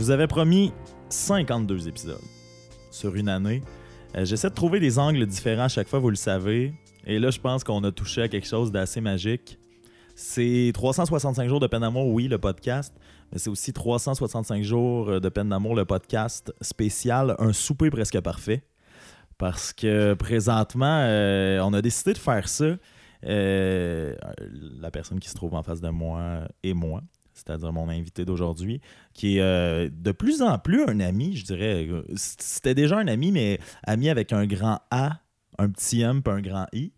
vous avais promis 52 épisodes sur une année. Euh, J'essaie de trouver des angles différents à chaque fois, vous le savez. Et là, je pense qu'on a touché à quelque chose d'assez magique. C'est 365 jours de peine d'amour, oui, le podcast, mais c'est aussi 365 jours de peine d'amour, le podcast spécial, un souper presque parfait. Parce que présentement, euh, on a décidé de faire ça. Euh, la personne qui se trouve en face de moi et moi, c'est-à-dire mon invité d'aujourd'hui, qui est euh, de plus en plus un ami, je dirais. C'était déjà un ami, mais ami avec un grand A, un petit M puis un grand I.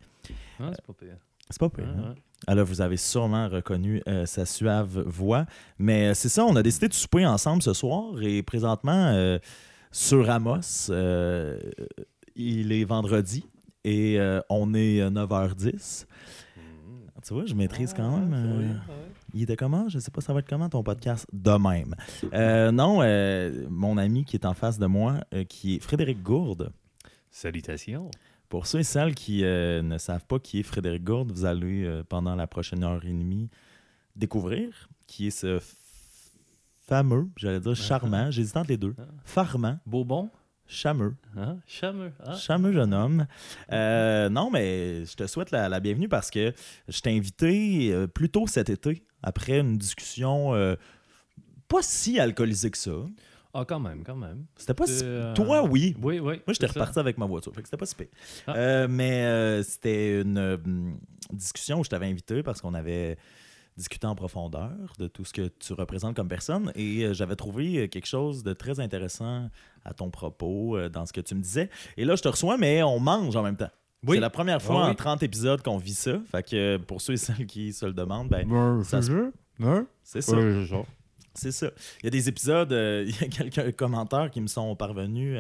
Ah, c'est pas pire. C'est pas pire. Ouais, hein? ouais. Alors, vous avez sûrement reconnu euh, sa suave voix. Mais euh, c'est ça, on a décidé de souper ensemble ce soir et présentement, euh, sur Amos, il est vendredi et on est euh, 9h10. Tu vois, je maîtrise quand même. euh, il était comment? Je sais pas, ça va être comment ton podcast? De même? Euh, non, euh, mon ami qui est en face de moi, euh, qui est Frédéric Gourde. Salutations. Pour ceux et celles qui ne savent pas qui est Frédéric Gourde, vous allez, pendant la prochaine heure et demie, découvrir qui est ce fameux, j'allais dire charmant, j'hésite entre les deux, Ah. farmant, Bourbon? Chameux, Hein? Chameux. Ah. chameux jeune homme. Euh, non, mais je te souhaite la, la bienvenue parce que je t'ai invité euh, plus tôt cet été, après une discussion euh, pas si alcoolisée que ça. Ah, quand même, quand même. C'était pas si... Toi, oui. Oui, oui. Moi, j'étais reparti avec ma voiture. Fait que c'était pas si pire. Ah. Mais c'était une discussion où je t'avais invité parce qu'on avait discuté en profondeur de tout ce que tu représentes comme personne et euh, j'avais trouvé euh, quelque chose de très intéressant à ton propos, euh, dans ce que tu me disais. Et là, je te reçois, mais on mange en même temps. Oui. C'est la première fois Ah en oui. 30 épisodes qu'on vit ça. Fait que pour ceux et celles qui se le demandent, ben, ça se- Hein? c'est ça. Ouais, c'est ça. Il y a des épisodes, euh, il y a quelques commentaires qui me sont parvenus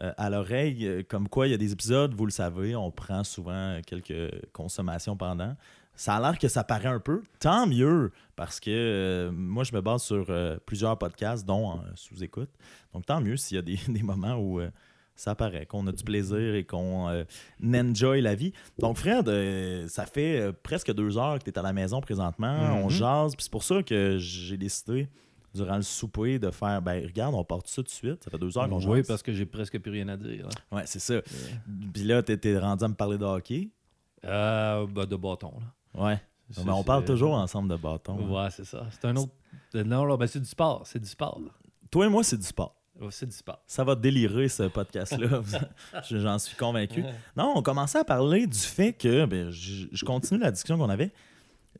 euh, à l'oreille, comme quoi il y a des épisodes, vous le savez, on prend souvent quelques consommations pendant. Ça a l'air que ça paraît un peu. Tant mieux, parce que euh, moi, je me base sur euh, plusieurs podcasts, dont en sous-écoute. Donc, tant mieux s'il y a des, des moments où euh, ça paraît, qu'on a du plaisir et qu'on euh, enjoy la vie. Donc, Fred, euh, ça fait euh, presque deux heures que tu es à la maison présentement. On Mhm. jase, puis c'est pour ça que j'ai décidé, durant le souper, de faire ben, regarde, on part ça tout de suite. Ça fait deux heures qu'on jase. Oui, parce que j'ai presque plus rien à dire. hein. Ouais, c'est ça. Puis là, tu étais rendu à me parler de hockey. Euh, ben, de bâton, là. Ouais. Mais on parle toujours ensemble de bâton. hein. Ouais, c'est ça. C'est un autre. Non, là, ben, c'est du sport. C'est du sport. là. Toi et moi, c'est du sport. C'est du sport. Ça va délirer, ce podcast-là. Je- J'en suis convaincu. Non, on commençait à parler du fait que, ben, je, je continue la discussion qu'on avait.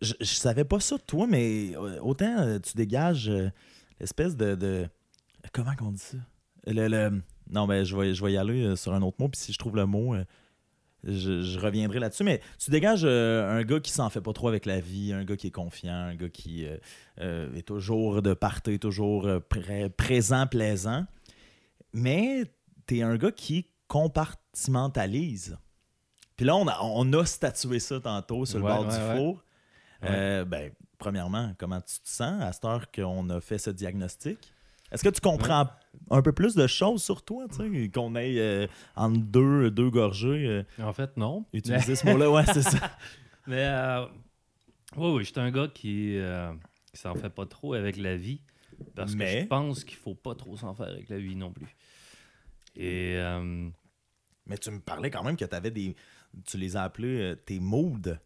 Je, je savais pas ça de toi, mais euh, autant euh, tu dégages euh, l'espèce de, de- Comment qu'on dit ça? Le, le- Non, ben, je vais, je vais y aller sur un autre mot, puis si je trouve le mot, euh, je, je reviendrai là-dessus. Mais tu dégages euh, un gars qui s'en fait pas trop avec la vie, un gars qui est confiant, un gars qui euh, euh, est toujours de partir, toujours pré- présent, plaisant. Mais t'es un gars qui compartimentalise. Puis là, on a, on a statué ça tantôt sur le bord ouais, du ouais. four. Euh, ben, premièrement, comment tu te sens à cette heure qu'on a fait ce diagnostic? Est-ce que tu comprends un peu plus de choses sur toi, tu sais, qu'on ait euh, entre deux, deux gorgées euh, En fait, non. utilisé ce mot-là? Ouais, c'est ça. Mais euh, oui, oui, j'étais un gars qui, euh, qui s'en fait pas trop avec la vie. Parce Mais- que je pense qu'il faut pas trop s'en faire avec la vie non plus. Et Mais tu me parlais quand même que tu avais des. Tu les as appelés tes moods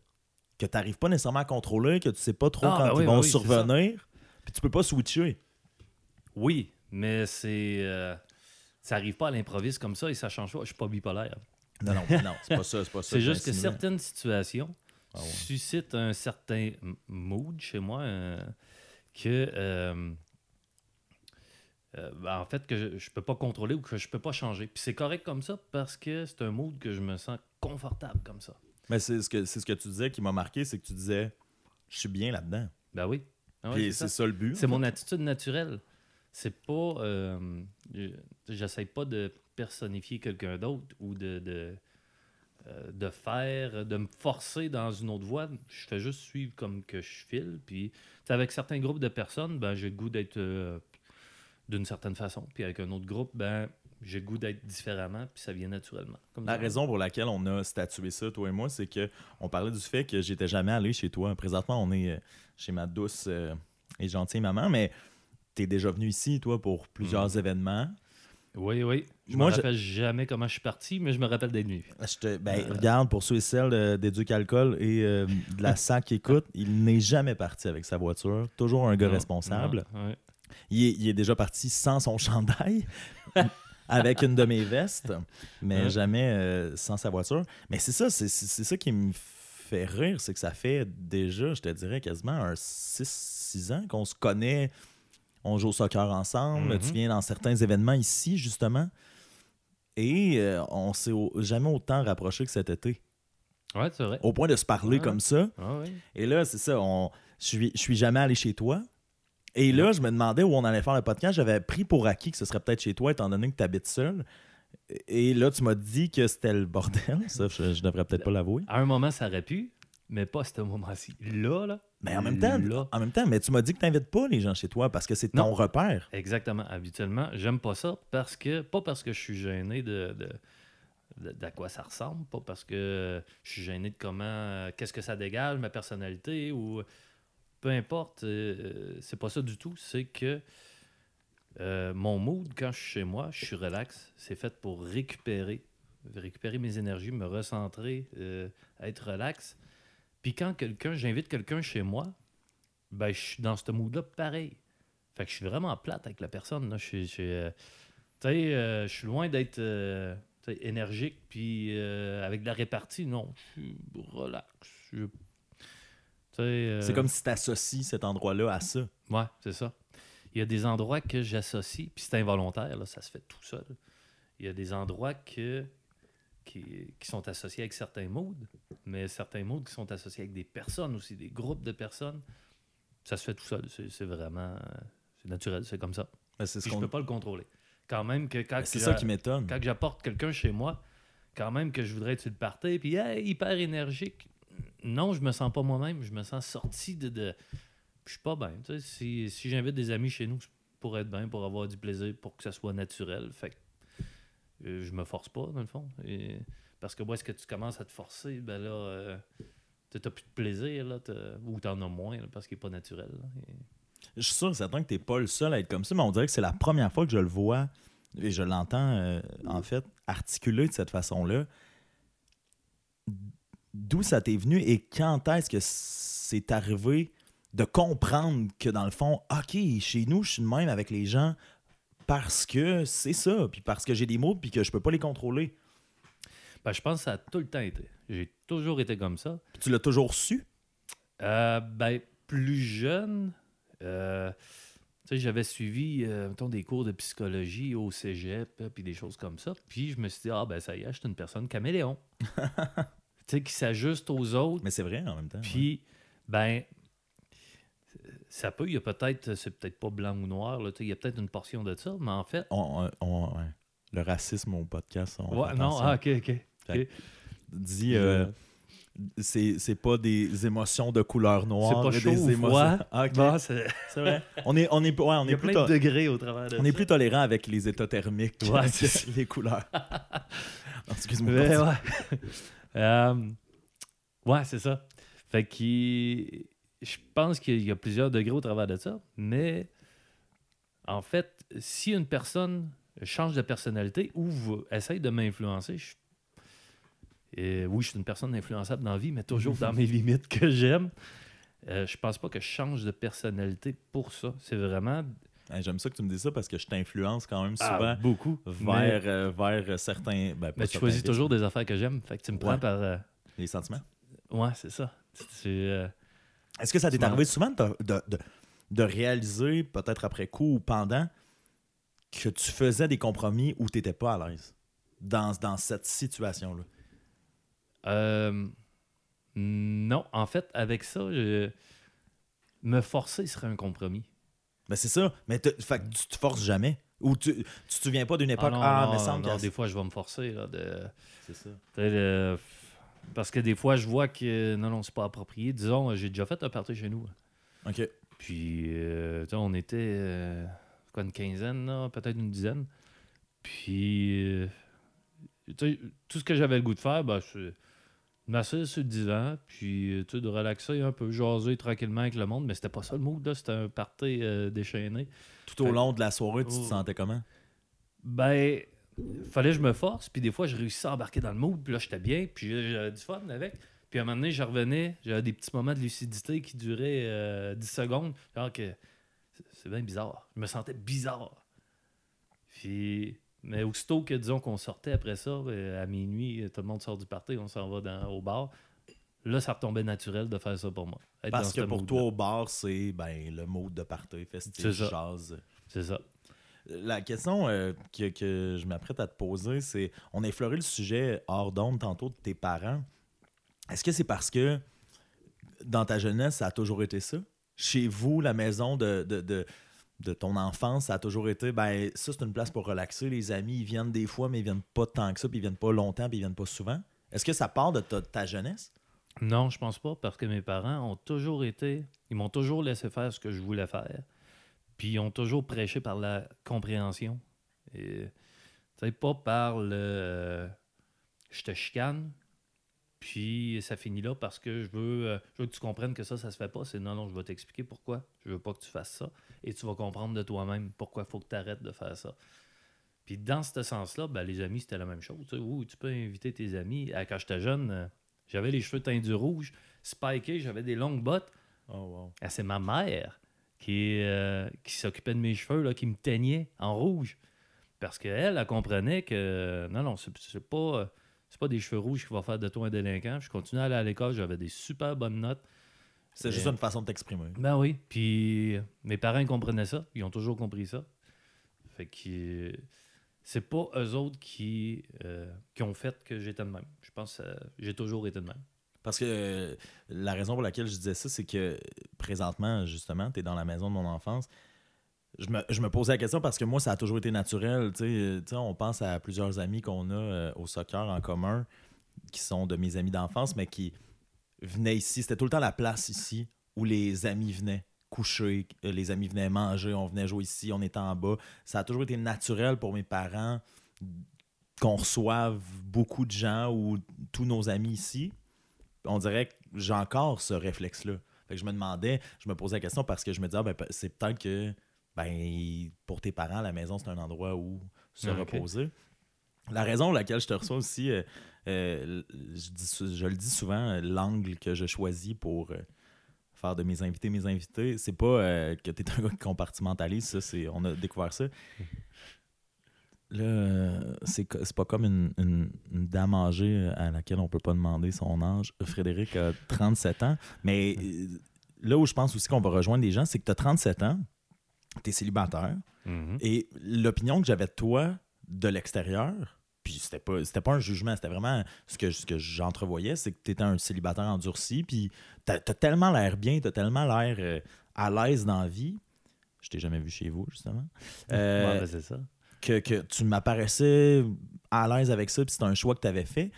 que tu n'arrives pas nécessairement à contrôler, que tu sais pas trop Ah, quand ben ils vont ben oui, survenir. Puis tu peux pas switcher. Oui, mais c'est. euh, ça arrive pas à l'improviste comme ça et ça change pas. Je suis pas bipolaire. Non, non, non, c'est pas ça. C'est pas ça C'est juste que certaines situations Ah ouais. suscitent un certain mood chez moi euh, que. euh, ben, en fait, que je, je peux pas contrôler ou que je peux pas changer. Puis c'est correct comme ça parce que c'est un mood que je me sens confortable comme ça. Mais c'est ce, que, c'est ce que tu disais qui m'a marqué, c'est que tu disais je suis bien là-dedans. Ben oui. Ah ouais, c'est ça. ça. le but. C'est mon attitude naturelle. C'est pas. euh, je- J'essaie pas de personnifier quelqu'un d'autre ou de, de, euh, de faire, de me forcer dans une autre voie. Je fais juste suivre comme que je file. Puis, avec certains groupes de personnes, ben, j'ai le goût d'être euh, d'une certaine façon. Puis, avec un autre groupe, ben, j'ai le goût d'être différemment. Puis, ça vient naturellement. Comme La raison pour laquelle on a statué ça, toi et moi, c'est que on parlait du fait que j'étais jamais allé chez toi. Présentement, on est chez ma douce et gentille maman, mais t'es déjà venu ici, toi, pour plusieurs Mm. événements. Oui, oui. Je Moi, me je- rappelle jamais comment je suis parti, mais je me rappelle d'être venu. Je te- ben, Euh. Regarde, pour ceux et celles euh, d'Éduc Alcool et euh, de la SAC qui écoutent, il n'est jamais parti avec sa voiture. Toujours un gars Non, responsable. non, ouais. Il, est, il est déjà parti sans son chandail, avec une de mes vestes, mais Ouais. jamais euh, sans sa voiture. Mais c'est ça, c'est ça qui me fait rire, c'est que ça fait déjà, je te dirais, quasiment un 6-6 ans qu'on se connaît. On joue au soccer ensemble. Mhm. Tu viens dans certains événements ici, justement. Et euh, on s'est au- jamais autant rapproché que cet été. Ouais, c'est vrai. Au point de se parler Ouais. comme ça. Ah. Et là, c'est ça, on, je suis, je suis jamais allé chez toi. Et là, je me demandais où on allait faire le podcast. J'avais pris pour acquis que ce serait peut-être chez toi, étant donné que tu habites seul. Et là, tu m'as dit que c'était le bordel. Ça, je, je devrais peut-être pas l'avouer. À un moment, ça aurait pu, mais pas à ce moment-ci. Là, là. Mais en même temps, Là. en même temps, mais tu m'as dit que tu n'invites pas les gens chez toi parce que c'est ton Non. repère. Exactement. Habituellement, j'aime pas ça parce que, pas parce que je suis gêné de, de, d'à quoi ça ressemble, pas parce que je suis gêné de comment, euh, qu'est-ce que ça dégage, ma personnalité ou peu importe. euh, c'est pas ça du tout. C'est que euh, mon mood, quand je suis chez moi, je suis relax. C'est fait pour récupérer, récupérer mes énergies, me recentrer, euh, être relax. Puis quand quelqu'un, j'invite quelqu'un chez moi, ben je suis dans ce mood-là pareil. Fait que je suis vraiment plate avec la personne. Là. Je suis, je suis, euh, euh, je suis loin d'être euh, énergique puis avec de la répartie. Non, je suis relax. Je- C'est comme si tu associes cet endroit-là à ça. Ouais, c'est ça. Il y a des endroits que j'associe, puis c'est involontaire, là, ça se fait tout seul. Il y a des endroits que, qui, qui sont associés avec certains moods, mais certains moods qui sont associés avec des personnes aussi, des groupes de personnes. Ça se fait tout seul. C'est vraiment. C'est naturel, c'est comme ça. Ben, C'est ce je peux pas le contrôler. Quand même que quand Ben, c'est ça qui m'étonne. quand j'apporte quelqu'un chez moi, quand même que je voudrais être sur le party, puis hey, hyper énergique. Non, je me sens pas moi-même, je me sens sorti de. de... Je suis pas bien. Si, si j'invite des amis chez nous, c'est pour être bien, pour avoir du plaisir, pour que ça soit naturel. Fait que je me force pas, dans le fond. Parce que moi, est-ce que tu commences à te forcer, ben là, euh, t'as plus de plaisir, là, ou t'en as moins, parce qu'il est pas naturel. Je suis sûr et certain que tu n'es pas le seul à être comme ça, mais on dirait que c'est la première fois que je le vois et je l'entends, euh, en fait, articuler de cette façon-là. D'où ça t'est venu et quand est-ce que c'est arrivé de comprendre que, dans le fond, OK, chez nous, je suis de même avec les gens parce que c'est ça, puis parce que j'ai des mots, puis que je peux pas les contrôler. Ben, je pense que ça a tout le temps été. J'ai toujours été comme ça. Puis tu l'as toujours su? Euh, ben, plus jeune, euh, j'avais suivi euh, mettons, des cours de psychologie au cégep, puis des choses comme ça. Puis je me suis dit, ah ben ça y est, je suis une personne caméléon. tu sais, qui s'ajuste aux autres. Mais c'est vrai en même temps. ouais. Puis, ben, ça peut, il y a peut-être, c'est peut-être pas blanc ou noir, là, tu sais, il y a peut-être une portion de ça, mais en fait. On- on- on- ouais. Le racisme au podcast, on Ouais, non, ah, ok, ok. Fait dit euh, c'est c'est pas des émotions de couleur noire C'est pas chaud des ou émotions. Ah. Bon, c'est- c'est vrai on est on est ouais, on il y est a plus plein to- de degrés au travers de on est plus tolérant avec les états thermiques Ouais, que c'est les couleurs Non, excuse-moi Mais ouais. Euh, ouais, c'est ça. Fait que je pense qu'il y a plusieurs degrés au travers de ça, mais en fait, si une personne change de personnalité ou essaye de m'influencer, je- et oui, je suis une personne influençable dans la vie, mais toujours dans mes limites que j'aime. Euh, je pense pas que je change de personnalité pour ça. C'est vraiment Hey, j'aime ça que tu me dises ça parce que je t'influence quand même ah, souvent beaucoup. vers euh, vers certains ben, Mais tu choisis toujours des affaires que j'aime. Fait que tu me prends Ouais. par. euh, les sentiments Ouais, c'est ça. Euh, est-ce que ça t'est arrivé souvent de, de, de- de réaliser peut-être après coup ou pendant que tu faisais des compromis où tu n'étais pas à l'aise dans, dans cette situation là Euh, non, en fait, avec ça, je- me forcer serait un compromis. Ben c'est ça. Mais te- fait que tu te forces jamais. Ou tu, tu te souviens pas d'une époque. non, Ah, non, mais semble non, des fois, je vais me forcer. Là, de, C'est ça. de- parce que des fois, je vois que non, non, c'est pas approprié. Disons, j'ai déjà fait un party chez nous. OK. Puis, euh, tu sais, on était euh, quoi, une quinzaine, là, peut-être une dizaine. Puis, euh, tu sais, tout ce que j'avais le goût de faire, ben, je- m'asseoir sur le divan, puis tu sais, de relaxer un peu, jaser tranquillement avec le monde, mais c'était pas ça le mood, là, c'était un party euh, déchaîné. Tout au Fait- long de la soirée, tu te Oh. sentais comment? Ben, fallait que je me force, puis des fois, je réussissais à embarquer dans le mood, puis là, j'étais bien, puis j'avais du fun avec. Puis à un moment donné, je revenais, j'avais des petits moments de lucidité qui duraient euh, 10 secondes. Genre que c'est- bien bizarre. Je me sentais bizarre. Puis, mais aussitôt que, disons, qu'on sortait après ça, euh, à minuit, tout le monde sort du party, on s'en va dans- au bar. Là, ça retombait naturel de faire ça pour moi. Parce que pour toi, au bar, c'est ben, le mode de party, festif, jazz. C'est ça. La question euh, que, je m'apprête à te poser, c'est on a effleuré le sujet hors d'onde tantôt de tes parents. Est-ce que c'est parce que dans ta jeunesse, ça a toujours été ça? Chez vous, la maison de, de, de- de ton enfance, ça a toujours été ben ça, c'est une place pour relaxer. Les amis, ils viennent des fois, mais ils viennent pas tant que ça, puis ils viennent pas longtemps, puis ils viennent pas souvent. Est-ce que ça part de ta, ta jeunesse? Non, je pense pas, parce que mes parents ont toujours été. Ils m'ont toujours laissé faire ce que je voulais faire. Puis ils ont toujours prêché par la compréhension. Et, tu sais, pas par le. euh, je te chicane, puis ça finit là parce que je veux, euh, je veux que tu comprennes que ça, ça se fait pas. C'est non, non, je vais t'expliquer pourquoi. Je veux pas que tu fasses ça. Et tu vas comprendre de toi-même pourquoi il faut que tu arrêtes de faire ça. Puis dans ce sens-là, ben, les amis, c'était la même chose. Oui, tu peux inviter tes amis. Ah, Quand j'étais jeune, euh, j'avais les cheveux teints du rouge, spikés, j'avais des longues bottes. Oh wow. Ah, c'est ma mère qui, euh, qui s'occupait de mes cheveux, là, qui me teignait en rouge. Parce qu'elle, elle comprenait que non, non, c'est pas, euh, c'est pas des cheveux rouges qui vont faire de toi un délinquant. Je continuais à aller à l'école, j'avais des super bonnes notes. C'est juste une façon de t'exprimer. Ben oui. Puis euh, mes parents ils comprenaient ça. Ils ont toujours compris ça. Fait que euh, c'est pas eux autres qui, euh, qui ont fait que j'étais de même. Je pense que euh, j'ai toujours été de même. Parce que euh, la raison pour laquelle je disais ça, c'est que présentement, justement, tu es dans la maison de mon enfance. Je me, je me posais la question parce que moi, ça a toujours été naturel. Tu sais, euh, tu sais, on pense à plusieurs amis qu'on a euh, au soccer en commun, qui sont de mes amis d'enfance, mais qui venaient ici. C'était tout le temps la place ici où les amis venaient coucher, les amis venaient manger, on venait jouer ici, on était en bas. Ça a toujours été naturel pour mes parents qu'on reçoive beaucoup de gens ou tous nos amis ici on dirait que j'ai encore ce réflexe-là. Fait que je me demandais, je me posais la question parce que je me disais, ah, ben, c'est peut-être que ben, pour tes parents, la maison, c'est un endroit où se Ah, reposer. La raison pour laquelle je te reçois aussi, euh, euh, je, dis sou- je le dis souvent, euh, l'angle que je choisis pour euh, faire de mes invités mes invités, c'est pas que tu es un gars qui compartimentalise, ça, c'est, on a découvert ça. Là, euh, c'est c'est pas comme une, une- une dame âgée à laquelle on peut pas demander son âge. Frédéric a 37 ans, mais euh, là où je pense aussi qu'on va rejoindre des gens, c'est que tu as 37 ans, tu es célibataire, et l'opinion que j'avais de toi de l'extérieur, puis c'était pas, c'était pas un jugement, c'était vraiment ce que, ce que j'entrevoyais, c'est que tu étais un célibataire endurci, puis t'as as tellement l'air bien, t'as tellement l'air euh, à l'aise dans la vie. Je t'ai jamais vu chez vous, justement. Euh, Ouais, ben, c'est ça. Que, que tu m'apparaissais à l'aise avec ça, puis c'est un choix que tu avais fait.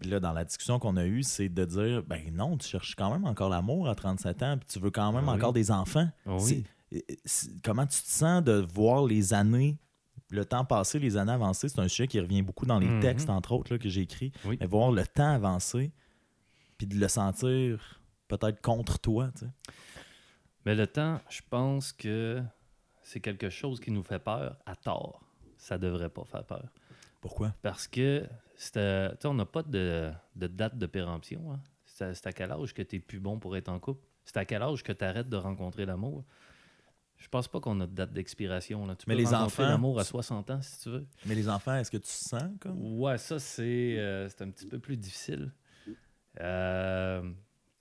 Puis là, dans la discussion qu'on a eue, c'est de dire ben non, tu cherches quand même encore l'amour à 37 ans, puis tu veux quand même Ah oui. encore des enfants. Ah oui. c'est- comment tu te sens de voir les années, le temps passé, les années avancées? C'est un sujet qui revient beaucoup dans les Mhm. textes, entre autres, là, que j'ai écrits. Oui. Mais voir le temps avancer, puis de le sentir peut-être contre toi. tu sais. Mais le temps, je pense que c'est quelque chose qui nous fait peur à tort. Ça devrait pas faire peur. Pourquoi? Parce que sais, on n'a pas de, de date de péremption. hein. C'est à, quel âge que tu n'es plus bon pour être en couple? C'est à quel âge que tu arrêtes de rencontrer l'amour? Je pense pas qu'on a de date d'expiration. Là. Tu Mais peux les rencontrer enfants- l'amour à 60 ans si tu veux. Mais les enfants, est-ce que tu sens comme? Ouais, ça, c'est euh, c'est un petit peu plus difficile. Euh,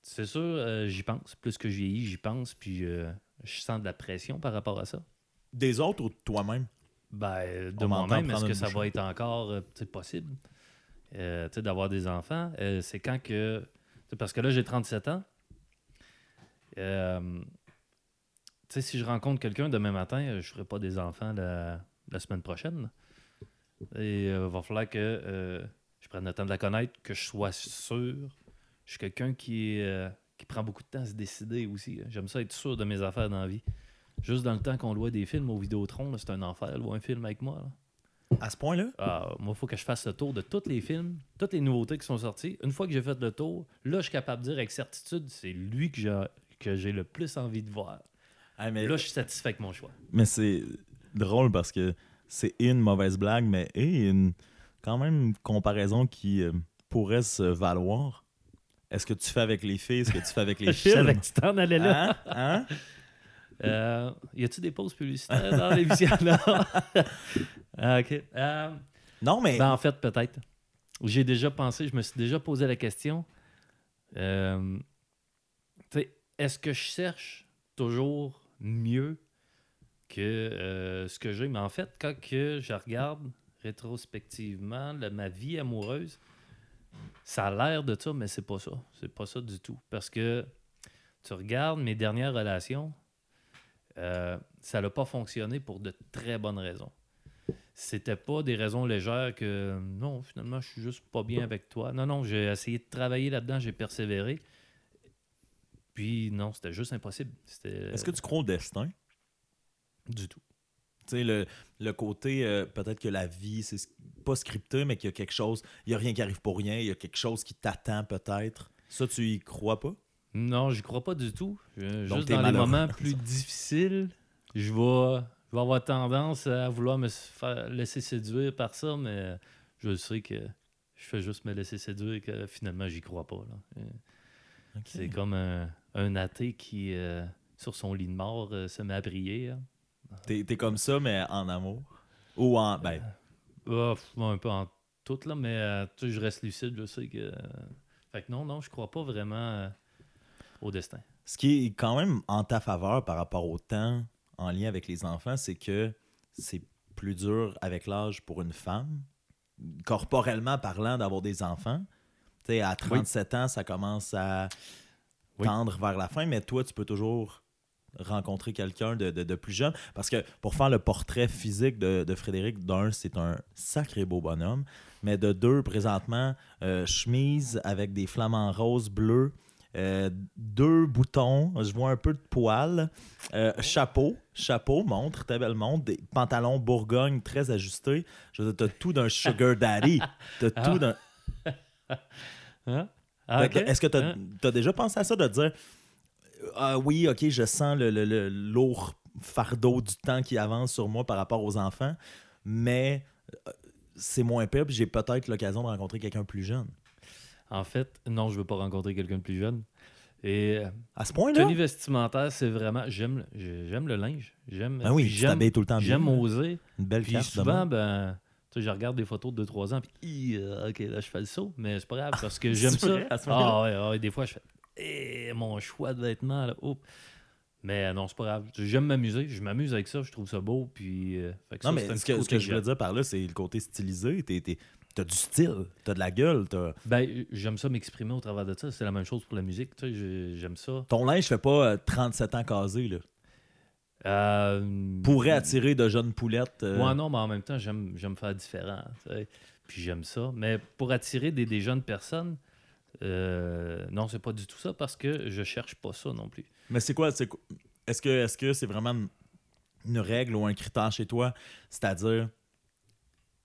c'est sûr, euh, j'y pense. Plus que je vieillis, j'y pense. Puis euh, je sens de la pression par rapport à ça. des autres ou de toi-même? Ben, de On m'entend moi-même, est-ce que ça va être encore euh, possible? Euh, d'avoir des enfants? Euh, c'est quand que. Parce que là, j'ai 37 ans. Euh, si je rencontre quelqu'un demain matin, euh, je ne ferai pas des enfants la, la semaine prochaine. Et il va falloir que euh, je prenne le temps de la connaître, que je sois sûr. Je suis quelqu'un qui, euh, qui prend beaucoup de temps à se décider aussi. J'aime ça être sûr de mes affaires dans la vie. Juste dans le temps qu'on louait des films au Vidéotron, c'est un enfer, louer un film avec moi. là. À ce point-là? Ah, moi, il faut que je fasse le tour de tous les films, toutes les nouveautés qui sont sorties. Une fois que j'ai fait le tour, là, je suis capable de dire avec certitude, c'est lui que j'ai, le plus envie de voir. Ah, mais Là, je suis satisfait avec mon choix. mais c'est drôle parce que c'est une mauvaise blague, mais et une quand même une comparaison qui euh, pourrait se valoir. Est-ce que tu fais avec les filles? Est-ce que tu fais avec les Je films? savais que tu t'en allais là. Hein? Hein? Euh, y a-tu des pauses publicitaires dans l'émission? Ah, ok. Euh, Non, mais ben, en fait, peut-être. J'ai déjà pensé, je me suis déjà posé la question. euh, Est-ce que je cherche toujours mieux que ce que j'ai? Mais en fait, quand que je regarde rétrospectivement ma vie amoureuse, ça a l'air de ça, mais c'est pas ça. C'est pas ça du tout. Parce que tu regardes mes dernières relations, euh, ça n'a pas fonctionné pour de très bonnes raisons. C'était pas des raisons légères que non, finalement, je suis juste pas bien avec toi. Non, non, j'ai essayé de travailler là-dedans, j'ai persévéré. Puis non, c'était juste impossible. Est-ce que tu crois au destin? du tout. Tu sais, le, le côté, euh, peut-être que la vie, c'est pas scripté, mais qu'il y a quelque chose, il n'y a rien qui arrive pour rien, il y a quelque chose qui t'attend peut-être. Ça, tu y crois pas? Non, j'y crois pas du tout. Je- Donc, juste dans les moments plus difficiles, je vais, je vais avoir tendance à vouloir me faire laisser séduire par ça, mais je sais que je fais juste me laisser séduire et que finalement, j'y crois pas. là. Euh, C'est comme un, un athée qui, euh, sur son lit de mort, euh, se met à prier. hein. T'es, t'es comme ça, mais en amour? Ou en. Ben, pff, un peu en tout, là, mais euh, je reste lucide, je sais que. Fait que non, non, je crois pas vraiment euh, au destin. ce qui est quand même en ta faveur par rapport au temps en lien avec les enfants, c'est que c'est plus dur avec l'âge pour une femme, corporellement parlant, d'avoir des enfants. Tu sais, à 37 ans, ça commence à Oui. tendre vers la fin, mais toi, tu peux toujours rencontrer quelqu'un de, de- de plus jeune. Parce que pour faire le portrait physique de, de Frédéric, d'un, c'est un sacré beau bonhomme. Mais de deux, présentement, euh, chemise avec des flamants roses bleus, euh, deux boutons, je vois un peu de poils, euh, chapeau, chapeau, montre, très belle montre, des pantalons Bourgogne très ajustés. Je veux dire, t'as tout d'un sugar daddy. T'as Ah. tout d'un... Hein? Ah. Est-ce que tu Hein? as, déjà pensé à ça, de dire Ah oui, ok, je sens le, le- le lourd fardeau du temps qui avance sur moi par rapport aux enfants, mais euh, c'est moins pire, puis j'ai peut-être l'occasion de rencontrer quelqu'un plus jeune. En fait, non, je veux pas rencontrer quelqu'un de plus jeune. Et euh, À ce point-là? tenue vestimentaire, c'est vraiment. J'aime le- j'aime le linge. J'aime. Ben oui, j'aime tout le temps j'aime oser. Une belle Puis souvent, ben. Tu sais, je regarde des photos de 2-3 ans, puis euh, ok, là, je fais le saut, mais c'est pas grave parce que j'aime ça. à ce? Ah ouais, ah ouais, des fois, je fais eh, mon choix de vêtements, là, oups. Mais non, c'est pas grave. J'aime m'amuser, je m'amuse avec ça, je trouve ça beau, puis. euh, fait que Non, ça, mais ce que, ce côté que je voulais dire par là, c'est le côté stylisé. T'es- T'as du style, t'as de la gueule. t'as- Ben, j'aime ça m'exprimer au travers de ça. C'est la même chose pour la musique, tu sais, j'ai- j'aime ça. Ton linge fait pas euh, 37 ans casé. Là? Euh, Pourrait attirer de jeunes poulettes. euh, Ouais, non, mais en même temps, j'aime faire différent. Puis j'aime ça. Mais pour attirer des, des jeunes personnes, euh, non, c'est pas du tout ça parce que je cherche pas ça non plus. Mais c'est quoi? c'est Est-ce que est-ce que c'est vraiment une règle ou un critère chez toi? C'est-à-dire,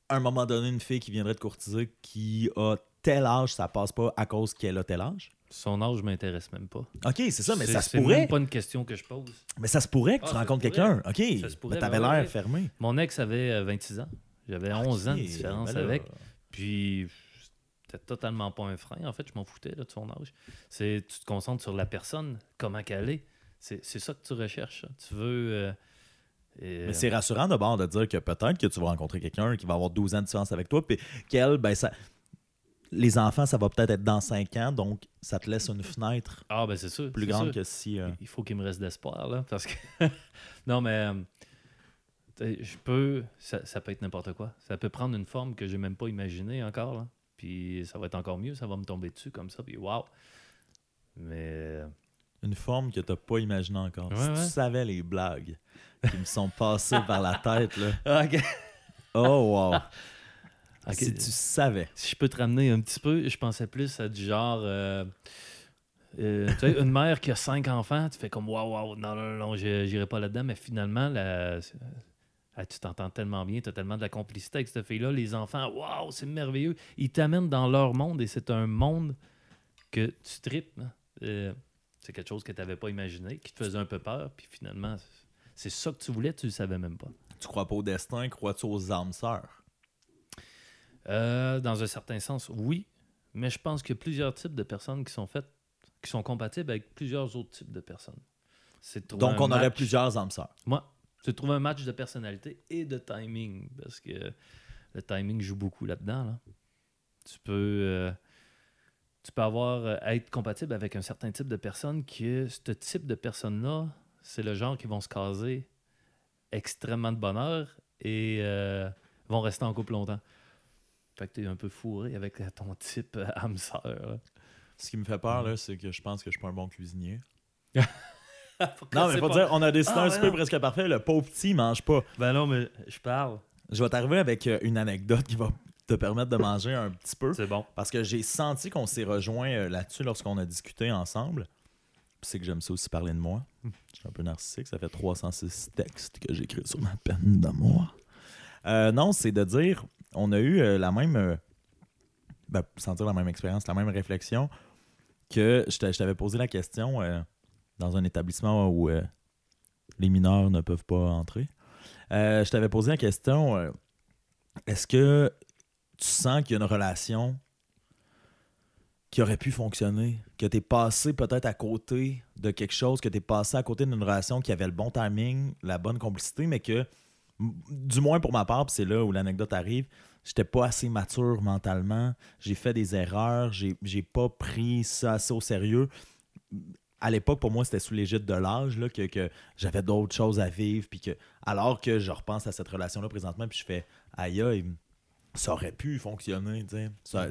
à un moment donné, une fille qui viendrait te courtiser qui a tel âge, ça passe pas à cause qu'elle a tel âge? Son âge m'intéresse même pas. OK, c'est ça, mais C'est- ça se c'est pourrait. même pas une question que je pose. Mais ça se pourrait que Ah, tu ça rencontres quelqu'un. OK. Ça se pourrait, mais t'avais l'air fermé. Mon ex avait euh, 26 ans. J'avais 11 ans de différence ben là, avec. Puis c'était totalement pas un frein. En fait, je m'en foutais là, de son âge. C'est tu te concentres sur la personne, comment qu'elle est. C'est c'est ça que tu recherches. hein. Tu veux. euh, et- Mais c'est rassurant d'abord de dire que peut-être que tu vas rencontrer quelqu'un qui va avoir 12 ans de différence avec toi, puis qu'elle, ben ça. Les enfants, ça va peut-être être dans 5 ans, donc ça te laisse une fenêtre Ah, ben c'est sûr. plus grande sûr. que si. euh, Il faut qu'il me reste d'espoir, là, parce que... non, mais... euh, Je peux... Ça, ça peut être n'importe quoi. Ça peut prendre une forme que j'ai même pas imaginée encore, là. Puis ça va être encore mieux, ça va me tomber dessus comme ça, puis waouh! Mais... une forme que t'as pas imaginée encore. Ouais, si ouais. tu savais les blagues qui me sont passées par la tête, là. OK. Oh, wow. Si tu savais. Si je peux te ramener un petit peu, je pensais plus à du genre... euh, euh, tu sais, une mère qui a cinq enfants, tu fais comme waouh, waouh, non, non, non, je- j'irai pas là-dedans, mais finalement, la- Ah, tu t'entends tellement bien, tu as tellement de la complicité avec cette fille-là. Les enfants, waouh, c'est merveilleux. Ils t'amènent dans leur monde et c'est un monde que tu tripes. hein. Euh, c'est quelque chose que tu n'avais pas imaginé, qui te faisait un peu peur. Puis finalement, c'est ça que tu voulais, tu ne le savais même pas. Tu crois pas au destin, crois-tu aux âmes sœurs? Euh, dans un certain sens, oui. Mais je pense qu'il y a plusieurs types de personnes qui sont faites, qui sont compatibles avec plusieurs autres types de personnes. C'est de trouver Donc, on aurait plusieurs âmes sœurs. Moi, c'est de trouver un match de personnalité et de timing. Parce que le timing joue beaucoup là-dedans. là. Tu peux. euh, tu peux avoir euh, être compatible avec un certain type de personne que ce type de personnes-là, c'est le genre qui vont se caser extrêmement de bonheur et euh, vont rester en couple longtemps. Fait que t'es un peu fourré avec ton type euh, âme sœur. Ce qui me fait peur, là, c'est que je pense que je suis pas un bon cuisinier. Non, mais faut pas- dire, on a décidé Ah, un ouais, non. presque parfait. Le pauvre petit, mange pas. Ben non, mais je parle. Je vais t'arriver avec euh, une anecdote qui va te permettre de manger un petit peu. C'est bon. Parce que j'ai senti qu'on s'est rejoint euh, là-dessus lorsqu'on a discuté ensemble. C'est que j'aime ça aussi parler de moi. Je suis un peu narcissique. Ça fait 306 textes que j'écris sur ma peine de moi. Euh, non, c'est de dire, on a eu euh, la même, euh, ben, sans dire la même expérience, la même réflexion que je t'a- je t'avais posé la question dans un établissement où les mineurs ne peuvent pas entrer. Je t'avais posé la question, est-ce que tu sens qu'il y a une relation qui aurait pu fonctionner, que tu es passé peut-être à côté de quelque chose, que tu es passé à côté d'une relation qui avait le bon timing, la bonne complicité, mais que, du moins pour ma part, c'est là où l'anecdote arrive, j'étais pas assez mature mentalement, j'ai fait des erreurs, j'ai pas pris ça assez au sérieux. À l'époque, pour moi, c'était sous l'égide de l'âge, que, j'avais d'autres choses à vivre, puis alors que je repense à cette relation-là présentement, puis je fais, aïe, aïe, ça aurait pu fonctionner. Ça-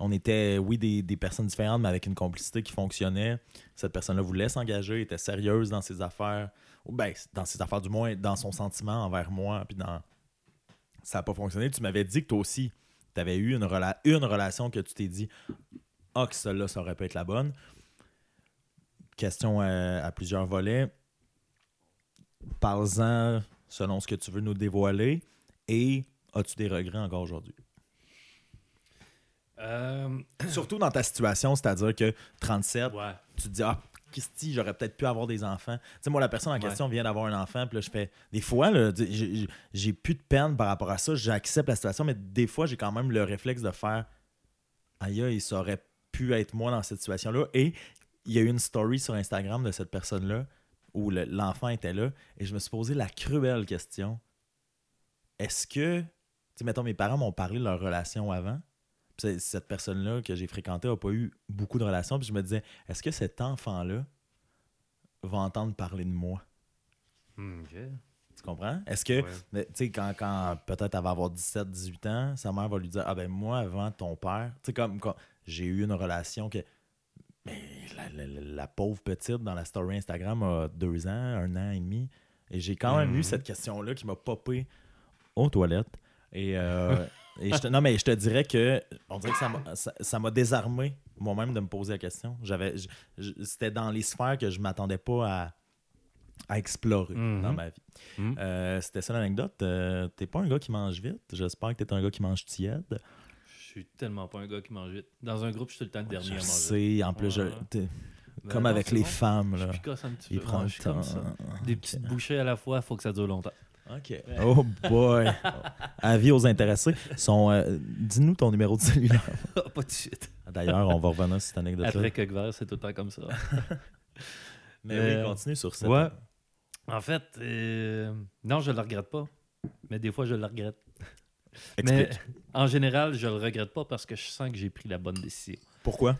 on était, oui, des, des personnes différentes, mais avec une complicité qui fonctionnait. Cette personne-là voulait s'engager, était sérieuse dans ses affaires. Ou ben, dans ses affaires, du moins, dans son sentiment envers moi. Puis dans... Ça n'a pas fonctionné. Tu m'avais dit que toi aussi, tu avais eu une, rela- une relation que tu t'es dit Ah, que celle-là, ça aurait pu être la bonne. Question euh, à plusieurs volets. Parle-en selon ce que tu veux nous dévoiler. Et as-tu des regrets encore aujourd'hui? Euh, Surtout dans ta situation, c'est-à-dire que 37, ouais. tu te dis, ah, Christy, j'aurais peut-être pu avoir des enfants. Tu sais, moi, la personne en Ouais. question vient d'avoir un enfant, puis là, je fais. Des fois, j'ai- plus de peine par rapport à ça, j'accepte la situation, mais des fois, j'ai quand même le réflexe de faire, aïe, aïe, ça aurait pu être moi dans cette situation-là. Et il y a eu une story sur Instagram de cette personne-là où le- l'enfant était là, et je me suis posé la cruelle question est-ce que, sais, mettons, mes parents m'ont parlé de leur relation avant, puis cette personne-là que j'ai fréquentée n'a pas eu beaucoup de relations. Puis je me disais, est-ce que cet enfant-là va entendre parler de moi? Hmm. Tu comprends? Est-ce que, Ouais. mais, tu sais, quand, quand peut-être elle va avoir 17, 18 ans, sa mère va lui dire, ah ben moi, avant ton père, tu sais, comme, comme j'ai eu une relation que. Mais la, la- la- la pauvre petite dans la story Instagram a deux ans, un an et demi. Et j'ai quand même eu cette question-là qui m'a popé aux toilettes. Et, euh, et je te, non, mais je te dirais que on dirait que ça m'a- ça ça m'a désarmé moi-même de me poser la question. J'avais, je- je- c'était dans les sphères que je m'attendais pas à, à explorer Mhm. dans ma vie. Mhm. Euh, c'était ça l'anecdote. Euh, t'es pas un gars qui mange vite. J'espère que t'es un gars qui mange tiède. Je suis tellement pas un gars qui mange vite. Dans un groupe, je suis tout le temps le dernier Je à manger. sais, en plus, je- Ouais. t'es- Ben comme non, avec les bon. femmes, Je là. picosse un petit Il peu. prend Ouais, le je suis comme temps. ça. Des petites bouchées à la fois, faut que ça dure longtemps. OK. Oh boy. Avis aux intéressés. Son, euh, Dis-nous ton numéro de cellulaire. pas de suite. D'ailleurs, on va revenir sur cette anecdote Après quelques verres, c'est tout le temps comme ça. Mais Euh, oui, continue sur ouais. En fait, euh, non, je le regrette pas. Mais des fois, je le regrette. Mais Explique. en général, je le regrette pas parce que je sens que j'ai pris la bonne décision. Pourquoi?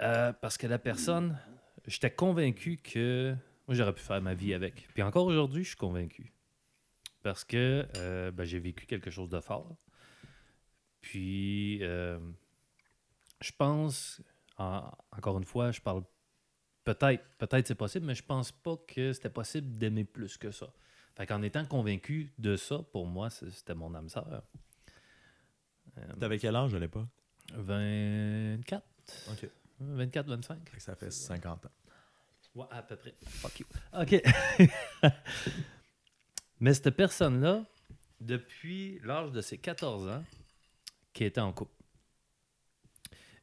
Euh, parce que la personne, j'étais convaincu que moi, j'aurais pu faire ma vie avec. Puis encore aujourd'hui, je suis convaincu. Parce que euh, ben, j'ai vécu quelque chose de fort. Puis, euh, je pense, en- encore une fois, je parle peut-être, peut-être c'est possible, mais je pense pas que c'était possible d'aimer plus que ça. Fait qu'en étant convaincu de ça, pour moi, c'était mon âme sœur. Euh, T'avais quel âge à l'époque? 24. OK. 24, 25. Fait que Ça fait 50 ans. Ouais, à peu près. Fuck you. OK. Mais cette personne-là, depuis l'âge de ses 14 ans, qui était en couple.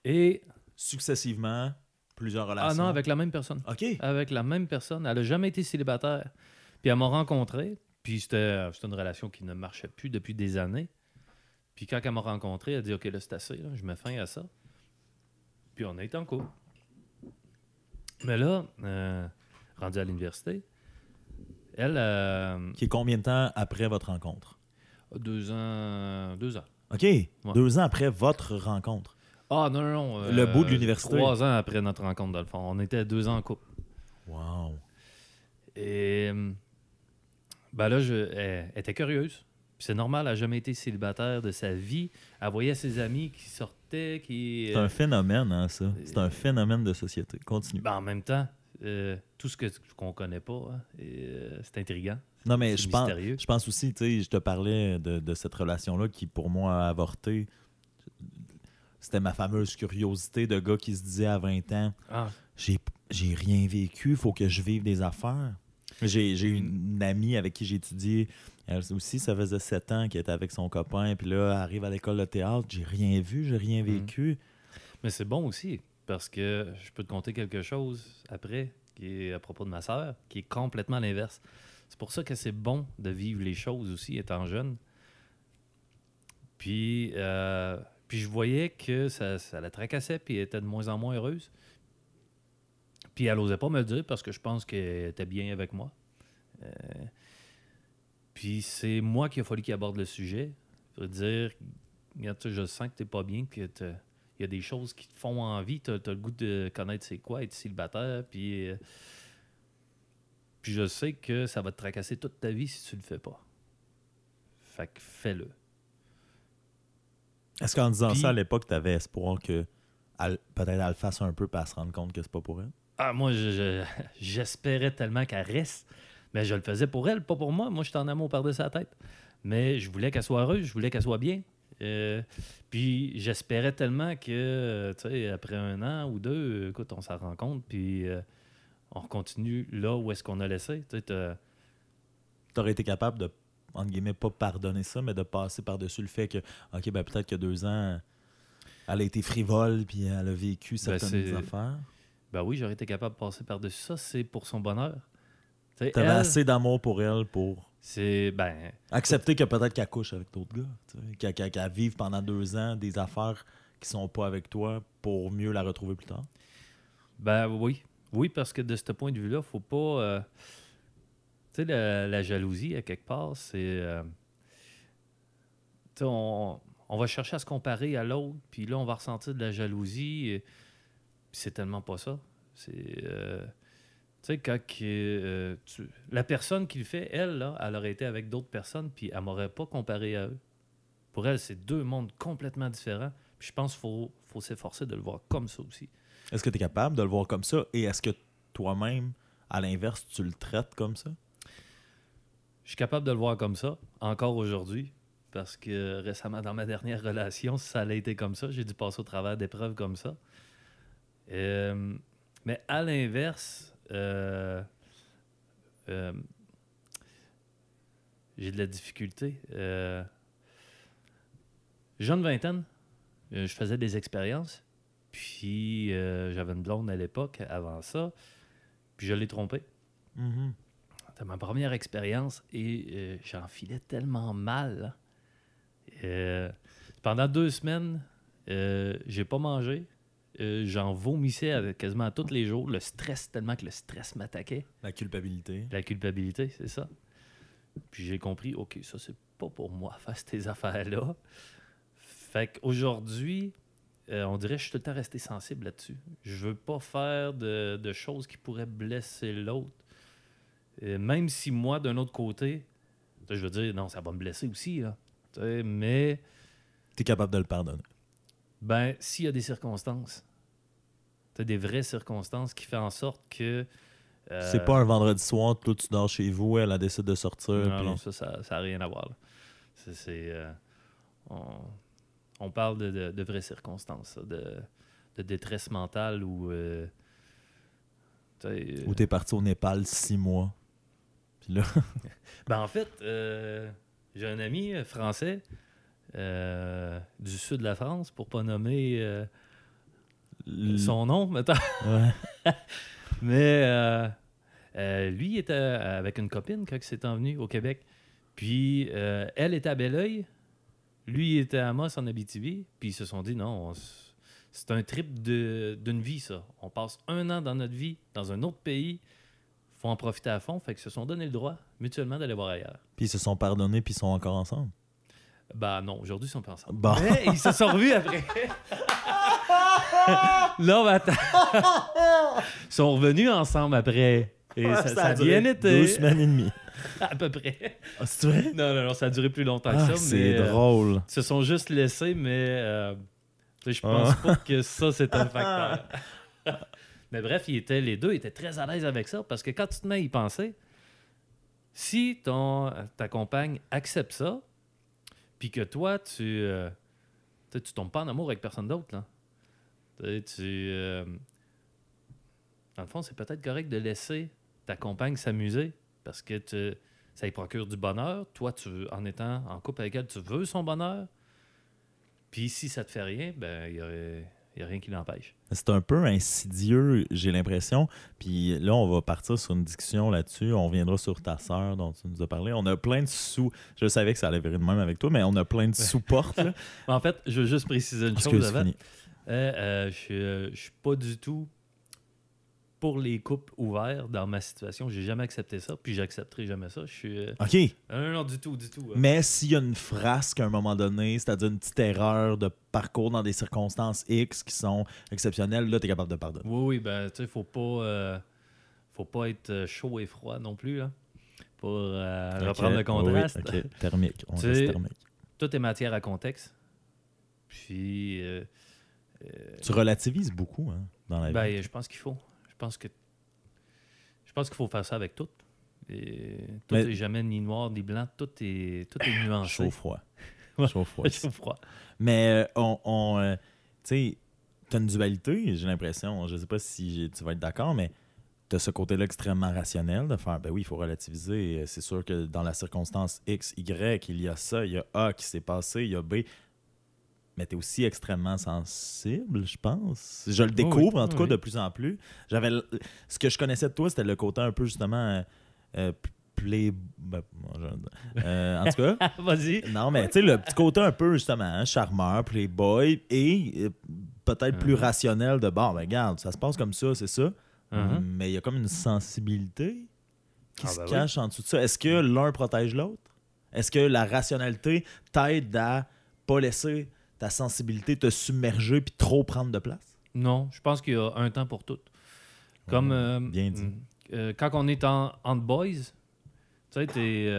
Et. Successivement, plusieurs relations. Ah non, avec la même personne. OK. Avec la même personne. Elle n'a jamais été célibataire. Puis elle m'a rencontré. Puis c'était c'était une relation qui ne marchait plus depuis des années. Puis quand elle m'a rencontré, elle a dit Ok, là, c'est assez. là, je mets fin à ça. Puis on a été en couple. Mais là, euh, rendu à l'université, elle euh, Qui est combien de temps après votre rencontre? deux ans. Deux ans. OK. Deux ans après votre rencontre. Ah non, non, non. euh, Le bout de l'université. Trois ans après notre rencontre, dans le fond. On était deux ans en couple. Wow. Et euh, ben là, je, elle, elle était curieuse. C'est normal, elle n'a jamais été célibataire de sa vie. Elle voyait ses amis qui sortaient, qui. C'est un phénomène, hein, ça. C'est un phénomène de société. Continue. Ben, en même temps, euh, tout ce que qu'on connaît pas, hein, euh, c'est intriguant. Non, mais je pense, mystérieux. je pense aussi, tu sais, je te parlais de, de cette relation-là qui, pour moi, a avorté. C'était ma fameuse curiosité de gars qui se disait à 20 ans Ah, j'ai rien vécu, faut que je vive des affaires. J'ai une, une amie avec qui j'ai étudié, elle aussi, ça faisait 7 ans qu'elle était avec son copain, puis là, elle arrive à l'école de théâtre, j'ai rien vu, j'ai rien vécu. mais c'est bon aussi, parce que je peux te conter quelque chose après, qui est à propos de ma sœur, qui est complètement l'inverse. C'est pour ça que c'est bon de vivre les choses aussi, étant jeune. Puis, euh, puis je voyais que ça, ça la tracassait, puis elle était de moins en moins heureuse. Puis elle n'osait pas me le dire parce que je pense qu'elle était bien avec moi. Euh, puis c'est moi qui a fallu qu'il aborde le sujet. Pour dire, regarde, tu je sens que tu n'es pas bien, que t'as- il y a des choses qui te font envie. Tu as, le goût de connaître c'est quoi, être célibataire. Puis, euh, puis je sais que ça va te tracasser toute ta vie si tu le fais pas. Fait que fais-le. Est-ce qu'en disant Puis- ça à l'époque, tu avais espoir que peut-être elle le fasse un peu pour se rendre compte que c'est pas pour elle? Ah, moi, je- je- j'espérais tellement qu'elle reste. Mais je le faisais pour elle, pas pour moi. Moi, je suis en amour par-dessus sa tête. Mais je voulais qu'elle soit heureuse, je voulais qu'elle soit bien. Euh, puis j'espérais tellement que, euh, tu sais, après un an ou deux, écoute, on s'en rend compte, puis euh, on continue là où est-ce qu'on a laissé. Tu T'aurais été capable de, entre guillemets, pas pardonner ça, mais de passer par-dessus le fait que, OK, ben peut-être que deux ans, elle a été frivole, puis elle a vécu certaines c'est- affaires. Ben oui, j'aurais été capable de passer par-dessus ça. C'est pour son bonheur. Tu elle, assez d'amour pour elle pour C'est, ben, accepter que peut-être qu'elle couche avec d'autres gars, qu'elle qu'elle- qu'elle vive pendant deux ans des affaires qui sont pas avec toi pour mieux la retrouver plus tard. Ben oui. Oui, parce que de ce point de vue-là, faut pas. euh, tu sais, la, la jalousie, à quelque part, c'est. euh, on, on va chercher à se comparer à l'autre, puis là, on va ressentir de la jalousie. et- c'est tellement pas ça. C'est. euh, tu sais, quand que, euh, tu- la personne qui le fait, elle, là, elle aurait été avec d'autres personnes, puis elle m'aurait pas comparé à eux. Pour elle, c'est deux mondes complètement différents. Puis je pense qu'il faut, faut s'efforcer de le voir comme ça aussi. Est-ce que tu es capable de le voir comme ça? Et est-ce que toi-même, à l'inverse, tu le traites comme ça? Je suis capable de le voir comme ça, encore aujourd'hui, parce que récemment, dans ma dernière relation, ça a été comme ça. J'ai dû passer au travers d'épreuves comme ça. Euh, mais à l'inverse, euh, euh, j'ai de la difficulté. Euh, jeune vingtaine, je faisais des expériences, puis j'avais une blonde à l'époque, avant ça, puis je l'ai trompée. Mhm. C'était ma première expérience et j'en filais tellement mal. Euh, pendant deux semaines, j'ai pas mangé. Euh, J'en vomissais avec- quasiment tous les jours. Le stress, tellement que le stress m'attaquait. La culpabilité. La culpabilité, c'est ça. Puis j'ai compris, OK, ça, c'est pas pour moi, faire ces affaires-là. Fait qu'aujourd'hui, euh, on dirait que je suis tout le temps resté sensible là-dessus. Je veux pas faire de, de choses qui pourraient blesser l'autre. Euh, même si moi, d'un autre côté, je veux dire, non, ça va me blesser aussi, là. Mais, Tu es capable de le pardonner. Ben, s'il y a des circonstances, tu des vraies circonstances qui font en sorte que. euh, C'est pas un vendredi soir, toi tu dors chez vous, elle a décidé de sortir. Non, puis- non, ça, ça n'a rien à voir. C'est, euh, on, on parle de, de- de vraies circonstances, ça, de, de détresse mentale ou. euh, sais, Ou t'es parti au Népal six mois. Puis là, Ben, en fait, euh, j'ai un ami euh, français euh, du sud de la France, pour pas nommer euh, l- son nom, mettons. ouais. Mais euh, lui, était avec une copine quand il s'est envenu au Québec. Puis elle était à Belleuil. Lui, était à Amos en Abitibi. Puis ils se sont dit non, c'est un trip de- d'une vie, ça. On passe un an dans notre vie, dans un autre pays. faut en profiter à fond. Fait qu'ils se sont donné le droit, mutuellement, d'aller voir ailleurs. Puis ils se sont pardonnés, puis ils sont encore ensemble. Bah non, aujourd'hui, ils sont pas ensemble. Bon. Mais ils se sont revus après. non, mais attends. ils sont revenus ensemble après. Et ça, ça a bien été. Deux semaines et demie. À peu près. Ah, c'est vrai? Non, non, non, ça a duré plus longtemps Ah, que ça. c'est mais, euh, drôle. ils se sont juste laissés, mais euh, je pense pas que ça, c'est un facteur. mais bref, ils étaient, les deux étaient très à l'aise avec ça parce que quand tu te mets à y penser, si ton, ta compagne accepte ça, puis que toi, tu, euh, tu tombes pas en amour avec personne d'autre, là. Tu euh, dans le fond, c'est peut-être correct de laisser ta compagne s'amuser parce que tu- ça lui procure du bonheur. Toi, tu en étant en couple avec elle, tu veux son bonheur. Puis si ça te fait rien, ben il n'y a, y a rien qui l'empêche. C'est un peu insidieux, j'ai l'impression. Puis là, on va partir sur une discussion là-dessus. On reviendra sur ta sœur dont tu nous as parlé. On a plein de sous. Je savais que ça allait virer de même avec toi, mais on a plein de sous-portes. En fait, je veux juste préciser une Excuse, chose avant. Euh, euh, je suis, euh, suis pas du tout pour les couples ouverts dans ma situation. J'ai jamais accepté ça, puis j'accepterai jamais ça. Je suis. euh, OK. Non, non, non, du tout, du tout. euh. Mais s'il y a une frasque à un moment donné, c'est-à-dire une petite erreur de parcours dans des circonstances X qui sont exceptionnelles, là, tu es capable de pardonner. Oui, oui, ben, tu sais, faut pas, euh, faut pas être euh, chaud et froid non plus, là, pour reprendre le contraste. oui, ok. Thermique. On reste thermique. Tout est matière à contexte. Puis, Tu relativises beaucoup hein, dans la vie. ben, je pense qu'il faut. Je pense que, je pense qu'il faut faire ça avec tout. Et tout Mais- est jamais ni noir ni blanc. Tout est, tout est nuancé. Chaud-froid. Ouais. Chaud-froid. Chaud froid. Mais euh, on, on, euh, tu sais, t'as une dualité, j'ai l'impression. Je sais pas si tu vas être d'accord, mais t'as ce côté-là extrêmement rationnel de faire, ben oui, il faut relativiser. C'est sûr que dans la circonstance X, Y, il y a ça, il y a A qui s'est passé, il y a B. Mais t'es aussi extrêmement sensible, je pense. Je le Oui, découvre, oui. en tout cas, Oui. de plus en plus. J'avais Ce que je connaissais de toi, c'était le côté un peu, justement, euh, euh, play... ben, euh, en tout cas... Vas-y. Non, mais tu sais, le petit côté un peu, justement, hein, charmeur, playboy, et euh, peut-être plus Mhm. rationnel de, bon, ben, regarde, ça se passe comme ça, c'est ça. Mhm. Mais il y a comme une sensibilité qui Ah, se ben oui. cache en dessous de ça. Est-ce que l'un protège l'autre? Est-ce que la rationalité t'aide à pas laisser ta sensibilité te submerger puis trop prendre de place? Non, je pense qu'il y a un temps pour tout. Comme Ouais, euh, bien dit. euh, quand on est en, en boys, tu sais, t'es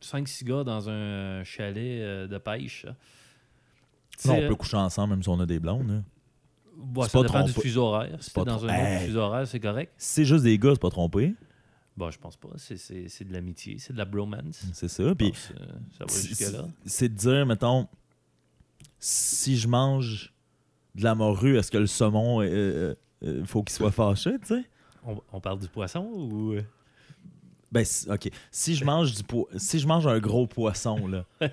5-6 gars dans un chalet euh, de pêche. Non, sais, on peut coucher ensemble même si on a des blondes. bon, c'est ça pas dépend du trompé. fuseau horaire. Si pas t'es dans trom- un autre Hey. fuseau horaire, c'est correct. C'est juste des gars, c'est pas trompé. Bon, je pense pas. C'est- de l'amitié, c'est de la bromance. C'est ça. Puis euh, ça va jusque-là. c'est de dire, mettons, si je mange de la morue, est-ce que le saumon, euh, euh, euh, faut qu'il soit fâché, tu sais? On, on parle du poisson ou. Ben, OK. Si je mange du po- si je mange un gros poisson, là,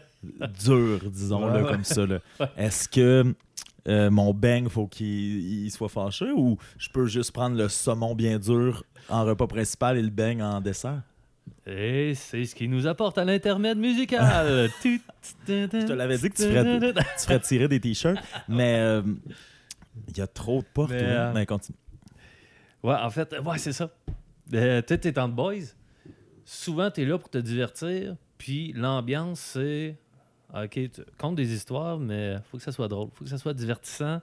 dur, disons, Ouais, là, ouais. comme ça, là, est-ce que euh, mon beigne, faut qu'il il soit fâché ou je peux juste prendre le saumon bien dur en repas principal et le beigne en dessert? Et c'est ce qui nous apporte à l'intermède musical. Je te l'avais dit que tu ferais, tu ferais tirer des t-shirts, mais euh, il y a trop de portes. Mais, oui. euh, Mais continue. Ouais, en fait, ouais, c'est ça. Euh, tu sais, t'es en boys. Souvent, t'es là pour te divertir. Puis l'ambiance, c'est. OK, tu comptes des histoires, mais faut que ça soit drôle. faut que ça soit divertissant.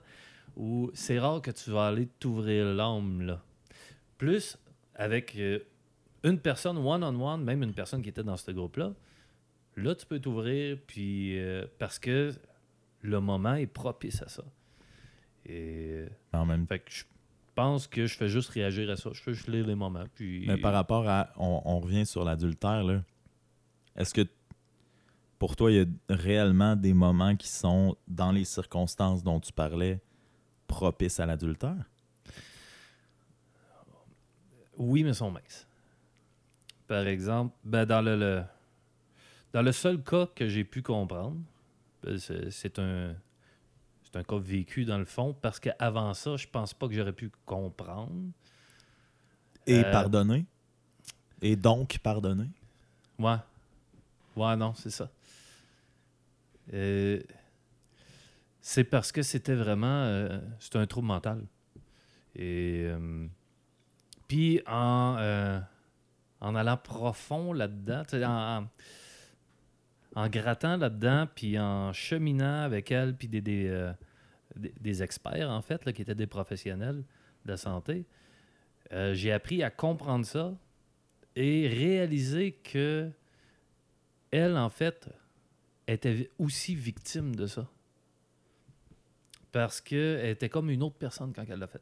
Ou c'est rare que tu vas aller t'ouvrir l'âme, là. Plus avec euh, une personne one-on-one, même une personne qui était dans ce groupe-là, là, tu peux t'ouvrir, puis. euh, parce que le moment est propice à ça. Et. En même Fait que je pense que je fais juste réagir à ça. Je fais juste lire les moments. Puis... Mais par rapport à. On, on revient sur l'adultère, là. Est-ce que pour toi, il y a réellement des moments qui sont, dans les circonstances dont tu parlais, propices à l'adultère? Oui, mais sont minces. Par exemple, ben, dans le, le- dans le seul cas que j'ai pu comprendre, ben, c'est c'est un c'est un cas vécu dans le fond parce qu'avant ça, je pense pas que j'aurais pu comprendre. Et Euh, pardonner. Et donc pardonner. Ouais. Ouais, non, c'est ça. Euh, c'est parce que c'était vraiment. euh, c'était un trouble mental. Et. euh, puis en, en allant profond là-dedans, en, grattant là-dedans, puis en cheminant avec elle, puis des, des, euh, des- experts, en fait, qui étaient des professionnels de santé, euh, j'ai appris à comprendre ça et réaliser que elle, en fait, était aussi victime de ça. Parce qu'elle était comme une autre personne quand elle l'a fait.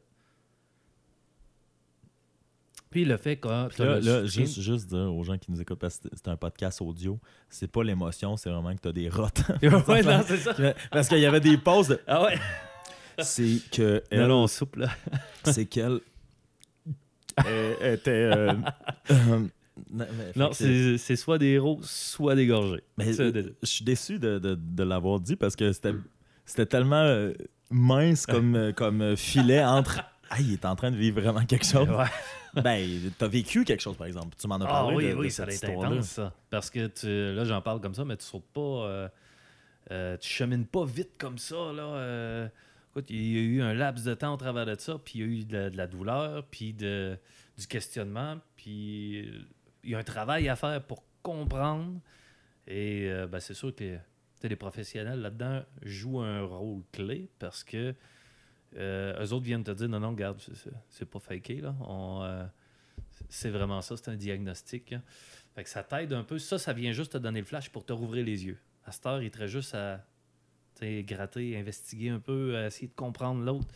Puis le fait que. Là, là, juste, juste dire aux gens qui nous écoutent, parce que c'est un podcast audio, c'est pas l'émotion, c'est vraiment que t'as des rottes. ouais, non, c'est ça. parce qu'il y avait des pauses. de- Ah ouais. C'est que Elle, elle, on soupe, là. c'est qu'elle elle était. euh, euh, non, Non, c'est c'est soit des héros, soit des gorgées. Mais je suis déçu de, de- de l'avoir dit parce que c'était c'était tellement euh, mince comme, comme filet entre. Ah, il est en train de vivre vraiment quelque chose. Ouais. Ben, t'as vécu quelque chose, par exemple. Tu m'en as Ah parlé. oui, de, de oui, ça a été intense, ça. Parce que tu, là, j'en parle comme ça, mais tu sautes pas. euh, euh, tu chemines pas vite comme ça, là. euh. écoute, il y a eu un laps de temps au travers de ça, puis il y a eu de la, de la douleur, puis de, du questionnement, puis euh, il y a un travail à faire pour comprendre. Et euh, ben, c'est sûr que les professionnels là-dedans jouent un rôle clé parce que euh, eux autres viennent te dire non, non, regarde, c'est- pas faké, là. Euh, c'est vraiment ça, c'est un diagnostic. hein. Fait que ça t'aide un peu. Ça, ça vient juste te donner le flash pour te rouvrir les yeux. À cette heure, il te juste à gratter, investiguer un peu, à essayer de comprendre l'autre.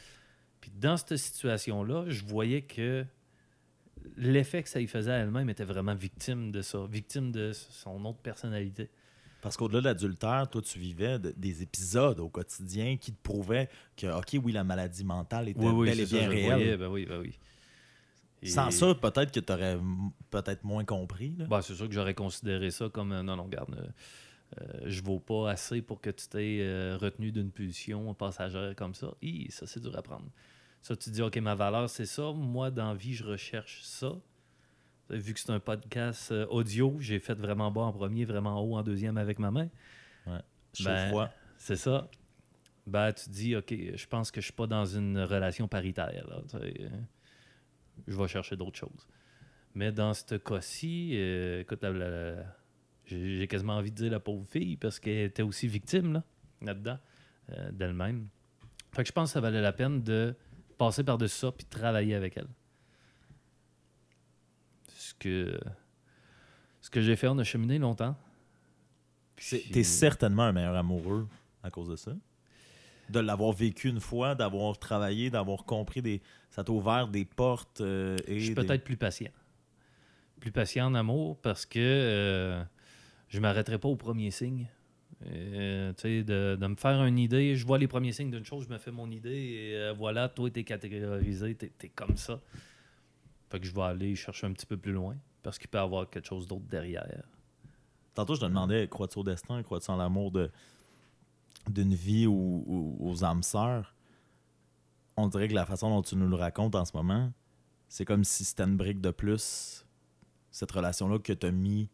Puis dans cette situation-là, je voyais que l'effet que ça y faisait à elle-même était vraiment victime de ça, victime de son autre personnalité. Parce qu'au-delà de l'adultère, toi, tu vivais de- des épisodes au quotidien qui te prouvaient que, OK, oui, la maladie mentale était bel et bien ça, réelle. voyais, ben oui, ben oui. Et- Sans ça, peut-être que tu aurais peut-être moins compris. Ben, c'est sûr que j'aurais considéré ça comme euh, non, non, regarde, euh, euh, je vaux pas assez pour que tu t'aies euh, retenu d'une pulsion passagère comme ça. Hi, ça, c'est dur à prendre. Ça, tu dis, OK, ma valeur, c'est ça. Moi, dans la vie, je recherche ça. Vu que c'est un podcast euh, audio, j'ai fait vraiment bas en premier, vraiment haut en deuxième avec ma main. Ben. C'est ça. Ben, tu te dis, OK, je pense que je suis pas dans une relation paritaire. Là, je vais chercher d'autres choses. Mais dans ce cas-ci, euh, écoute, la- la- la- j'ai quasiment envie de dire la pauvre fille parce qu'elle était aussi victime là, là-dedans euh, d'elle-même. Fait que je pense que ça valait la peine de passer par-dessus ça puis de travailler avec elle. Ce que, ce que j'ai fait, on a cheminé longtemps. Puis- T'es certainement un meilleur amoureux à cause de ça. De l'avoir vécu une fois, d'avoir travaillé, d'avoir compris des. Ça t'a ouvert des portes euh, et. Je suis des- peut-être plus patient. Plus patient en amour parce que euh, je ne m'arrêterai pas au premier signe. Euh, tu sais, de, de me faire une idée, je vois les premiers signes d'une chose, je me fais mon idée et euh, voilà, toi, tu es catégorisé, tu es, comme ça. Fait que je vais aller chercher un petit peu plus loin parce qu'il peut y avoir quelque chose d'autre derrière. Tantôt, je te demandais crois-tu au destin, crois-tu en l'amour de d'une vie ou, ou- aux âmes sœurs? On dirait que la façon dont tu nous le racontes en ce moment, c'est comme si c'était une brique de plus, cette relation-là que tu as mis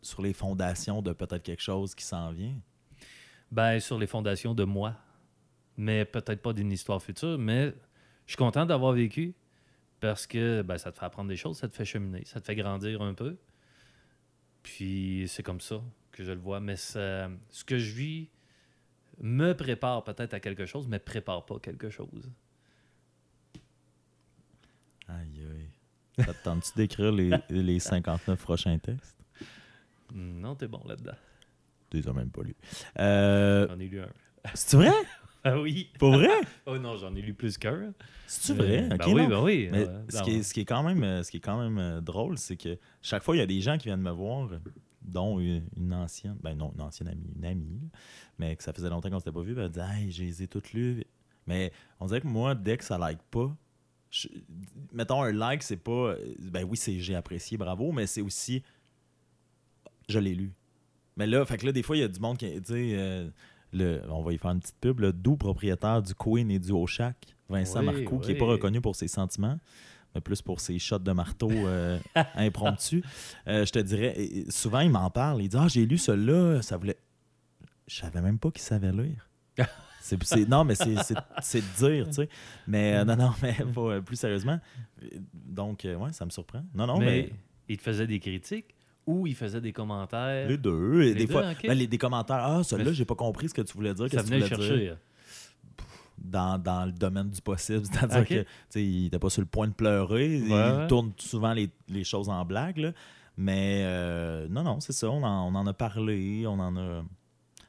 sur les fondations de peut-être quelque chose qui s'en vient. Ben, sur les fondations de moi. Mais peut-être pas d'une histoire future, mais je suis content d'avoir vécu parce que ben, ça te fait apprendre des choses, ça te fait cheminer, ça te fait grandir un peu. Puis c'est comme ça que je le vois. Mais ça- ce que je vis me prépare peut-être à quelque chose, mais prépare pas quelque chose. Aïe, aïe. Ça te tente-tu d'écrire les, les 59 prochains textes? Non, t'es bon là-dedans. Tu as même pas lus. Euh, J'en ai lu un. C'est vrai? Ah oui? Pour vrai? Oh non, j'en ai lu plus qu'un. C'est vrai? Euh, ben oui, ben oui. Mais Euh, ce, qui est, ce qui est quand même, euh, ce qui est quand même euh, drôle, c'est que chaque fois, il y a des gens qui viennent me voir, dont une, une ancienne, ben non, une ancienne amie, une amie, là, mais que ça faisait longtemps qu'on s'était pas vu, elle dit Hey, je les ai toutes lues. Mais on dirait que moi, dès que ça like pas, je- mettons, un like, c'est pas. Ben oui, c'est j'ai apprécié, bravo, mais c'est aussi. Je l'ai lu. Mais là, fait que là, des fois, il y a du monde qui. Tu sais, le, on va y faire une petite pub, le doux propriétaire du Queen et du Oshak, Vincent Oui, Marcoux, qui n'est pas reconnu pour ses sentiments, mais plus pour ses shots de marteau euh, impromptus. Euh, je te dirais, souvent, il m'en parle. Il dit Ah, j'ai lu celui-là, ça voulait. Je savais même pas qu'il savait lire. Non, mais c'est, de dire, tu sais. Mais euh, non, non, mais euh, plus sérieusement. Donc, ouais, ça me surprend. Non, non, mais, mais il te faisait des critiques ou il faisait des commentaires. les deux. Et Les des deux, fois, ben, les, des commentaires Ah, celui-là, j'ai pas compris ce que tu voulais dire. ça Qu'est-ce que tu venait dire? chercher. dans, dans le domaine du possible. C'est-à-dire Ok. que tu sais, il était pas sur le point de pleurer. il Ouais, tourne souvent les, les choses en blague. là. Mais euh, non, non, c'est ça. On en, on en a parlé. On en a.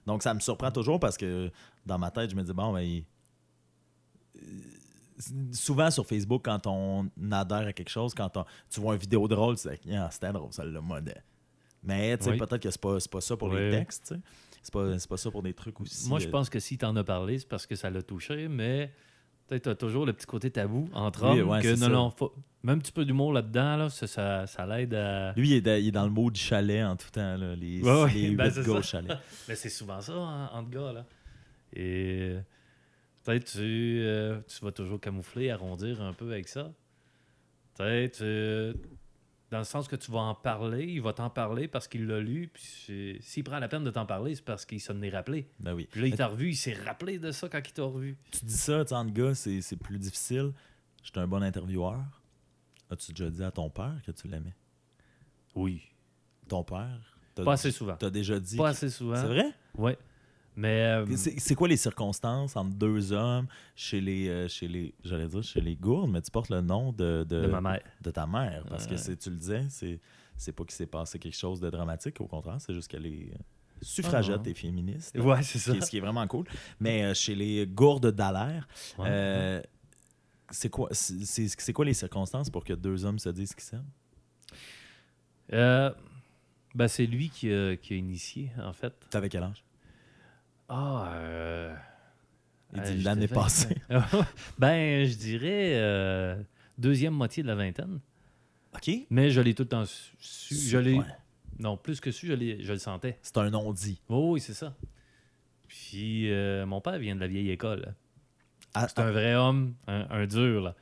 Donc, ça me surprend toujours parce que dans ma tête, je me dis, bon, ben, il- souvent sur Facebook, quand on adhère à quelque chose, quand on- tu vois une vidéo drôle, tu dis, ah, c'était drôle, celle-là, moi. de- Mais Oui. peut-être que c'est pas, c'est pas ça pour les textes. tu sais. C'est pas, c'est pas ça pour des trucs aussi. Moi, je euh, pense que si t'en as parlé, c'est parce que ça l'a touché, mais peut-être t'as toujours le petit côté tabou entre Oui, hommes. ouais, que c'est non, ça. non, faut- même un petit peu d'humour là-dedans, là, ça, ça, ça l'aide à. Lui, il est, dans, il est dans le mot du chalet en tout temps. Là, les Ouais, les ben, c'est gars ça. au chalet. Mais c'est souvent ça, hein, entre gars, là. Et euh, peut-être tu, euh, tu vas toujours camoufler, arrondir un peu avec ça. Peut-être, euh, dans le sens que tu vas en parler, il va t'en parler parce qu'il l'a lu, puis s'il prend la peine de t'en parler, c'est parce qu'il s'en est rappelé. Ben oui. Puis là, il t'a revu, il s'est rappelé de ça quand il t'a revu. Tu dis ça, entre gars, c'est plus difficile. J'étais un bon intervieweur. As-tu déjà dit à ton père que tu l'aimais? Oui. Ton père? Pas assez souvent. T'as déjà dit. Pas assez souvent. C'est vrai? Ouais. Mais. euh, C'est quoi les circonstances entre deux hommes chez les, euh, chez les j'allais dire chez les gourdes, mais tu portes le nom de, de, de ma mère. de ta mère. Parce que tu le disais, c'est c'est pas qu'il s'est passé quelque chose de dramatique, au contraire, c'est juste qu'elle est euh, suffragette Ah. et féministe. Ouais, c'est est, ce qui est vraiment cool. Mais euh, chez les gourdes d'Alaire, Ouais. euh, c'est quoi, c'est quoi les circonstances pour que deux hommes se disent qu'ils s'aiment? Euh, ben, c'est lui qui a, qui a initié, en fait. T'avais quel âge? Ah, euh, Il euh, dit j'étais l'année passée. ben, je dirais euh, deuxième moitié de la vingtaine. OK. Mais je l'ai tout le temps su. su- je l'ai, Ouais. Non, plus que su, je, je le sentais. C'est un non-dit. Oh, oui, c'est ça. Puis, euh, mon père vient de la vieille école. Ah, C'est un vrai homme, un, un dur. Là.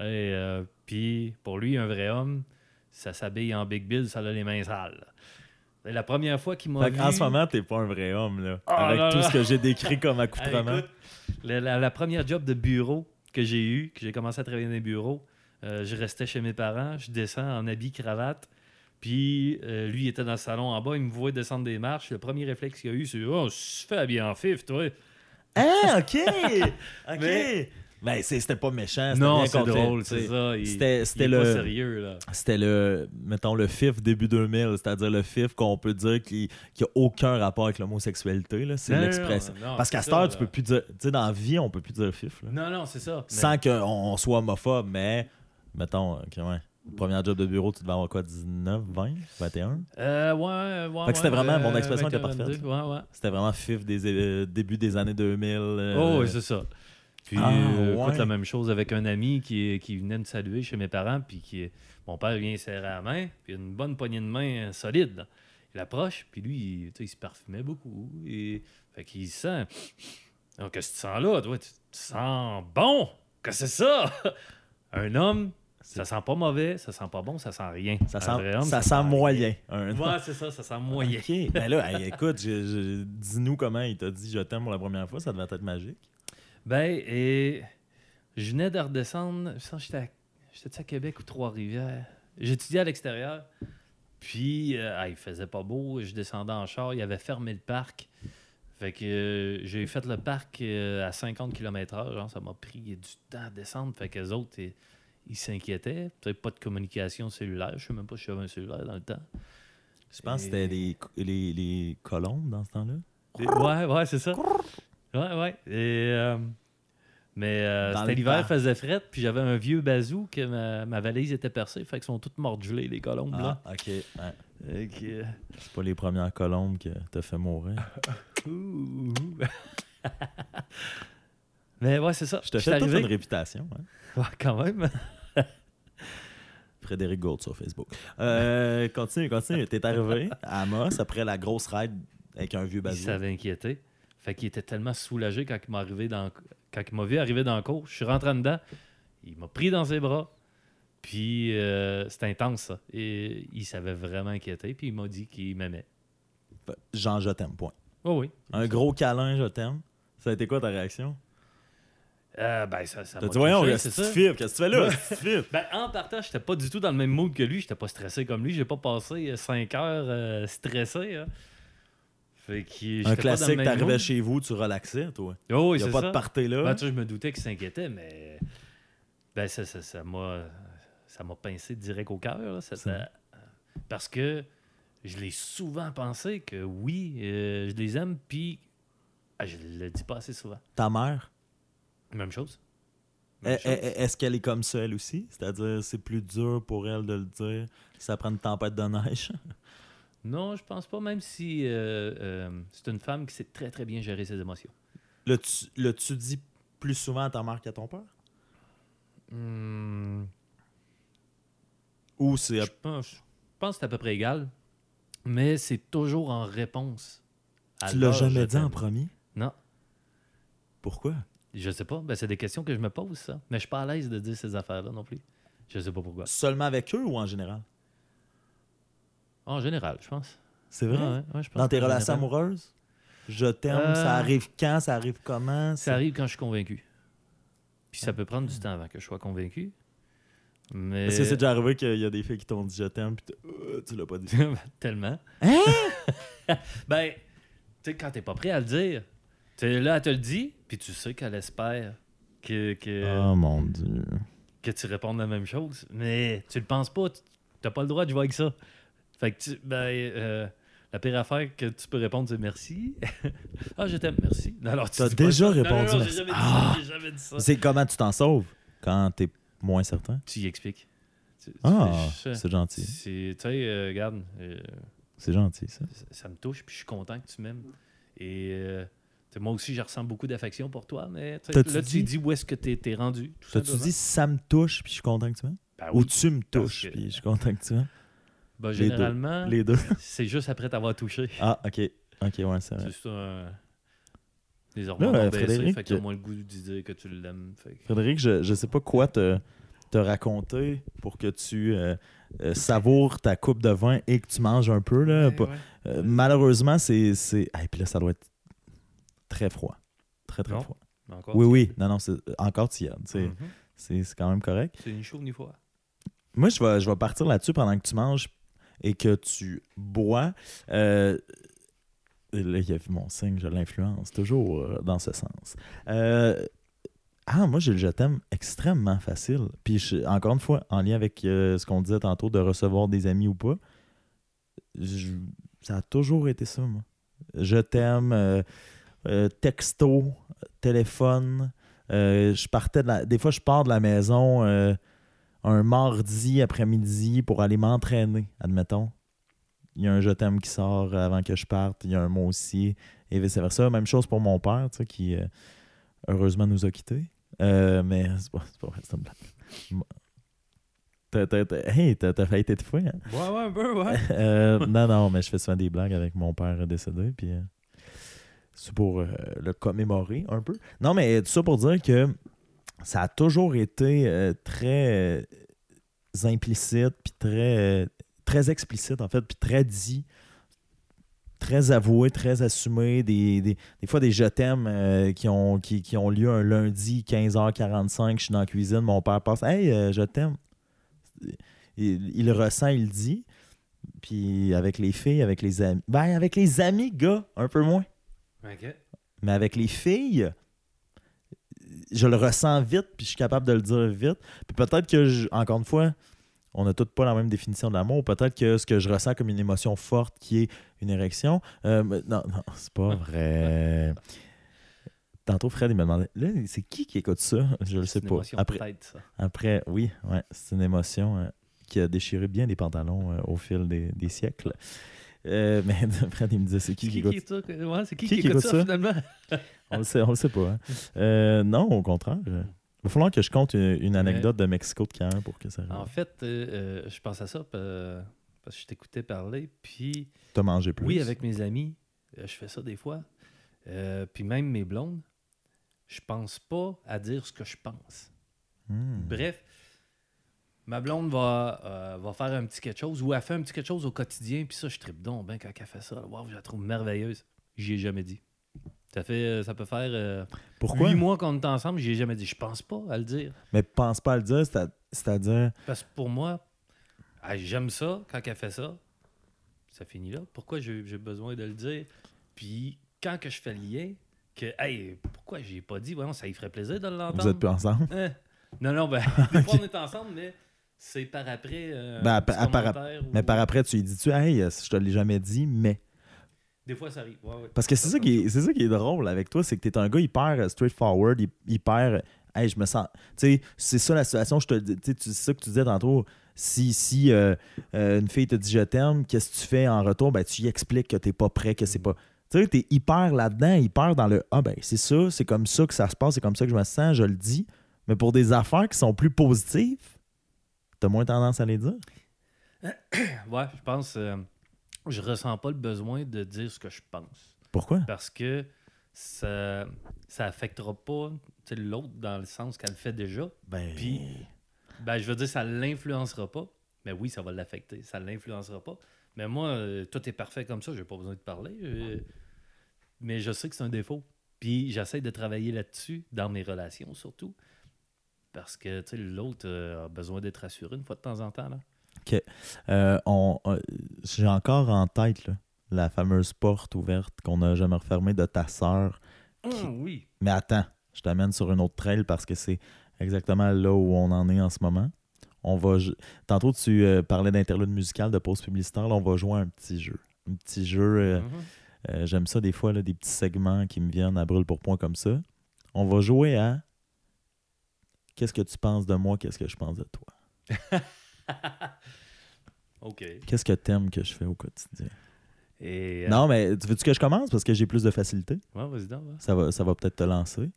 Et, euh, puis, pour lui, un vrai homme, ça s'habille en Big Bill, ça a les mains sales. C'est la première fois qu'il m'a Fait vu... en ce moment, t'es pas un vrai homme, là. Ah, avec là, tout là. ce que j'ai décrit comme accoutrement. écoute, la, la- la première job de bureau que j'ai eu, que j'ai commencé à travailler dans les bureaux, euh, je restais chez mes parents, je descends en habit cravate, puis euh, lui il était dans le salon en bas, il me voit descendre des marches. Le premier réflexe qu'il a eu, c'est Oh, je fais habiller en fif, toi. Ah, OK! OK! Mais- Ben, c'était pas méchant. c'était Non, c'est drôle, c'est ça. C'était est pas le. sérieux, là. C'était le, mettons, le FIF début 2000, c'est-à-dire le FIF qu'on peut dire qui n'a aucun rapport avec l'homosexualité. là, C'est l'expression. Parce qu'à cette heure, tu peux plus dire. Tu sais, dans la vie, on peut plus dire FIF. là. Non, non, c'est ça. Mais- Sans qu'on soit homophobe, mais, mettons, ok, ouais. Premier job de bureau, tu devais avoir quoi, 19, 20, 21 Euh, ouais, ouais. Fait que c'était vraiment- mon euh, expression était 21, parfaite. 22, Ouais, ouais. C'était vraiment FIF des euh, début des années 2000. euh, Oh, oui, c'est ça. Puis, Ah, euh, écoute, la même chose avec un ami qui, qui venait me saluer chez mes parents, puis qui, mon père vient serrer la main, puis une bonne poignée de main euh, solide. là. Il approche, puis lui, il, il se parfumait beaucoup. Et, fait qu'il sent. Oh, Qu'est-ce que tu sens là, toi? Tu, tu sens bon! Qu'est-ce que c'est ça? un homme, ça sent pas mauvais, ça sent pas bon, ça sent rien. Ça sent, homme, ça sent moyen. Un- Ouais, c'est ça, ça sent moyen. Ok. Ben là, hey, écoute, dis-nous comment il t'a dit je t'aime pour la première fois, ça devait être magique. Ben, et je venais de redescendre. je J'étais à, j'étais à Québec ou Trois-Rivières? J'étudiais à l'extérieur. Puis, euh, ah, il faisait pas beau. Je descendais en char. Il avait fermé le parc. Fait que euh, j'ai fait le parc euh, à 50 km/h. Ça m'a pris du temps à descendre. Fait que les autres, ils ils s'inquiétaient. Peut-être pas de communication cellulaire. Je sais même pas si j'avais un cellulaire dans le temps. Je pense que c'était les, les, les colombes dans ce temps-là. Et- Ouais, ouais, c'est ça. Ouais, ouais. Et, euh, mais euh, c'était l'hiver, faisait fret, puis j'avais un vieux bazou que ma, ma valise était percée, fait qu'ils sont toutes mortes gelées, les colombes. Ah, ok. Ouais. Là. Euh, C'est pas les premières colombes que t'as fait mourir. ouh, ouh. Mais ouais, c'est ça. Je te fais toute une réputation. hein. Ouais, quand même. Frédéric Gould sur Facebook. Euh, continue, continue. T'es arrivé à Amos après la grosse ride avec un vieux bazou. s'avait inquiété. Fait qu'il était tellement soulagé quand il m'a arrivé dans quand il m'a vu arriver dans le cours. Je suis rentré en dedans. Il m'a pris dans ses bras. Puis euh, c'était intense ça. Et il s'avait vraiment inquiété. Puis il m'a dit qu'il m'aimait. Jean, je t'aime, point. Oh oui. Un gros câlin, je t'aime. Ça a été quoi ta réaction? Euh, ben ça, ça T'as dit, voyons, c'est que ça? tu fais? Qu'est-ce que tu fais là? Ben, en partant, j'étais pas du tout dans le même mood que lui. J'étais pas stressé comme lui. J'ai pas passé 5 heures euh, stressé. hein. Fait que Un classique, t'arrivais chez vous, tu relaxais, toi. Oh, oui, Il n'y a pas ça. de party là. Ben, tu sais, je me doutais qu'il s'inquiétait, mais ben, ça ça- ça m'a ça m'a pincé direct au cœur. Ça- ça- Parce que je l'ai souvent pensé que oui, euh, je les aime, puis ah, je le dis pas assez souvent. Ta mère, Même chose. eh, Même eh, chose. eh, est-ce qu'elle est comme ça, elle aussi? C'est-à-dire, c'est plus dur pour elle de le dire si ça prend une tempête de neige? Non, je pense pas, même si euh, euh, c'est une femme qui sait très très bien gérer ses émotions. L'as-tu l'as-tu dit plus souvent à ta mère qu'à ton père? Hmm, Ou c'est... je pense, je pense que c'est à peu près égal, mais c'est toujours en réponse. à Tu l'as leur je jamais dit en t'aime. premier? Non. Pourquoi? Je sais pas. Ben, c'est des questions que je me pose, ça. Mais je suis pas à l'aise de dire ces affaires-là non plus. Je sais pas pourquoi. Seulement avec eux ou en général? En général, je pense. C'est vrai? Ouais, ouais, ouais, je pense Dans tes relations général. amoureuses? Je t'aime, Euh, ça arrive quand? Ça arrive comment? Ça arrive quand je suis convaincu. Puis ça peut prendre du temps avant que je sois convaincu. Mais. Est-ce que c'est déjà arrivé qu'il y a des filles qui t'ont dit je t'aime puis t'as- euh, tu l'as pas dit? Tellement. Hein? Ben, tu sais, quand t'es pas prêt à le dire, sais, là, elle te le dit, puis tu sais qu'elle espère que, que, Oh mon dieu. que tu répondes la même chose. Mais tu le penses pas. T'as pas le droit de jouer avec ça. Fait que, tu, ben, euh, la pire affaire que tu peux répondre, c'est merci. ah, je t'aime, merci. Alors, tu pas déjà ça. Non, non, répondu non, merci. jamais dit Ah! ça. J'ai jamais dit ça. C'est comment tu t'en sauves quand t'es moins certain? Tu y expliques. Tu- tu Ah, c'est gentil. Tu sais, euh, regarde, euh, C'est gentil, ça. ça, ça me touche, puis je suis content que tu m'aimes. Et euh, tu moi aussi, je ressens beaucoup d'affection pour toi, mais tu là, tu dis où est-ce que t'es es rendu. tout T'as-tu dit ça me touche puis je suis content que tu m'aimes? Ben Ou tu me touches que- puis je suis content que tu m'aimes? Ben, les deux. généralement, Les deux. c'est juste après t'avoir touché. Ah, ok. Ok, ouais, c'est vrai. C'est un... Les hormones Là, ont euh, baissé, Frédéric, fait que t'as moins le goût de dire que tu l'aimes. fait Frédéric, je, je sais pas quoi te, te raconter pour que tu euh, euh, savoures ta coupe de vin et que tu manges un peu. Là. Ouais, Pas- ouais. Euh, malheureusement, c'est. c'est... Ah, et puis là, ça doit être très froid. Très, très Non? froid. Mais encore, Oui, oui. Non, non, c'est encore tiède. C'est, Mhm. c'est, c'est quand même correct. C'est ni chaud ni froid. Moi, je vais, je vais partir là-dessus pendant que tu manges et que tu bois. Euh, là, il y a vu mon signe, je l'influence toujours euh, dans ce sens. Euh, ah, moi, j'ai le je t'aime extrêmement facile. Puis, je- encore une fois, en lien avec ce qu'on disait tantôt de recevoir des amis ou pas, ça a toujours été ça, moi. Je t'aime, texto, téléphone. je partais. Des fois, je pars de la maison. Un mardi après-midi pour aller m'entraîner, admettons. Il y a un je t'aime qui sort avant que je parte, il y a un mot aussi, et vice-versa. Même chose pour mon père, tu sais, qui euh, heureusement nous a quittés. Euh, mais c'est pas, c'est pas vrai, c'est une blague. T'as, t'as- t'as- hey, t'as, failli t'étouffer, hein? Ouais, ouais, un peu, ouais. Euh, non, non, mais je fais souvent des blagues avec mon père décédé, puis euh, c'est pour euh, le commémorer un peu. Non, mais tout ça pour dire que ça a toujours été euh, très euh, implicite, puis très, euh, très explicite, en fait, puis très dit, très avoué, très assumé. Des, des, des fois, des je t'aime euh, qui, ont, qui, qui ont lieu un lundi, 15h45, je suis dans la cuisine, mon père passe Hey, euh, je t'aime. Il, il le ressent, il le dit. Puis avec les filles, avec les amis. Ben, avec les amis, gars, un peu moins. Mais avec les filles, je le ressens vite, puis je suis capable de le dire vite. Puis peut-être que, je- encore une fois, on n'a toutes pas la même définition de l'amour. Peut-être que ce que je ressens comme une émotion forte, qui est une érection. euh, mais non, non, c'est pas vrai. Tantôt, Fred, il m'a demandé Là, c'est qui qui écoute ça? Je le sais C'est une pas. émotion, Après, peut-être, ça. après, oui, ouais, c'est une émotion euh, qui a déchiré bien des pantalons euh, au fil des, des siècles. Euh, mais Fred, il me disait, c'est qui qui qui, écoute ça? Ouais, c'est qui, Qui qui, qui écoute écoute ça, finalement? On le sait, on le sait pas. hein. Euh, non, au contraire. Il va falloir que je compte une, une anecdote de Mexico de Caen pour que ça arrive. En fait, euh, je pense à ça parce que je t'écoutais parler, puis T'as mangé plus. oui, avec mes amis, je fais ça des fois. Puis même mes blondes, je pense pas à dire ce que je pense. Hmm. Bref, ma blonde va, euh, va faire un petit quelque chose ou elle fait un petit quelque chose au quotidien, puis ça, je tripe donc ben quand elle fait ça. Waouh, je la trouve merveilleuse. J'y ai jamais dit. Ça, fait, euh, ça peut faire euh, Pourquoi? huit mois qu'on est ensemble, j'y ai jamais dit. Je pense pas à le dire. Mais pense pas à le dire, c'est à- c'est-à-dire. Parce que pour moi, ah, j'aime ça quand elle fait ça. Ça finit là. Pourquoi j'ai j'ai besoin de le dire? Puis quand que je fais le lien, que, hey, pourquoi j'ai pas dit? Voyons, ça y ferait plaisir de l'entendre. Vous êtes plus ensemble? Hein? Non, non, ben, des fois on est ensemble, mais c'est par après. euh, Ben, à- par- ou- Mais par après, tu lui dis-tu, hey, euh, je te l'ai jamais dit, mais. Des fois, ça arrive. Ouais, ouais. Parce que c'est ça, qui est, c'est ça qui est drôle avec toi, c'est que t'es un gars hyper euh, straightforward, hy- hyper. euh, Hey, je me sens. Tu sais, c'est ça la situation, je te dis. tu sais, tu- C'est ça que tu disais tantôt. Si, si euh, euh, une fille te dit je t'aime, qu'est-ce que tu fais en retour? Ben, tu y expliques que t'es pas prêt, que c'est pas. Tu sais, t'es hyper là-dedans, hyper dans le Ah, ben, c'est ça, c'est comme ça que ça se passe, c'est comme ça que je me sens, je le dis. Mais pour des affaires qui sont plus positives, t'as moins tendance à les dire? Ouais, je pense. euh, je ressens pas le besoin de dire ce que je pense. Pourquoi? Parce que ça ça affectera pas l'autre dans le sens qu'elle le fait déjà. Ben. Puis, ben, je veux dire, ça l'influencera pas. Mais oui, ça va l'affecter. Ça l'influencera pas. Mais moi, euh, tout est parfait comme ça. J'ai pas besoin de parler. euh, mais je sais que c'est un défaut. Puis, j'essaie de travailler là-dessus, dans mes relations surtout. Parce que, tu sais, l'autre euh, a besoin d'être rassuré une fois de temps en temps. Là. Euh, on, euh, J'ai encore en tête là, la fameuse porte ouverte qu'on n'a jamais refermée de ta sœur. Hum, oui. Mais attends, je t'amène sur une autre trail parce que c'est exactement là où on en est en ce moment. On va Tantôt, tu euh, parlais d'interlude musical, de pause publicitaire. Là, on va jouer à un petit jeu. Un petit jeu. euh, J'aime ça des fois, là, des petits segments qui me viennent à brûle pour point comme ça. On va jouer à Qu'est-ce que tu penses de moi, qu'est-ce que je pense de toi? OK. Qu'est-ce que t'aimes que je fais au quotidien? Et, euh, Non, mais tu veux-tu que je commence? Parce que j'ai plus de facilité? Ouais, vas-y donc. Ça va, ça va peut-être te lancer.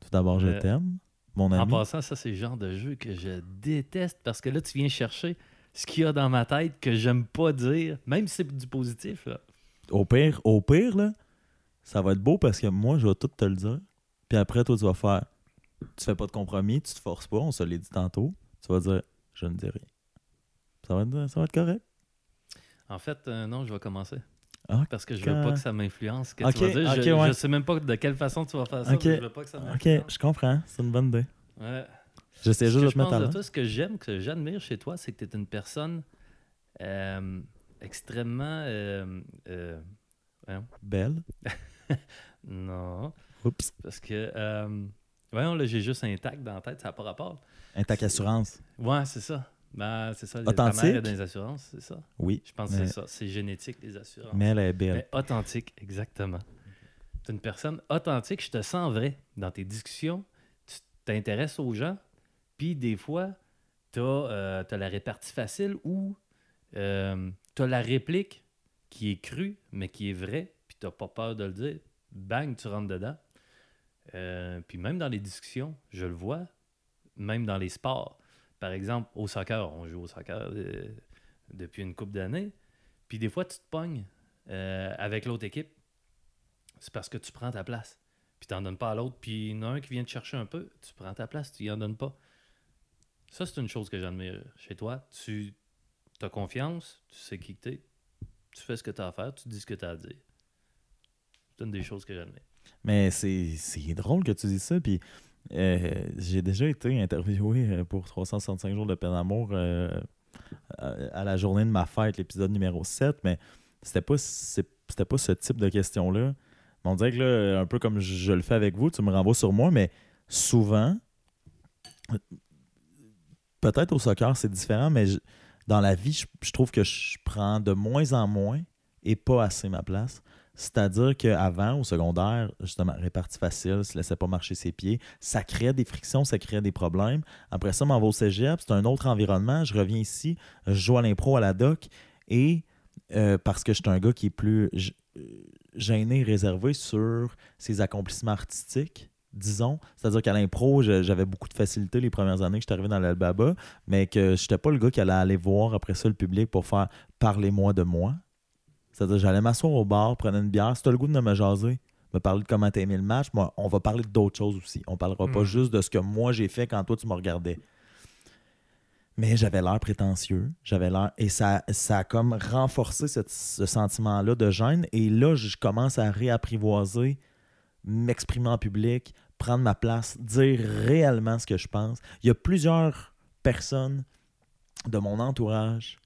Tout d'abord, je Euh, t'aime, mon En ami. passant, ça, c'est le genre de jeu que je déteste parce que là, tu viens chercher ce qu'il y a dans ma tête que j'aime pas dire, même si c'est du positif. Là. Au pire, au pire, là, ça va être beau parce que moi, je vais tout te le dire. Puis après, toi, tu vas faire. Tu fais pas de compromis, tu te forces pas, on se l'a dit tantôt. Tu vas dire, je ne dis rien. Ça va être, ça va être correct. En fait, euh, non, je vais commencer. Parce que je veux pas que ça m'influence. ce que tu vas dire. je, ouais. je sais même pas de quelle façon tu vas faire ça. Je veux pas que ça Ok, je comprends. C'est une bonne idée. Ouais. J'essaie juste que de te mettre à toi, ce que j'aime, que j'admire chez toi, c'est que tu es une personne euh, extrêmement. euh, euh, Belle. non. Oups. Parce que. Euh, voyons, là, j'ai juste un tac dans la tête, ça n'a pas rapport. Intact Assurance. Ouais, c'est ça. Ben, c'est ça. Authentique? Dans les assurances, c'est ça. Oui. Je pense que c'est ça. C'est génétique, les assurances. Mais elle est belle. Mais authentique, exactement. Tu es une personne authentique, je te sens vrai. Dans tes discussions, tu t'intéresses aux gens, puis des fois, tu as, la répartie facile ou tu as la réplique qui est crue, mais qui est vraie, puis tu pas peur de le dire. Bang, tu rentres dedans. Euh, puis même dans les discussions, je le vois, même dans les sports. Par exemple, au soccer, on joue au soccer euh, depuis une couple d'années. Puis des fois, tu te pognes euh, avec l'autre équipe. C'est parce que tu prends ta place. Puis tu n'en donnes pas à l'autre. Puis il y en a un qui vient te chercher un peu. Tu prends ta place, tu y en donnes pas. Ça, c'est une chose que j'admire chez toi. Tu as confiance, tu sais qui tu es. Tu fais ce que tu as à faire, tu dis ce que tu as à dire. C'est une des choses que j'admire. Mais c'est drôle que tu dises ça. Puis euh, j'ai déjà été interviewé euh, pour 365 jours de peine d'amour euh, à, la journée de ma fête, l'épisode numéro 7. Mais c'était pas, pas ce type de question-là. On dirait que là, un peu comme je, le fais avec vous, tu me renvoies sur moi, mais souvent, peut-être au soccer, c'est différent, mais dans la vie, je trouve que je prends de moins en moins et pas assez ma place. C'est-à-dire qu'avant, au secondaire, justement, répartie facile, se laissait pas marcher ses pieds, ça créait des frictions, ça créait des problèmes. Après ça, m'en vais au cégep, c'est un autre environnement. Je reviens ici, je joue à l'impro à la doc et euh, parce que je suis un gars qui est plus euh, gêné, réservé sur ses accomplissements artistiques, disons. C'est-à-dire qu'à l'impro, j'avais beaucoup de facilité les premières années que j'étais arrivé dans l'Albaba, mais que j'étais pas le gars qui allait aller voir après ça le public pour faire « parlez-moi de moi ». C'est-à-dire j'allais m'asseoir au bar, prendre une bière, si t'as le goût de me jaser, me parler de comment t'as aimé le match, moi, on va parler d'autres choses aussi. On parlera pas Mhm. juste de ce que moi j'ai fait quand toi tu me regardais. Mais j'avais l'air prétentieux, j'avais l'air et ça, ça a comme renforcé cette- ce sentiment-là de gêne. Et là, je commence à réapprivoiser, m'exprimer en public, prendre ma place, dire réellement ce que je pense. Il y a plusieurs personnes de mon entourage.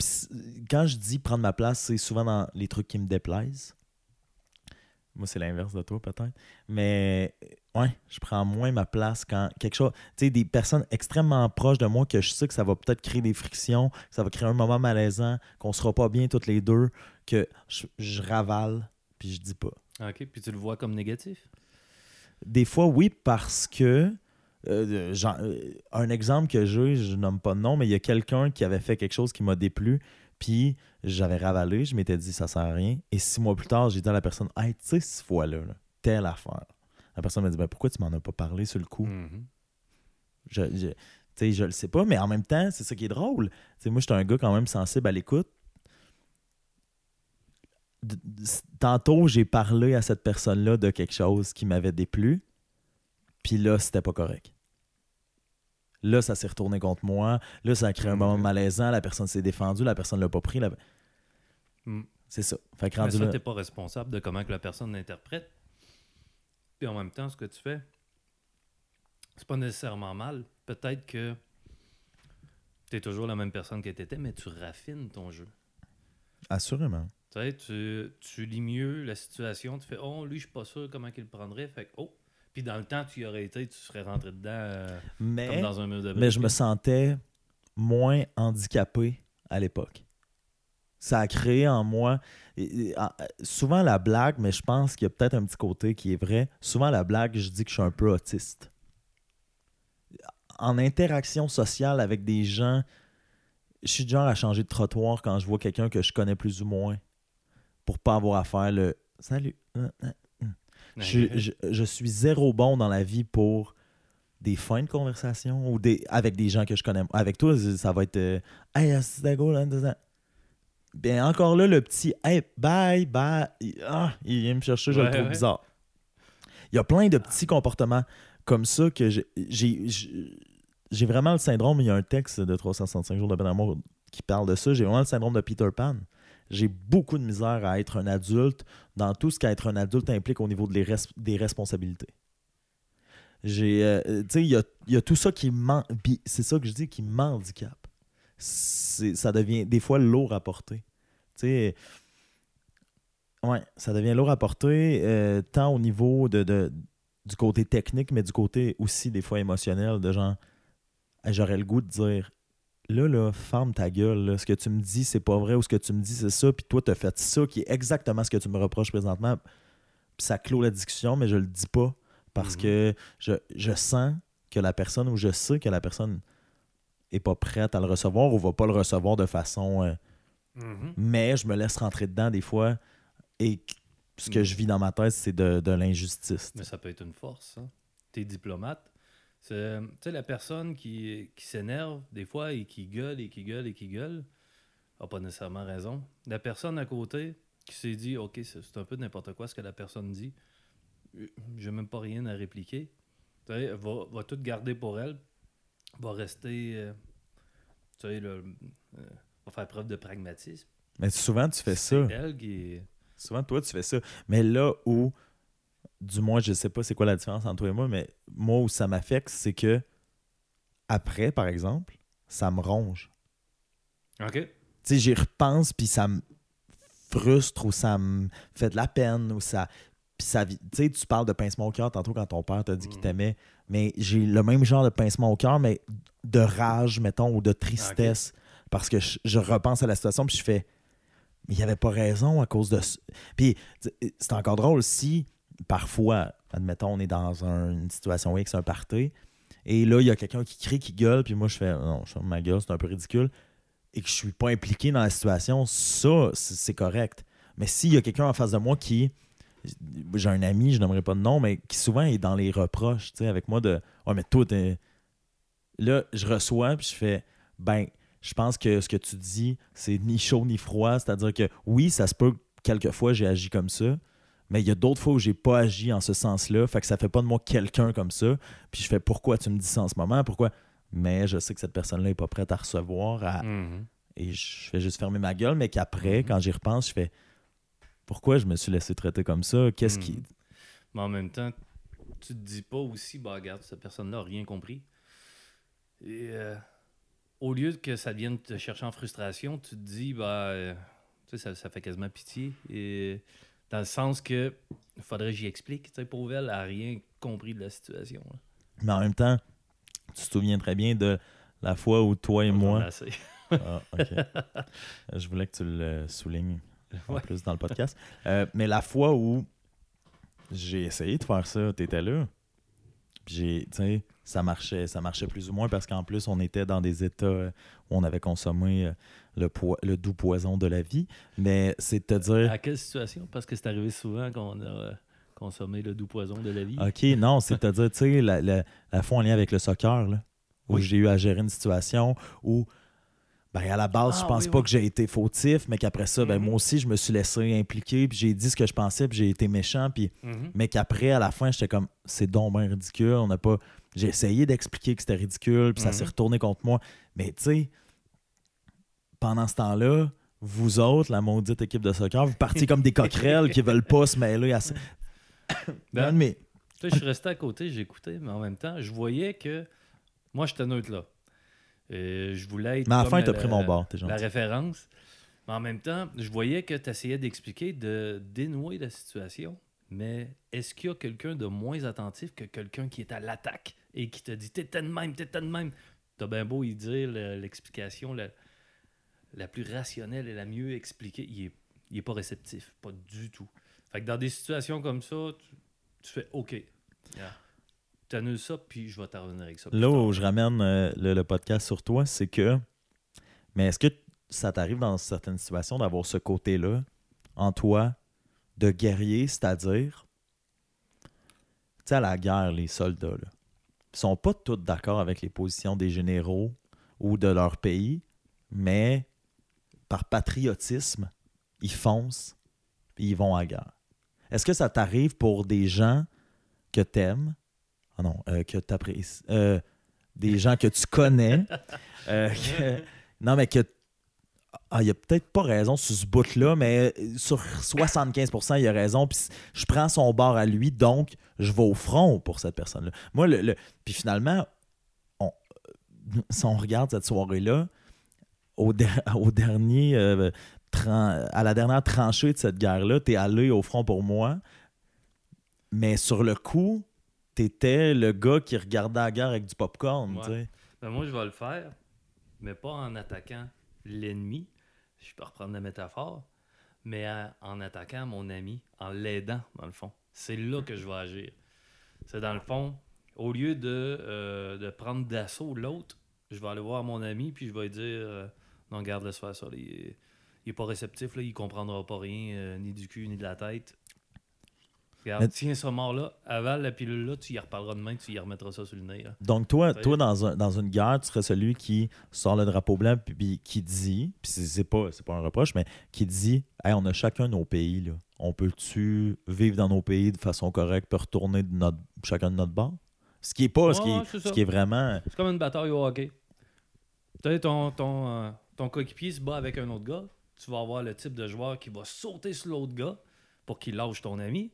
Pis c- Quand je dis prendre ma place, c'est souvent dans les trucs qui me déplaisent. Moi, c'est l'inverse de toi, peut-être. Mais ouais, je prends moins ma place quand quelque chose. Tu sais, des personnes extrêmement proches de moi que je sais que ça va peut-être créer des frictions, que ça va créer un moment malaisant, qu'on sera pas bien toutes les deux, que je, je ravale, puis je dis pas. OK, puis tu le vois comme négatif? Des fois, oui, parce que. Euh, genre, euh, un exemple que j'ai, je nomme pas de nom, mais il y a quelqu'un qui avait fait quelque chose qui m'a déplu, puis j'avais ravalé, je m'étais dit ça sert à rien. Et six mois plus tard, j'ai dit à la personne Hey, tu sais, cette fois-là, là, telle affaire. La personne m'a dit ben, Pourquoi tu m'en as pas parlé sur le coup? Mhm. je, je, tu sais, je le sais pas, mais en même temps, c'est ça qui est drôle. Tu sais, moi, je suis un gars quand même sensible à l'écoute. Tantôt, j'ai parlé à cette personne-là de quelque chose qui m'avait déplu, puis là, c'était pas correct. Là, ça s'est retourné contre moi. Là, ça a créé un moment Ok. malaisant. La personne s'est défendue. La personne l'a pas pris. la- Mm. C'est ça. Fait que Mais ça, là- t'es pas responsable de comment que la personne l'interprète. Puis en même temps, ce que tu fais, c'est pas nécessairement mal. Peut-être que t'es toujours la même personne que t'étais, mais tu raffines ton jeu. Assurément. Tu sais, tu, tu lis mieux la situation, tu fais « Oh, lui, je suis pas sûr comment qu'il le prendrait. » Fait que « Oh! » Puis dans le temps, tu y aurais été, tu serais rentré dedans euh, Mais... comme dans un mur de Mais je me sentais moins handicapé à l'époque. Ça a créé en moi. et- et, en- souvent la blague, mais je pense qu'il y a peut-être un petit côté qui est vrai. Souvent la blague, je dis que je suis un peu autiste. En interaction sociale avec des gens, je suis du genre à changer de trottoir quand je vois quelqu'un que je connais plus ou moins pour pas avoir à faire le salut. Je, je- je suis zéro bon dans la vie pour des fins de conversation ou des, avec des gens que je connais. Avec toi, ça va être euh, Hey, c'est d'accord, là. Bien, encore là, le petit Hey, bye, bye. Ah, il vient me chercher, je le trouve ouais. bizarre. Il y a plein de petits comportements comme ça que j'ai- vraiment le syndrome. Il y a un texte de 365 jours de Ben Amour qui parle de ça. J'ai vraiment le syndrome de Peter Pan. J'ai beaucoup de misère à être un adulte dans tout ce qu'être un adulte implique au niveau de des responsabilités. J'ai, euh, il y a, y a tout ça qui puis C'est ça que je dis qui m'handicape. Ça devient des fois lourd à porter. Tu ouais, ça devient lourd à porter, euh, tant au niveau de, de- du côté technique, mais du côté aussi des fois émotionnel, de genre, j'aurais le goût de dire, là, là, ferme ta gueule, là. ce que tu me dis, c'est pas vrai, ou ce que tu me dis, c'est ça, puis toi, t'as fait ça, qui est exactement ce que tu me reproches présentement, puis ça clôt la discussion, mais je le dis pas, parce Mhm. que je, je sens que la personne, ou je sais que la personne est pas prête à le recevoir, ou va pas le recevoir de façon... euh, Mhm. mais je me laisse rentrer dedans des fois, et ce que Mhm. je vis dans ma tête, c'est de, de l'injustice. Mais ça peut être une force. Hein. Tu es diplomate. C'est, Tu sais, la personne qui, qui s'énerve des fois et qui gueule et qui gueule et qui gueule n'a pas nécessairement raison. La personne à côté qui s'est dit Ok, c'est un peu n'importe quoi ce que la personne dit, j'ai même pas rien à répliquer. Va, va tout garder pour elle, va rester. euh, tu sais, euh, va faire preuve de pragmatisme. Mais souvent, tu fais ça. Elle qui. Souvent, toi, tu fais ça. Mais là où, du moins, je sais pas c'est quoi la différence entre toi et moi, mais moi où ça m'affecte, c'est que après, par exemple, ça me ronge. OK. Tu sais, j'y repense, puis ça me frustre ou ça me fait de la peine ou ça. Puis ça. Tu sais, tu parles de pincement au cœur tantôt quand ton père t'a dit qu'il Mhm. t'aimait, mais j'ai le même genre de pincement au cœur, mais de rage, mettons, ou de tristesse. Parce que je, je repense à la situation, puis je fais. Mais il n'y avait pas raison à cause de. Puis c'est encore drôle si, parfois, admettons, on est dans un- une situation X, un party, et là, il y a quelqu'un qui crie, qui gueule, puis moi, je fais non, je ferme ma gueule, c'est un peu ridicule. et que je suis pas impliqué dans la situation, ça, c'est correct. Mais s'il y a quelqu'un en face de moi qui. J'ai un ami, je n'aimerais pas de nom, mais qui souvent est dans les reproches, tu sais, avec moi de Ouais, mais toi, t'es. Là, je reçois, puis je fais Ben, je pense que ce que tu dis, c'est ni chaud ni froid. C'est-à-dire que oui, ça se peut que quelquefois j'ai agi comme ça, mais il y a d'autres fois où j'ai pas agi en ce sens-là. Fait que ça fait pas de moi quelqu'un comme ça. Puis je fais pourquoi tu me dis ça en ce moment? Pourquoi? Mais je sais que cette personne-là n'est pas prête à recevoir. à- Mhm. Et je fais juste fermer ma gueule, mais qu'après, Mhm. quand j'y repense, je fais pourquoi je me suis laissé traiter comme ça? Qu'est-ce qui. Mhm. Mais en même temps, tu te dis pas aussi, bah regarde, cette personne-là n'a rien compris. Et euh, au lieu que ça vienne te chercher en frustration, tu te dis, bah, euh, tu sais, ça, ça fait quasiment pitié. Et dans le sens que, faudrait que j'y explique. Tu sais, pauvre elle, elle a rien compris de la situation. là. Mais en même temps, tu te souviens très bien de la fois où toi et On en moi. assez. Ah, ok. je voulais que tu le soulignes en Ouais. plus dans le podcast. Euh, mais la fois où j'ai essayé de faire ça, t'étais là. Puis j'ai, tu sais, ça marchait, ça marchait plus ou moins parce qu'en plus, on était dans des états euh, on avait consommé euh, le, poi- le doux poison de la vie. Mais c'est te dire. À quelle situation? Parce que c'est arrivé souvent qu'on a euh, consommé le doux poison de la vie. OK, non, c'est de te dire, tu sais, la, la, la fois en lien avec le soccer, là, où Oui. j'ai eu à gérer une situation où, ben, à la base, je Ah, pense oui, pas oui. que j'ai été fautif, mais qu'après ça, ben, Mhm. moi aussi, je me suis laissé impliquer, puis j'ai dit ce que je pensais, puis j'ai été méchant, puis, Mhm. mais qu'après, à la fin, j'étais comme, c'est donc bien ridicule, on n'a pas. J'ai essayé d'expliquer que c'était ridicule, puis ça Mhm. s'est retourné contre moi. Mais, tu sais, pendant ce temps-là, vous autres, la maudite équipe de soccer, vous partiez comme des coquerelles qui veulent pas se mêler à ça. Ben, mais Tu sais, je suis resté à côté, j'écoutais, mais en même temps, je voyais que moi, j'étais neutre là. Et je voulais être. Mais à la fin, t'as la- pris mon bord, t'es La gentil. référence. Mais en même temps, je voyais que tu essayais d'expliquer, de dénouer la situation. Mais est-ce qu'il y a quelqu'un de moins attentif que quelqu'un qui est à l'attaque et qui te dit T'étais de même, t'étais de même? T'as bien beau y dire le- l'explication la, la plus rationnelle et la mieux expliquée. Il est, il est pas réceptif, pas du tout. Fait que dans des situations comme ça, tu, tu fais OK. Tu annules ça, puis je vais t'en revenir avec ça. Là où je ramène euh, le, le podcast sur toi, c'est que. Mais est-ce que ça t'arrive dans certaines situations d'avoir ce côté-là en toi de guerrier, c'est-à-dire. Tu sais, à la guerre, les soldats, là, ils sont pas tous d'accord avec les positions des généraux ou de leur pays, mais par patriotisme, ils foncent puis ils vont à la guerre. Est-ce que ça t'arrive pour des gens que t'aimes, ah non, euh, que t'apprécies, euh, des gens que tu connais, euh, que- non mais que ah, il a peut-être pas raison sur ce bout-là, mais sur 75%, il a raison. Puis je prends son bord à lui, donc je vais au front pour cette personne-là. Moi, le, le- puis finalement, on- si on regarde cette soirée-là, au, der- au dernier, euh, à la dernière tranchée de cette guerre-là, t'es allé au front pour moi, mais sur le coup, t'étais le gars qui regardait la guerre avec du popcorn. Ouais. Ben, moi, je vais le faire, mais pas en attaquant l'ennemi. Je peux reprendre la métaphore, mais à- en attaquant mon ami, en l'aidant, dans le fond. C'est là que je vais agir. C'est dans le fond, au lieu de, euh, de prendre d'assaut l'autre, je vais aller voir mon ami, puis je vais lui dire euh, Non, garde, laisse faire ça. là, Il, est- il est pas réceptif, là, il comprendra pas rien, euh, ni du cul, ni de la tête. Regarde, Mais- tiens ce mort-là, avale la pilule-là, tu y reparleras demain, tu y remettras ça sur le nez. là. Donc, toi, toi dans, un- dans une guerre, tu serais celui qui sort le drapeau blanc puis, puis qui dit, puis c'est pas, pas un reproche, mais qui dit Hey, on a chacun nos pays. Là. On peut-tu vivre dans nos pays de façon correcte, peut retourner de notre, chacun de notre bord Ce qui est pas, ce, qui est, ce qui est vraiment. C'est comme une bataille au hockey. Peut-être ton, ton, euh, ton coéquipier se bat avec un autre gars. Tu vas avoir le type de joueur qui va sauter sur l'autre gars pour qu'il lâche ton ami.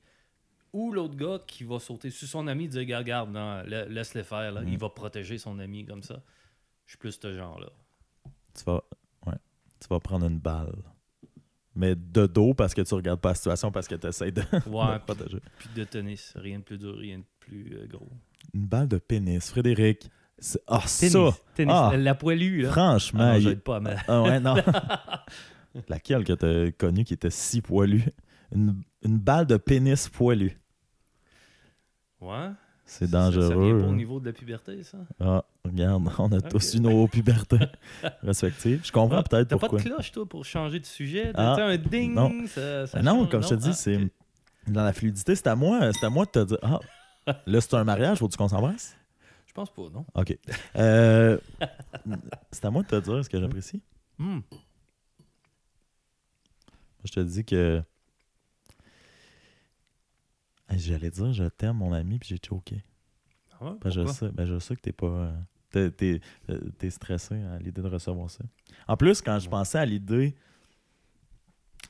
Ou l'autre gars qui va sauter sur son ami et dire non, la- laisse-le faire. Là. Mhm. Il va protéger son ami comme ça. Je suis plus ce genre-là. Tu vas, ouais, tu vas prendre une balle. Mais de dos parce que tu regardes pas la situation, parce que tu essaies de, Ouais, protéger. puis de tennis. Rien de plus dur, rien de plus euh, gros. Une balle de pénis, Frédéric. C'est- Ah, Tennis. ça tennis. Ah. La poilue, là. Franchement, Ah non, il- j'aide pas à ma- Ah ouais, non. Laquelle que t'as connue qui était si poilue? Une, une balle de pénis poilu. Ouais. C'est Ça- Ça vient dangereux. pas au hein. niveau de la puberté, ça? Ah, regarde, on a tous eu nos pubertés respectives. Je comprends Ah, peut-être T'as pourquoi. pas de cloche, toi, pour changer de sujet? Ah, T'as un ding? non. Ça, ça Ben non, change? comme je te dis, Ah, c'est dans la fluidité. C'est à moi, c'est à moi de te dire. Ah, là, c'est un mariage, faut-tu qu'on s'embrasse? Je pense pas, non? OK. Euh, c'est à moi de te dire ce que j'apprécie. Hmm. Je te dis que. J'allais dire je t'aime, mon ami, puis j'ai choqué. Ah ouais, Ben, je, pourquoi? sais, ben, je sais que t'es pas. euh, t'es- T'es euh, t'es stressé à l'idée de recevoir ça. En plus, quand je pensais à l'idée.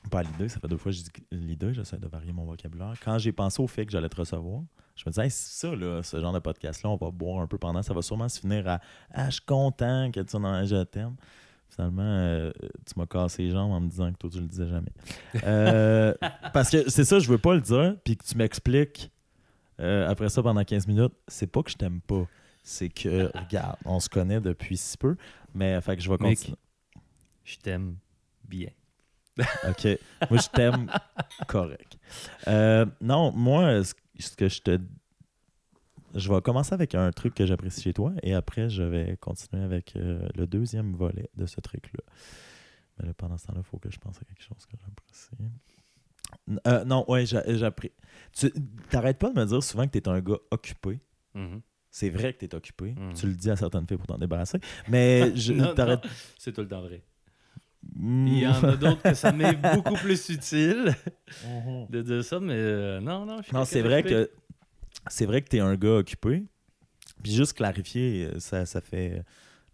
Pas l'idée, ça fait deux fois que je dis l'idée, j'essaie de varier mon vocabulaire. Quand j'ai pensé au fait que j'allais te recevoir, je me disais, hey, ça, là, ce genre de podcast-là, on va boire un peu pendant, ça va sûrement se finir à Ah, je suis content que tu dans je t'aime. Finalement, euh, tu m'as cassé les jambes en me disant que toi, tu le disais jamais. Euh, parce que c'est ça, je veux pas le dire, puis que tu m'expliques euh, après ça pendant 15 minutes, c'est pas que je t'aime pas. C'est que, regarde, on se connaît depuis si peu, mais fait que je vais Mec. continuer. Je t'aime bien. OK. Moi, je t'aime correct. Euh, non, moi, ce, que je te. Je vais commencer avec un truc que j'apprécie chez toi et après, je vais continuer avec euh, le deuxième volet de ce truc-là. Mais là, pendant ce temps-là, il faut que je pense à quelque chose que j'apprécie. Euh, non, ouais, j'a- j'apprécie. Tu t'arrêtes pas de me dire souvent que tu es un gars occupé. Mhm. C'est vrai que tu es occupé. Mhm. Tu le dis à certaines filles pour t'en débarrasser. Mais je C'est tout le temps vrai. Il y en a d'autres que ça m'est beaucoup plus utile Mhm. de dire ça, mais euh, non, non. je suis Non, c'est vrai que c'est vrai que tu es un gars occupé. Puis juste clarifier, euh, ça, ça fait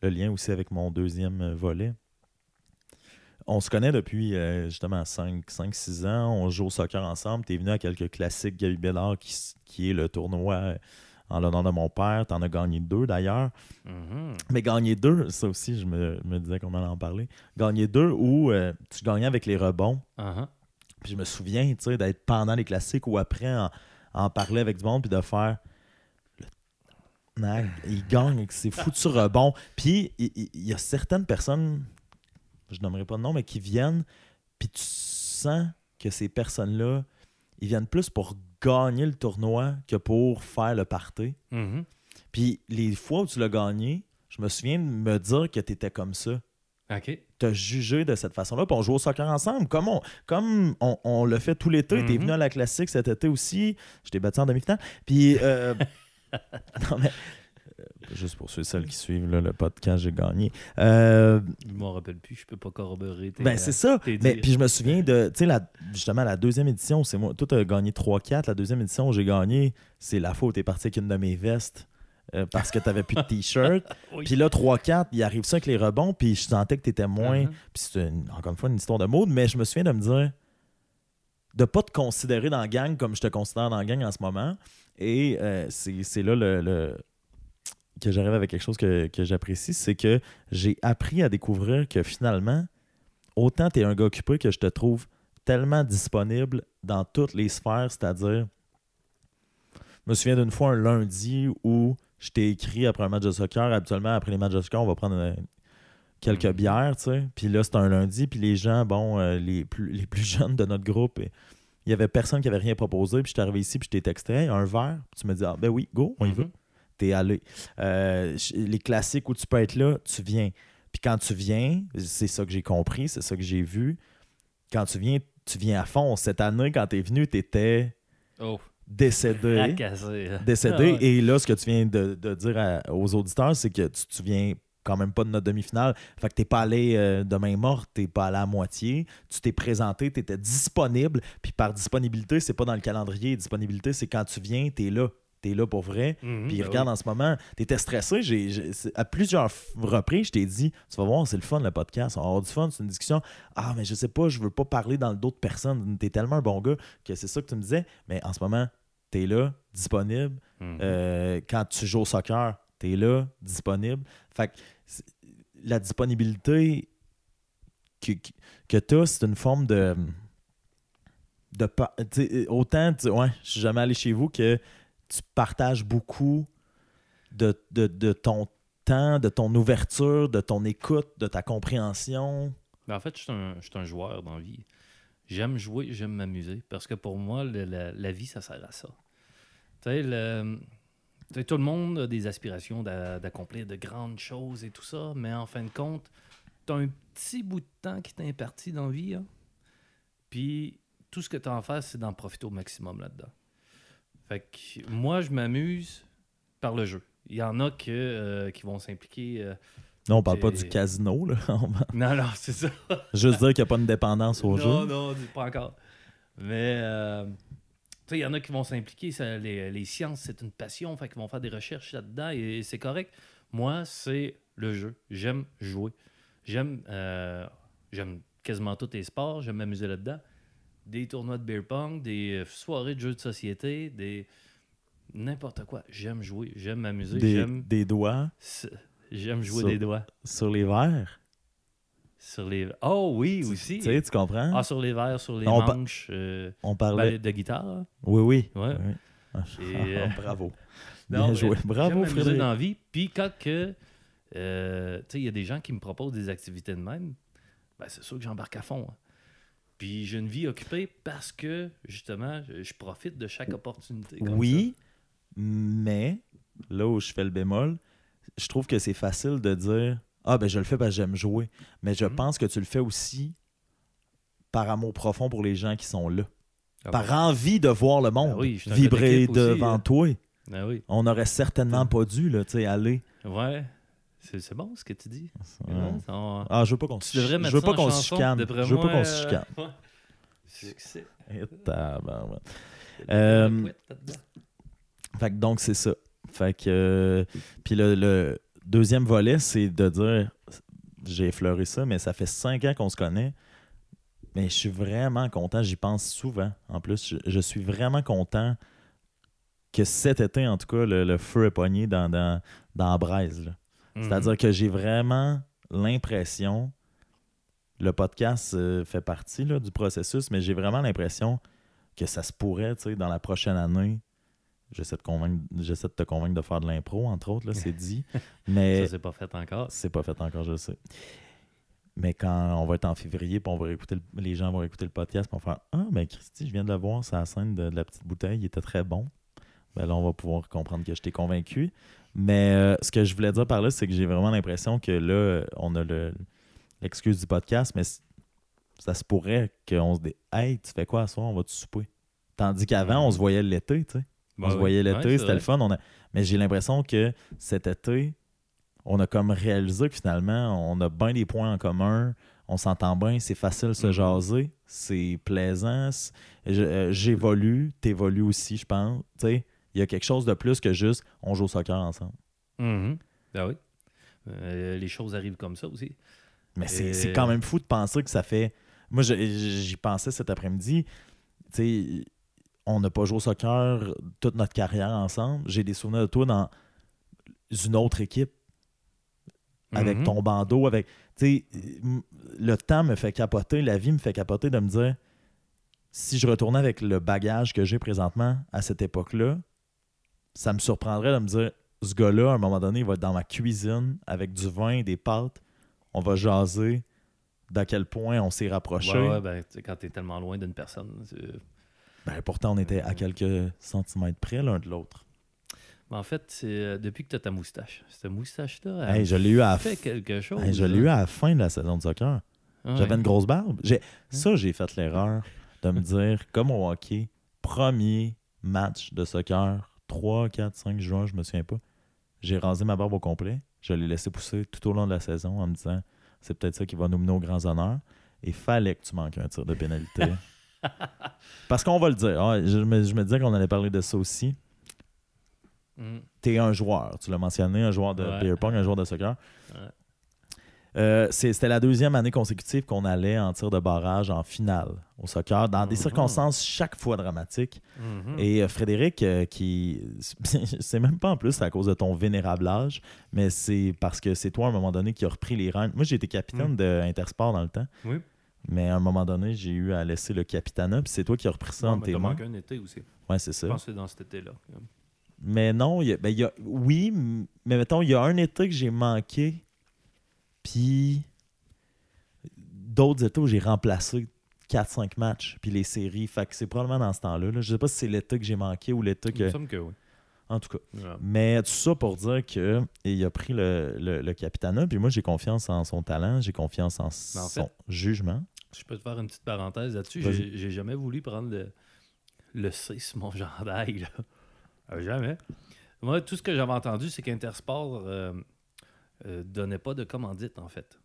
le lien aussi avec mon deuxième euh, volet. On se connaît depuis euh, justement 5-6 ans. On joue au soccer ensemble. Tu es venu à quelques classiques Gaby Bédard, qui, qui est le tournoi en l'honneur de mon père. Tu en as gagné deux d'ailleurs. Mhm. Mais gagner deux, ça aussi, je me, me disais qu'on allait en parler. Gagner deux où euh, tu gagnais avec les rebonds. Ah, Puis je me souviens, tu sais, d'être pendant les classiques ou après en, en parler avec du monde puis de faire nag, il gagne avec ses foutus rebonds. Puis il, il- il y a certaines personnes, je nommerai pas de nom, mais qui viennent, puis tu sens que ces personnes-là, ils viennent plus pour gagner le tournoi que pour faire le party. Mhm. Puis les fois où tu l'as gagné, je me souviens de me dire que tu étais comme ça OK. te juger de cette façon-là. Puis on joue au soccer ensemble, comme on, comme on, on le fait tout l'été. T'es Mhm. venu à la classique cet été aussi. Je t'ai battu en demi-finale. Puis, euh, non, mais, juste pour ceux et celles qui suivent là, le podcast, j'ai gagné. Euh, Je m'en rappelle plus, je peux pas corroborer. tes- ben, c'est ça. tes Mais, puis je me souviens de, tu sais, la- justement, la deuxième édition, c'est moi. Toi, tu as gagné 3-4. La deuxième édition où j'ai gagné, c'est la fois où tu es parti avec une de mes vestes. euh, parce que tu n'avais plus de t-shirt. Oui. Puis là, 3-4, il arrive ça avec les rebonds, puis je sentais que tu étais moins. Mhm. Puis c'est encore une fois une histoire de mode, mais je me souviens de me dire de pas te considérer dans la gang comme je te considère dans la gang en ce moment. Et euh, c'est c'est là le, le- que j'arrive avec quelque chose que, que j'apprécie, c'est que j'ai appris à découvrir que finalement, autant tu es un gars occupé que je te trouve tellement disponible dans toutes les sphères, c'est-à-dire, je me souviens d'une fois un lundi où je t'ai écrit après un match de soccer. Habituellement, après les matchs de soccer, on va prendre quelques Mhm. bières, tu sais. Puis là, c'était un lundi, puis les gens, bon, euh, les, plus, les plus jeunes de notre groupe, il y avait personne qui avait rien proposé. Puis je suis arrivé ici, puis je t'ai texté, Hey, un verre? Puis tu me dis, ah, ben oui, go, on y va Mhm. T'es allé. Euh, les classiques où tu peux être là, tu viens. Puis quand tu viens, c'est ça que j'ai compris, c'est ça que j'ai vu. Quand tu viens, tu viens à fond. Cette année, quand tu es venu, tu étais Oh, décédé. Décédé. Ah ouais. Et là, ce que tu viens de, de dire à- aux auditeurs, c'est que tu, tu viens quand même pas de notre demi-finale. Fait que t'es pas allé euh, de main morte, t'es pas allé à moitié. Tu t'es présenté, tu étais disponible. Puis par disponibilité, c'est pas dans le calendrier. Disponibilité, c'est quand tu viens, tu es là. Tu es là pour vrai. Mhm, Puis ben regarde, oui. en ce moment, tu étais stressé. À plusieurs reprises, je t'ai dit Tu vas voir, c'est le fun, le podcast. On va avoir du fun, c'est une discussion. Ah, mais je sais pas, je veux pas parler dans le dos de personne. Tu es tellement un bon gars que c'est ça que tu me disais. Mais en ce moment, tu es là, disponible. Mhm. Euh, quand tu joues au soccer, tu es là, disponible. Fait que la disponibilité que, que, que tu as, c'est une forme de. de autant, ouais, je suis jamais allé chez vous que tu partages beaucoup de, de, de ton temps, de ton ouverture, de ton écoute, de ta compréhension? Ben, en fait, je suis un, joueur dans. J'aime jouer, j'aime m'amuser. Parce que pour moi, la, vie, ça sert à ça. Tout le monde a des aspirations d'a- d'accomplir de grandes choses et tout ça, mais en fin de compte, tu as un petit bout de temps qui t'est imparti dans vie. hein. Puis tout ce que tu à faire, c'est d'en profiter au maximum là-dedans. Fait que moi, je m'amuse par le jeu. Il y en a que, euh, qui vont s'impliquer. euh, Non, on parle pas du casino, là. Non, non, c'est ça. Juste dire qu'il n'y a pas une dépendance au non, jeu. non, dis pas encore. Mais, euh, tu sais, il y en a qui vont s'impliquer. Les, les sciences, c'est une passion. Fait qu'ils vont faire des recherches là-dedans et c'est correct. Moi, c'est le jeu. J'aime jouer. J'aime j'aime quasiment tous les sports. J'aime m'amuser là-dedans. Des tournois de beer pong, des euh, soirées de jeux de société, des. N'importe quoi. J'aime jouer. J'aime m'amuser. Des, J'aime des doigts j'aime jouer Sur- des doigts. sur les verres. Sur les. Oh oui, aussi. Tu sais, tu comprends? Ah, sur les verres, sur les On pa- manches. euh, on parlait. de guitare. hein? Oui, oui. Ouais. Oui. Ah, Et, euh, bravo. Non, Bien joué. Bravo, j'aime m'amuser dans la vie. Puis quand que, euh, tu sais, il y a des gens qui me proposent des activités de même, ben, c'est sûr que j'embarque à fond. hein. Puis j'ai une vie occupée parce que, justement, je, profite de chaque opportunité. comme Oui, mais là où je fais le bémol, je trouve que c'est facile de dire Ah, ben je le fais parce que j'aime jouer. Mais je Mhm. pense que tu le fais aussi par amour profond pour les gens qui sont là. ça. Par envie de voir le monde Ben oui, vibrer devant hein. toi. Ah oui. On n'aurait certainement pas dû là, aller. Ouais. C'est c'est bon ce que tu dis? Ouais. On- Ah, je veux pas qu'on se devrais je veux pas qu'on se chanson, chicane. Je veux pas qu'on se euh, chicane. Succès. Et Euh. Fait que donc, c'est ça. Fait que. euh, Puis le, le deuxième volet, c'est de dire j'ai effleuré ça, mais ça fait cinq ans qu'on se connaît. Mais je suis vraiment content, j'y pense souvent. En plus, je, je suis vraiment content que cet été, en tout cas, le, le feu est pogné dans, dans, dans la braise. là. Mhm. C'est-à-dire que j'ai vraiment l'impression, le podcast euh, fait partie là, du processus, mais j'ai vraiment l'impression que ça se pourrait, tu sais, dans la prochaine année. J'essaie de, convaincre, j'essaie de te convaincre de faire de l'impro, entre autres, là, c'est dit. Mais Ça, c'est pas fait encore. c'est pas fait encore, je le sais. Mais quand on va être en février, puis on va écouter les gens vont écouter le podcast, puis on va faire Ah, ben Christy, je viens de le voir, c'est la scène de, de la petite bouteille, il était très bon. Ben là, on va pouvoir comprendre que je t'ai convaincu. Mais euh, ce que je voulais dire par là, c'est que j'ai vraiment l'impression que là, on a le- l'excuse du podcast, mais ça se pourrait qu'on se dise Hey, tu fais quoi à soir, on va te souper? Tandis qu'avant, on se voyait l'été, tu sais. On se ouais. voyait l'été, Ouais, c'était le fun. On a... Mais j'ai l'impression que cet été, on a comme réalisé que finalement, on a bien des points en commun. On s'entend bien, c'est facile se Mhm. jaser, c'est plaisant. euh, J'évolue, t'évolues aussi, je pense. Tu sais, il y a quelque chose de plus que juste on joue au soccer ensemble. Mhm. Ben oui. Euh, les choses arrivent comme ça aussi. Mais c'est Et- c'est quand même fou de penser que ça fait. Moi, j'y pensais cet après-midi. Tu sais, on n'a pas joué au soccer toute notre carrière ensemble. J'ai des souvenirs de toi dans une autre équipe, avec Mhm. ton bandeau, avec. Tu sais, le temps me fait capoter, la vie me fait capoter de me dire si je retournais avec le bagage que j'ai présentement à cette époque-là, ça me surprendrait de me dire ce gars-là, à un moment donné, il va être dans ma cuisine avec du vin, des pâtes. On va jaser d'à quel point on s'est rapprochés. Ouais, ouais, ben, tu quand t'es tellement loin d'une personne. Ben, pourtant, on était à quelques centimètres près l'un de l'autre. Mais en fait, c'est euh, depuis que t'as ta moustache. Cette moustache-là, Hey, je l'ai eu à la fait quelque chose. je l'ai eu à la fin de la saison de soccer. J'avais une grosse barbe. J'ai- Ça, j'ai fait l'erreur de me dire, comme au hockey, premier match de soccer, 3, 4, 5 juin, je me souviens pas. J'ai rasé ma barbe au complet. Je l'ai laissé pousser tout au long de la saison en me disant, c'est peut-être ça qui va nous mener aux grands honneurs. Et fallait que tu manques un tir de pénalité. Parce qu'on va le dire. Ouais, je, me, je me disais qu'on allait parler de ça aussi. Mhm. T'es un joueur, tu l'as mentionné, un joueur de Ouais. beer pong, un joueur de soccer. Ouais. Euh, C'était la deuxième année consécutive qu'on allait en tir de barrage en finale au soccer, dans des Mhm. circonstances chaque fois dramatiques. Mhm. Et euh, Frédéric, euh, qui. C'est même pas en plus à cause de ton vénérable âge, mais c'est parce que c'est toi à un moment donné qui a repris les rênes. Moi, j'ai été capitaine de Intersport dans le temps, Oui. mais à un moment donné, j'ai eu à laisser le capitanat, puis c'est toi qui as repris ça mais tes mains. un été aussi. Ouais, c'est Je ça. pense que c'est dans cet été-là. Mais non, il y a- ben, y a- oui, mais mettons, il y a un été que j'ai manqué, puis d'autres étés où j'ai remplacé 4-5 matchs, puis les séries. Fait que c'est probablement dans ce temps-là. là. Je sais pas si c'est l'été que j'ai manqué ou l'été Il me que. semble que oui. En tout cas. Mais tout ça pour dire que il a pris le, le, le capitana, puis moi j'ai confiance en son talent, j'ai confiance en, Mais en son jugement. Je peux te faire une petite parenthèse là-dessus. J'ai jamais voulu prendre le, le C sur mon chandail. Là. Euh, Jamais. Moi, tout ce que j'avais entendu, c'est qu'Intersport euh, euh, donnait pas de commandite, en fait.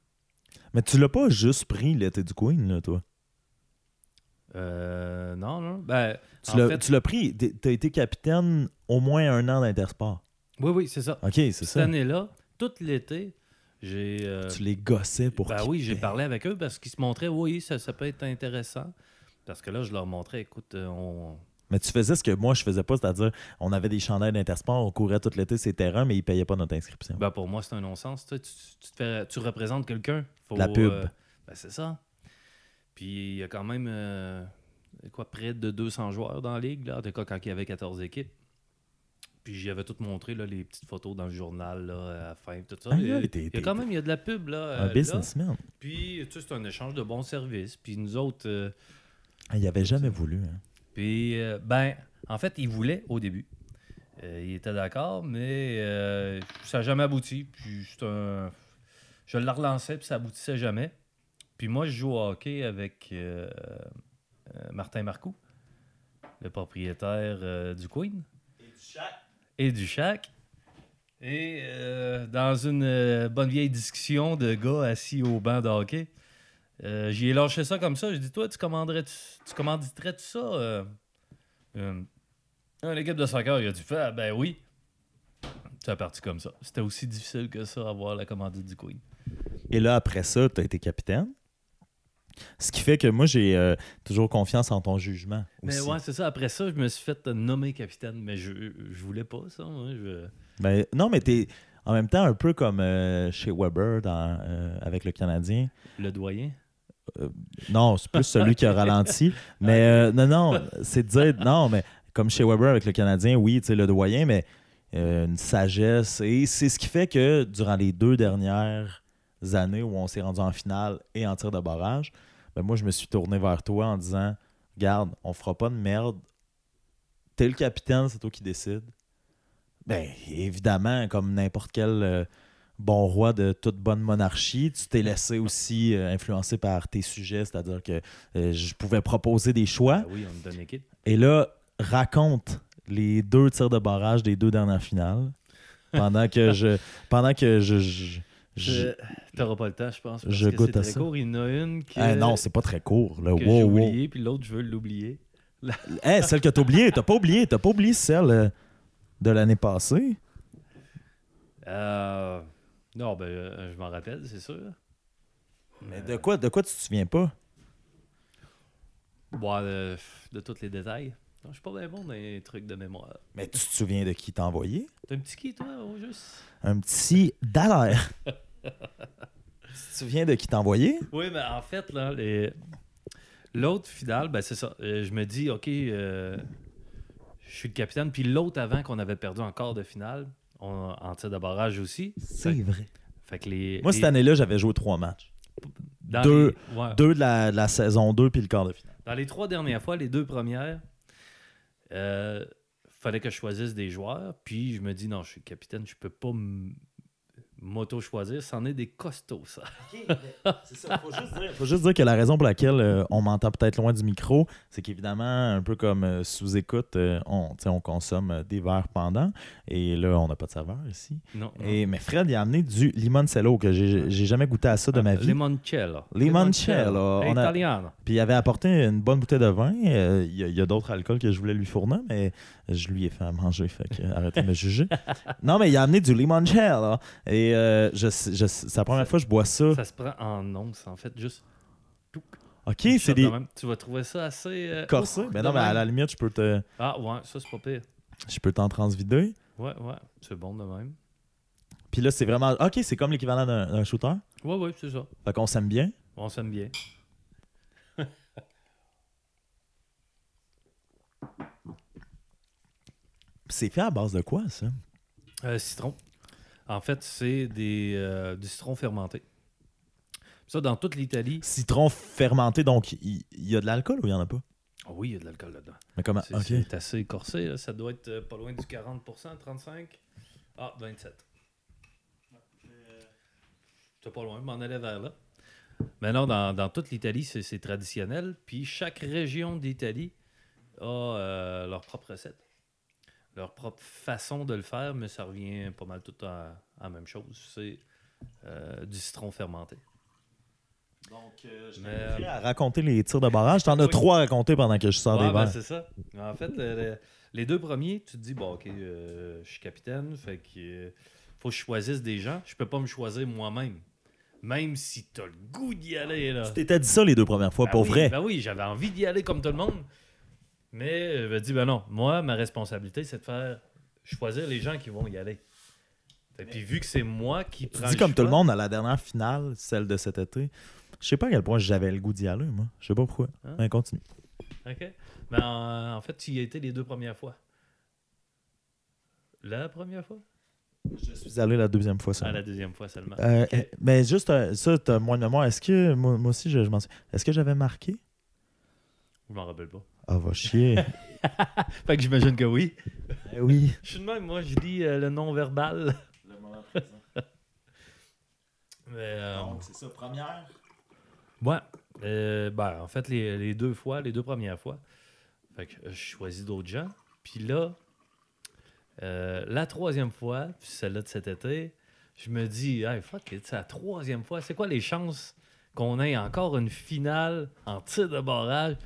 Mais tu l'as pas juste pris l'été du Queen, là, toi? Euh, non, non. Ben, Tu l'as fait, tu l'as pris, t'es- t'as été capitaine au moins un an d'Intersport. oui, oui, c'est ça. OK, c'est Cette ça. année-là, tout l'été, j'ai. euh, Tu les gossais pour ben oui, j'ai parlé avec eux parce qu'ils se montraient, oui, ça, ça peut être intéressant. Parce que là, je leur montrais, écoute, euh, on, Mais tu faisais ce que moi je faisais pas, c'est-à-dire on avait des chandails d'Intersport, on courait tout l'été ces terrains, mais ils payaient pas notre inscription. Ben, pour moi, c'est un non-sens. Tu, tu, tu te fais- tu représentes quelqu'un. La pub. euh, ben, c'est ça. Puis il y a quand même euh, quoi, près de 200 joueurs dans la ligue, là, en tout cas quand il y avait 14 équipes. Puis j'y avais tout montré, là, les petites photos dans le journal là, à la fin, tout ça. Aïe, il, y a, il y quand même il y a de la pub. Là, euh, un là. businessman. Puis tu sais, c'est un échange de bons services. Puis nous autres, euh, Ah, Il avait jamais voulu. hein. Puis, euh, ben, en fait, il voulait au début. Euh, il était d'accord, mais euh, ça n'a jamais abouti. Puis un... je le relançais, puis ça aboutissait jamais. Puis moi, je joue au hockey avec Martin Marcoux, le propriétaire du Queen. Et du Shack. Et euh, dans une bonne vieille discussion de gars assis au banc de hockey, euh, j'y ai lâché ça comme ça. Je dis, toi, tu commanderais tu commanditerais tout ça? Euh, euh, Ah, L'équipe de soccer, il a dû faire, ben oui. C'est parti comme ça. C'était aussi difficile que ça, avoir la commandite du Queen. Et là, après ça, tu as été capitaine. Ce qui fait que moi, j'ai euh, toujours confiance en ton jugement. Mais ouais, c'est ça. Après ça, je me suis fait nommer capitaine, mais je, je voulais pas ça. Moi. Je... Ben, non, mais t'es en même temps un peu comme euh, chez Weber dans, euh, avec le Canadien. Le doyen. Non, c'est plus celui qui a ralenti. Mais euh, non, non, c'est de dire, non, mais comme chez Weber avec le Canadien, oui, tu sais, le doyen, mais euh, une sagesse. Et c'est ce qui fait que durant les deux dernières années où on s'est rendu en finale et en tir de barrage, ben moi, je me suis tourné vers toi en disant, regarde, on fera pas de merde. T'es le capitaine, c'est toi qui décides. Ben, évidemment, comme n'importe quel euh, bon roi de toute bonne monarchie, tu t'es laissé aussi euh, influencer par tes sujets, c'est-à-dire que euh, je pouvais proposer des choix. Ah oui, on me donne équipe. Et là, raconte les deux tirs de barrage des deux dernières finales. Pendant que je. Pendant que je. je- je- Je... T'auras pas le temps, je pense. Parce je que goûte à très ça. court. Il y en a une que, Ah non, c'est pas très court. Là. que Wow, j'ai wow. oubliée, puis l'autre, je veux l'oublier. Hey, celle que t'as oubliée, t'as pas oublié, t'as pas oublié celle euh, de l'année passée? Euh... Non, ben, euh, je m'en rappelle, c'est sûr. Mais de quoi, de quoi tu te souviens pas? Bon, de, de tous les détails. Non, je suis pas bien bon dans les trucs de mémoire. Mais tu te souviens de qui t'a envoyé? T'as un petit qui, toi, au juste? Un petit Dallaire. tu te souviens de qui t'a envoyé? Oui, mais en fait, là, les... l'autre finale, ben c'est ça. Euh, je me dis, OK, euh, je suis le capitaine. Puis l'autre avant qu'on avait perdu en quart de finale, on- en tir de barrage aussi. C'est vrai. Fait que les. Moi, les- cette année-là, j'avais joué trois matchs. dans deux- les- ouais. Deux de la, de la saison 2 puis le quart de finale. Dans les trois dernières fois, les deux premières, euh, fallait que je choisisse des joueurs. Puis je me dis, non, je suis capitaine, je peux pas m- m'auto-choisir. C'en est des costauds, ça. faut juste dire que la raison pour laquelle euh, on m'entend peut-être loin du micro, c'est qu'évidemment, un peu comme euh, sous-écoute, euh, on, tu sais, on consomme euh, des verres pendant. Et là, on n'a pas de serveur ici. Non. Et, mais Fred, il a amené du limoncello, que j'ai j'ai jamais goûté à ça de ma vie. Limoncello. Limoncello. On a- Italiano. Puis il avait apporté une bonne bouteille de vin. Euh, Il y a, il y a d'autres alcools que je voulais lui fournir, mais je lui ai fait à manger. Fait que arrêtez de me juger. Non, mais il a amené du limoncello. Et euh, je, je- c'est la première fois que je bois ça. Ça se prend en once, en fait, juste. Ok, c'est des même. Tu vas trouver ça assez. euh, corsés. ouf, Mais non, mais à la limite, je peux te, Ah, ouais, ça, c'est pas pire. je peux t'en transvider. Ouais, ouais, c'est bon de même. Puis là, c'est vraiment. Ok, c'est comme l'équivalent d'un d'un shooter. Ouais, ouais, c'est ça. Fait qu'on s'aime bien. On s'aime bien. C'est fait à base de quoi, ça? Euh, citron. En fait, c'est des, euh, du citron fermenté. Ça, dans toute l'Italie. Citron fermenté, donc il y, a de l'alcool ou il y en a pas? Oui, oui, il y a de l'alcool là-dedans. Mais comment? C'est assez corsé, là. ça doit être euh, pas loin du 40%, 35%. Ah, 27. C'est pas loin, je m'en allais vers là. Mais non, dans, dans toute l'Italie, c'est c'est traditionnel. Puis chaque région d'Italie a euh, leur propre recette, leur propre façon de le faire, mais ça revient pas mal tout à, la même chose. C'est euh, du citron fermenté. Donc, je Mais, euh, à raconter les tirs de barrage. T'en as trois à raconter pendant que je sors Ouais, des ben, verres. c'est ça. En fait, euh, le- les deux premiers, tu te dis, bon, ok, euh, je suis capitaine, fait que euh, faut que je choisisse des gens. Je peux pas me choisir moi-même. Même si t'as le goût d'y aller, là. Tu t'étais dit ça les deux premières fois, Ben pour oui, vrai. Ben oui, j'avais envie d'y aller comme tout le monde. Mais je me dis, ben non, moi, ma responsabilité, c'est de faire choisir les gens qui vont y aller. Et puis vu que c'est moi qui Tu prends dis le comme tout le monde à la dernière finale, celle de cet été. Je sais pas à quel point j'avais le goût d'y aller, moi. Je sais pas pourquoi. Hein? Mais continue. OK. Mais en, en fait, tu y as été les deux premières fois. La première fois? Je suis allé la deuxième fois, ça. Ah, la deuxième fois seulement. Euh, Ok. euh, Mais juste, euh, ça, t'as moins de mémoire. Est-ce que, moi, moi aussi, je, je m'en souviens. Est-ce que j'avais marqué? Je m'en rappelle pas. Ah, va chier. Fait que j'imagine que oui. Eh oui. Je suis de même, moi, je dis euh, le non-verbal. Mais, euh, c'est ça, première? ouais. Euh, ben, en fait, les, les deux fois, les deux premières fois. Fait que je choisis d'autres gens. Puis là, euh, la troisième fois, puis celle-là de cet été, je me dis, hey, fuck, it, c'est la troisième fois. C'est quoi les chances qu'on ait encore une finale en tir de barrage?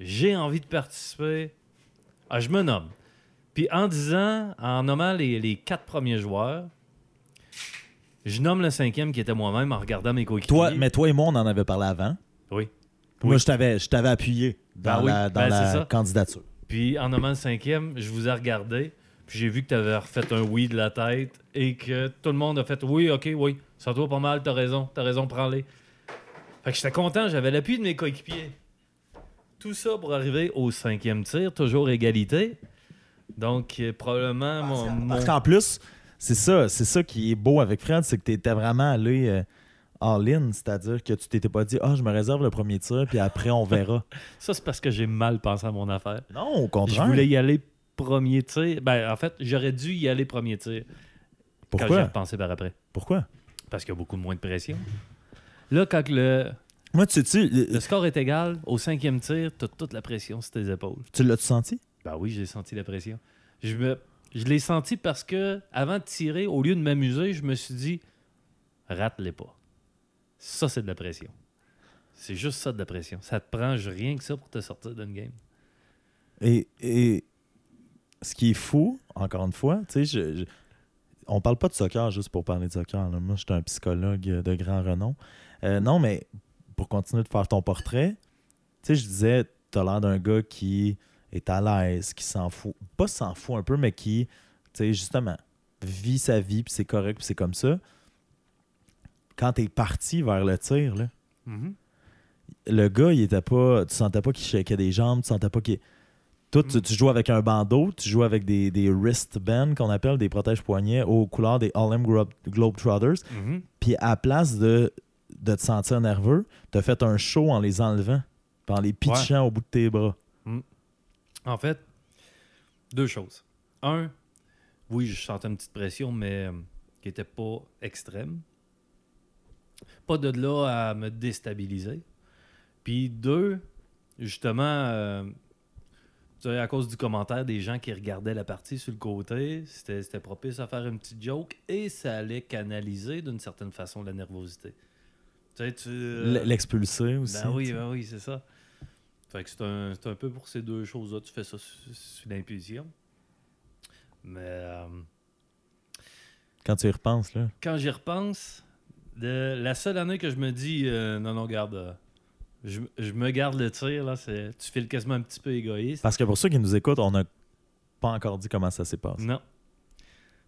J'ai envie de participer. Ah, je me nomme. Puis en disant, en nommant les, les quatre premiers joueurs, je nomme le cinquième qui était moi-même en regardant mes coéquipiers. Toi, mais toi et moi, on en avait parlé avant. Oui. Moi, Oui. je t'avais, je t'avais appuyé dans Ben oui, la, dans ben la candidature. Puis en nommant le cinquième, je vous ai regardé. Puis j'ai vu que tu avais refait un oui de la tête et que tout le monde a fait oui, ok, oui. Ça toi pas mal, t'as raison, t'as raison, prends-les. Fait que j'étais content, j'avais l'appui de mes coéquipiers. Tout ça pour arriver au cinquième tir, toujours égalité. Donc, euh, probablement, mon. mon- Parce qu'en plus, c'est ça, c'est ça qui est beau avec Fred, c'est que tu étais vraiment allé euh, all-in, c'est-à-dire que tu t'étais pas dit Ah, je me réserve le premier tir, puis après on verra. Ça, c'est parce que j'ai mal pensé à mon affaire. non, au Je contraire. voulais y aller premier tir. Ben, en fait, j'aurais dû y aller premier tir quand j'ai Pourquoi repensé par après. Pourquoi? Parce qu'il y a beaucoup moins de pression. Là, quand le, Moi, tu sais, le score est égal, au cinquième tir, tu as toute la pression sur tes épaules. tu l'as-tu senti? Ben oui, j'ai senti la pression. Je, me, je l'ai senti parce que avant de tirer, au lieu de m'amuser, je me suis dit rate-les pas. Ça, c'est de la pression. C'est juste ça de la pression. Ça te prend rien que ça pour te sortir d'une game. Et, et ce qui est fou, encore une fois, tu sais, je, je- on parle pas de soccer juste pour parler de soccer. là. Moi, je suis un psychologue de grand renom. Euh, non, mais pour continuer de faire ton portrait, tu sais, je disais, tu as l'air d'un gars qui est à l'aise, qui s'en fout. Pas s'en fout un peu, mais qui, tu sais, justement, vit sa vie, puis c'est correct, puis c'est comme ça. Quand tu es parti vers le tir, là, le gars, il était pas. Tu sentais pas qu'il shakeait des jambes, tu sentais pas qu'il. Toi, tu, Mm. tu joues avec un bandeau, tu joues avec des, des wristbands qu'on appelle des protèges-poignets aux couleurs des All-M Globe, Globetrotters. Mhm. Puis à la place de, de te sentir nerveux, tu as fait un show en les enlevant, en les pitchant au bout de tes bras. En fait, deux choses. Un, oui, je sentais une petite pression, mais euh, qui n'était pas extrême. Pas de là à me déstabiliser. Puis deux, justement, euh, à cause du commentaire des gens qui regardaient la partie sur le côté, c'était c'était propice à faire une petite joke et ça allait canaliser d'une certaine façon la nervosité. Euh, L'expulser aussi. ben oui, ben oui, c'est ça. Fait que c'est un, c'est un peu pour ces deux choses-là. Tu fais ça sur, l'impulsion. Mais euh, Quand tu y repenses, là. quand j'y repense, de, la seule année que je me dis euh, non, non, garde, euh, je, je me garde le tir, là, c'est, tu fais quasiment un petit peu égoïste. Parce que pour ceux qui nous écoutent, on n'a pas encore dit comment ça s'est passé. Non.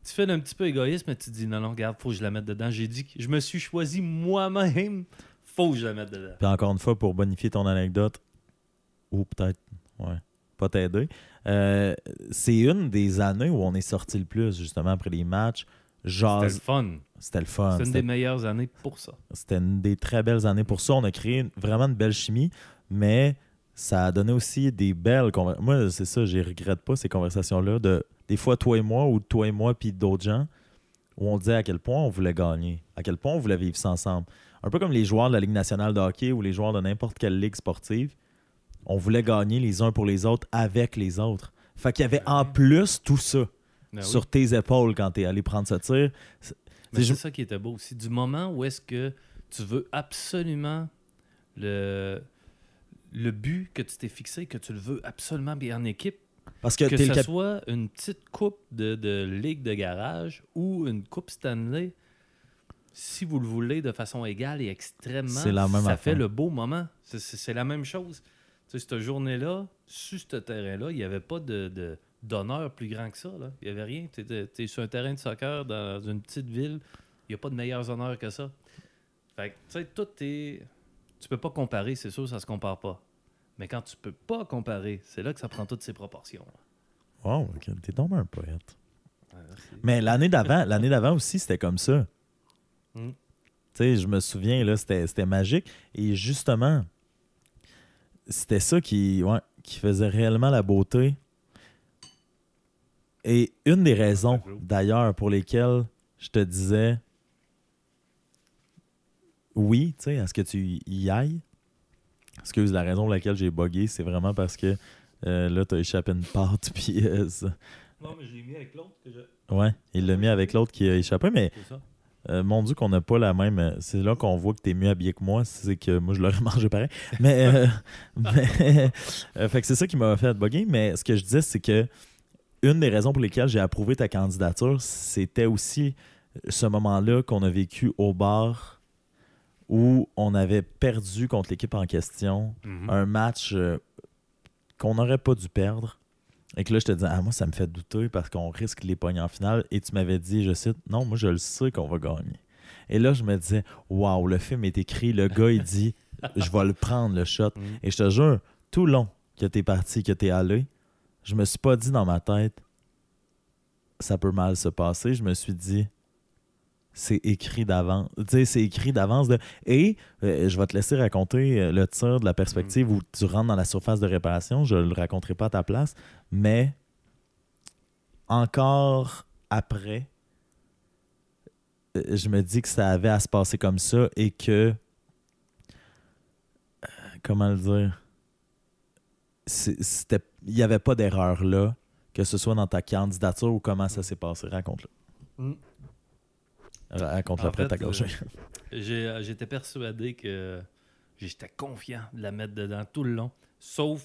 Tu fais un petit peu égoïste, mais tu te dis non, non, regarde, faut que je la mette dedans. J'ai dit que je me suis choisi moi-même, faut que je la mette dedans. Puis encore une fois, pour bonifier ton anecdote, ou peut-être, ouais, pas t'aider, euh, c'est une des années où on est sorti le plus, justement, après les matchs. C'était le fun. c'était le fun. C'est une C'était des meilleures années pour ça. c'était une des très belles années pour ça. On a créé une- vraiment une belle chimie, mais ça a donné aussi des belles conversations. Moi, c'est ça, je regrette pas ces conversations-là. De, des fois, toi et moi, ou toi et moi, puis d'autres gens, où on disait à quel point on voulait gagner, à quel point on voulait vivre ça ensemble. Un peu comme les joueurs de la Ligue nationale de hockey ou les joueurs de n'importe quelle ligue sportive, on voulait gagner les uns pour les autres avec les autres. Fait qu'il y avait en plus tout ça Ben oui. sur tes épaules quand t'es allé prendre ce tir. C'est- Mais je- c'est ça qui était beau aussi. Du moment où est-ce que tu veux absolument le, le but que tu t'es fixé, que tu le veux absolument bien en équipe, Parce que, que ce cap- soit une petite coupe de, de ligue de garage ou une coupe Stanley, si vous le voulez de façon égale et extrêmement, C'est la même ça affaire. fait le beau moment. C'est- la même chose. Cette journée-là, sur ce terrain-là, il n'y avait pas de, de- d'honneur plus grand que ça. là. Il n'y avait rien. Tu es, sur un terrain de soccer dans une petite ville. Il n'y a pas de meilleurs honneurs que ça. Fait que, tu sais, tout est... Tu peux pas comparer, c'est sûr, ça se compare pas. Mais quand tu peux pas comparer, c'est là que ça prend toutes ses proportions. Wow, t'es tombé un poète. Ouais, Mais l'année d'avant, l'année d'avant aussi, c'était comme ça. Mm. Tu sais, je me souviens, là, c'était, c'était magique. Et justement, c'était ça qui, ouais, qui faisait réellement la beauté. Et une des raisons, d'ailleurs, pour lesquelles je te disais oui, tu sais, à ce que tu y ailles. Excuse, la raison pour laquelle j'ai bugué, c'est vraiment parce que euh, là, t'as échappé une pâte, puis euh, ça- Non, mais je l'ai mis avec l'autre que je... Ouais, il l'a mis avec l'autre qui a échappé, mais euh, mon Dieu qu'on n'a pas la même. euh, C'est là qu'on voit que t'es mieux habillé que moi, c'est que moi je l'aurais mangé pareil. Mais, mais euh, fait que c'est ça qui m'a fait bugger. Mais ce que je disais, c'est que une des raisons pour lesquelles j'ai approuvé ta candidature, c'était aussi ce moment-là qu'on a vécu au bar où on avait perdu contre l'équipe en question Mhm. un match euh, qu'on n'aurait pas dû perdre. Et que là, je te disais, ah, moi, ça me fait douter parce qu'on risque les pognes en finale. Et tu m'avais dit, je cite, non, moi, je le sais qu'on va gagner. Et là, je me disais, waouh, le film est écrit. Le gars, il dit, je vais le prendre, le shot. Mhm. Et je te jure, tout long que t'es parti, que t'es allé, je me suis pas dit dans ma tête, ça peut mal se passer. Je me suis dit, c'est écrit d'avance. C'est écrit d'avance. De... Et euh, je vais te laisser raconter euh, le tir de la perspective où tu rentres dans la surface de réparation. Je le raconterai pas à ta place. Mais encore après, euh, je me dis que ça avait à se passer comme ça et que. Comment le dire? Il n'y avait pas d'erreur là, que ce soit dans ta candidature ou comment ça s'est passé. Raconte-le. Mm. En ta gorgée. J'ai- euh, J'étais persuadé que j'étais confiant de la mettre dedans tout le long. Sauf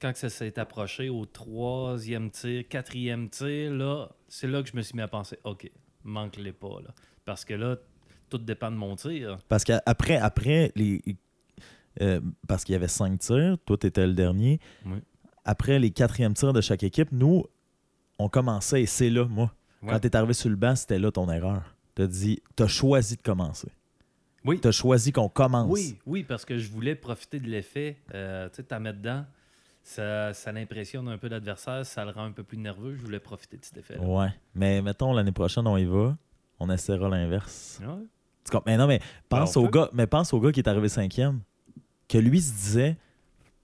quand ça s'est approché au troisième tir, quatrième tir, là, c'est là que je me suis mis à penser, OK, manque-les pas, là. Parce que là, tout dépend de mon tir. Parce qu'après, après, les. euh, parce qu'il y avait cinq tirs, toi, tu étais le dernier. Oui. Après les quatrièmes tirs de chaque équipe, nous, on commençait et c'est là, moi. Ouais. Quand tu es arrivé sur le banc, c'était là ton erreur. Tu as dit, tu as choisi de commencer. Oui. Tu as choisi qu'on commence. Oui, oui, parce que je voulais profiter de l'effet. Euh, tu sais, t'en mets dedans, ça, ça l'impressionne un peu l'adversaire, ça le rend un peu plus nerveux. Je voulais profiter de cet effet-là. Ouais. Mais mettons, l'année prochaine, on y va. On essaiera l'inverse. Ouais. Tu comprends? Mais non, mais pense, Ben, au peut. gars, mais pense au gars qui est arrivé cinquième. Que lui se disait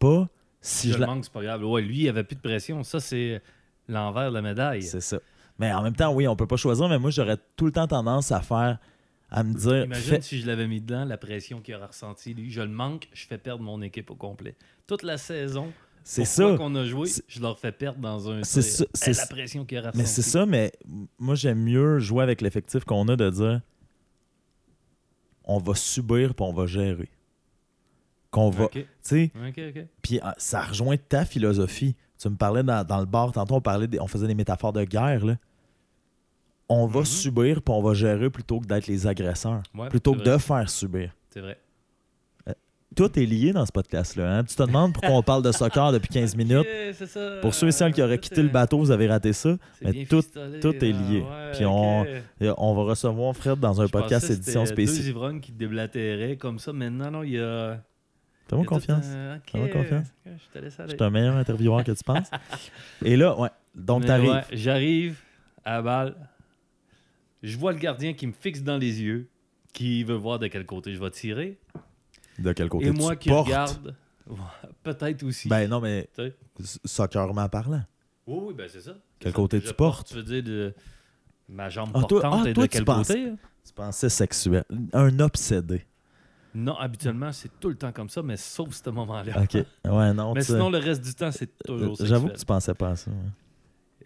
pas si je je le la- manque, c'est pas grave. Ouais, lui, il avait plus de pression. Ça, c'est l'envers de la médaille. C'est ça. Mais en même temps, oui, on peut pas choisir, mais moi, j'aurais tout le temps tendance à faire, à me dire, Imagine si je l'avais mis dedans, la pression qu'il aurait ressentie. Lui, je le manque, je fais perdre mon équipe au complet. Toute la saison, c'est ça. qu'on a joué, je leur fais perdre dans un C'est ça, Eh, c'est la pression qu'il Mais ressentie. c'est ça, mais moi, j'aime mieux jouer avec l'effectif qu'on a de dire, on va subir puis on va gérer. Qu'on va, OK, tu sais, puis euh, ça rejoint ta philosophie. Tu me parlais dans, dans le bar, tantôt on parlait, des- on faisait des métaphores de guerre, là. On va Mhm. subir puis on va gérer plutôt que d'être les agresseurs. Ouais, plutôt que vrai. de faire subir. C'est vrai. Tout est lié dans ce podcast-là. hein? Tu te demandes pourquoi on parle de soccer depuis 15 minutes. Ça. Pour ceux et celles qui auraient quitté le bateau, vous avez raté ça. mais tout- tout est lié. Ouais, Puis on- Et on va recevoir Fred dans un Je podcast édition Deux spéciale. ivrognes qui déblatéraient comme ça. Maintenant, non, il y a. Tout confiance. un- confiance. Je te laisse Je aller. suis un meilleur intervieweur que tu penses. Et là, ouais. Donc, t'arrives. ouais, J'arrive à la balle. Je vois le gardien qui me fixe dans les yeux, qui veut voir de quel côté je vais tirer. De quel côté Et tu moi qui portes. regarde Peut-être aussi. Ben non, mais soccerment parlant. oui, oui, ben c'est ça. Quel côté tu portes? Tu veux dire de ma jambe Ah, toi- portante ah, et toi, de quel penses- côté? Tu pensais sexuel. Un obsédé. Non, habituellement, c'est tout le temps comme ça, mais sauf ce moment-là. OK. Ouais, non. Mais sinon, le reste du temps, c'est toujours euh, J'avoue sexuel. que tu pensais pas à ça. ouais.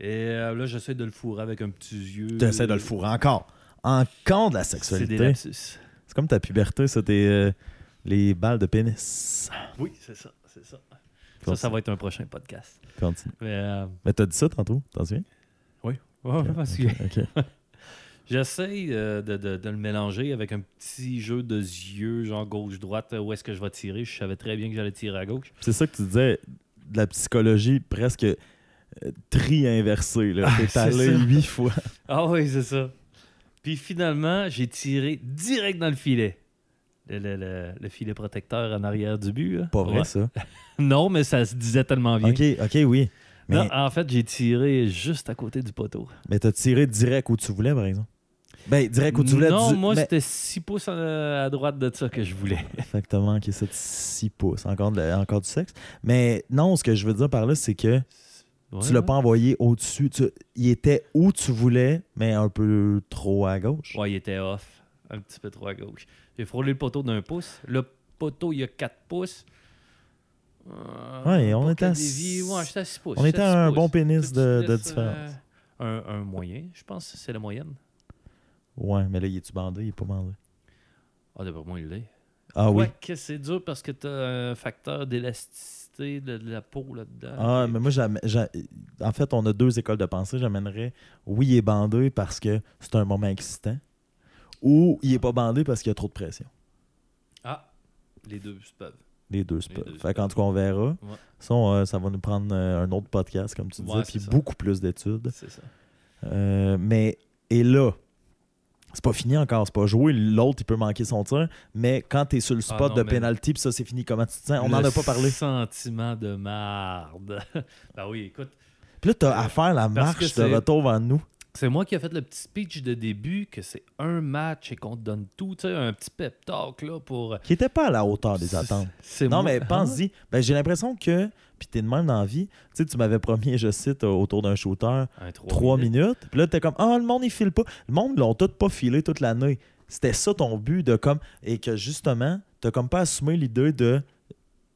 Et euh, là, j'essaie de le fourrer avec un petit yeux. Tu essaies de le fourrer encore. Encore de la sexualité. C'est comme ta puberté, ça, t'es euh, les balles de pénis. Oui, c'est ça, c'est ça. Ça, ça va être un prochain podcast. Continue. Mais, euh, Mais t'as dit ça tantôt, t'en souviens? Ok, parce que j'essaie euh, de, de- de le mélanger avec un petit jeu de yeux, genre gauche-droite, où est-ce que je vais tirer. Je savais très bien que j'allais tirer à gauche. C'est ça que tu disais, de la psychologie presque tri inversé. Là. T'es allé ça. huit fois. Ah oui, c'est ça. Puis finalement, j'ai tiré direct dans le filet. Le, le- le- le filet protecteur en arrière du but. là. Pas vrai, Ouais. ça. Non, mais ça se disait tellement bien. Ok, ok, oui. Mais, Non, en fait, j'ai tiré juste à côté du poteau. mais t'as tiré direct où tu voulais, par exemple? Ben, direct où tu voulais. non, du- moi, mais- c'était 6 pouces à, à droite de ça que je voulais. Exactement, ok, ça de 6 pouces. Encore, de encore du sexe. Mais non, ce que je veux dire par là, c'est que tu l'as pas envoyé au-dessus. Tu- Il était où tu voulais, mais un peu trop à gauche. Ouais, il était off. Un petit peu trop à gauche. J'ai frôlé le poteau d'un pouce. Le poteau, il y a 4 pouces. Euh, Ouais, on était à dévié. six- Ouais, j'étais à 6 pouces. On était à un 6 bon pénis de, de laisses, différence. euh, un, un moyen, je pense c'est la moyenne. Ouais, mais là, il est-tu bandé? Il est pas bandé. Ah, d'après moi, il l'est. Ah oui. Ouais, que c'est dur parce que tu as un facteur d'élasticité de, de la peau là-dedans. Ah, mais moi, j'a- en fait, on a deux écoles de pensée. J'amènerais, oui, il est bandé parce que c'est un moment excitant, ou il est pas bandé parce qu'il y a trop de pression. Ah, les deux se peuvent. Les deux, pas. deux, Fait qu'en tout cas, on verra. Ouais. Ça, on, euh, ça va nous prendre euh, un autre podcast, comme tu disais, puis beaucoup plus d'études. C'est ça. Euh, mais, et là, c'est pas fini encore, c'est pas joué. L'autre, il peut manquer son tir, mais quand t'es sur le spot Ah non, de penalty, puis ça, c'est fini, comment tu te sens? On n'en a pas parlé. sentiment de marde. ben oui, écoute. Puis là, t'as à faire la marche de retour vers nous. C'est moi qui ai fait le petit speech de début que c'est un match et qu'on te donne tout, tu sais, un petit pep talk là pour. Qui était pas à la hauteur des attentes. C'est Non, moi- mais pense-y. Ben, j'ai l'impression que, puis t'es de même dans la vie, tu sais, tu m'avais promis, je cite, euh, autour d'un shooter, Un trois trois minutes. Puis là, t'es comme, ah, le monde, il file pas. Le monde, l'ont tout pas filé toute l'année. C'était ça ton but de comme, et que justement, t'as comme pas assumé l'idée de,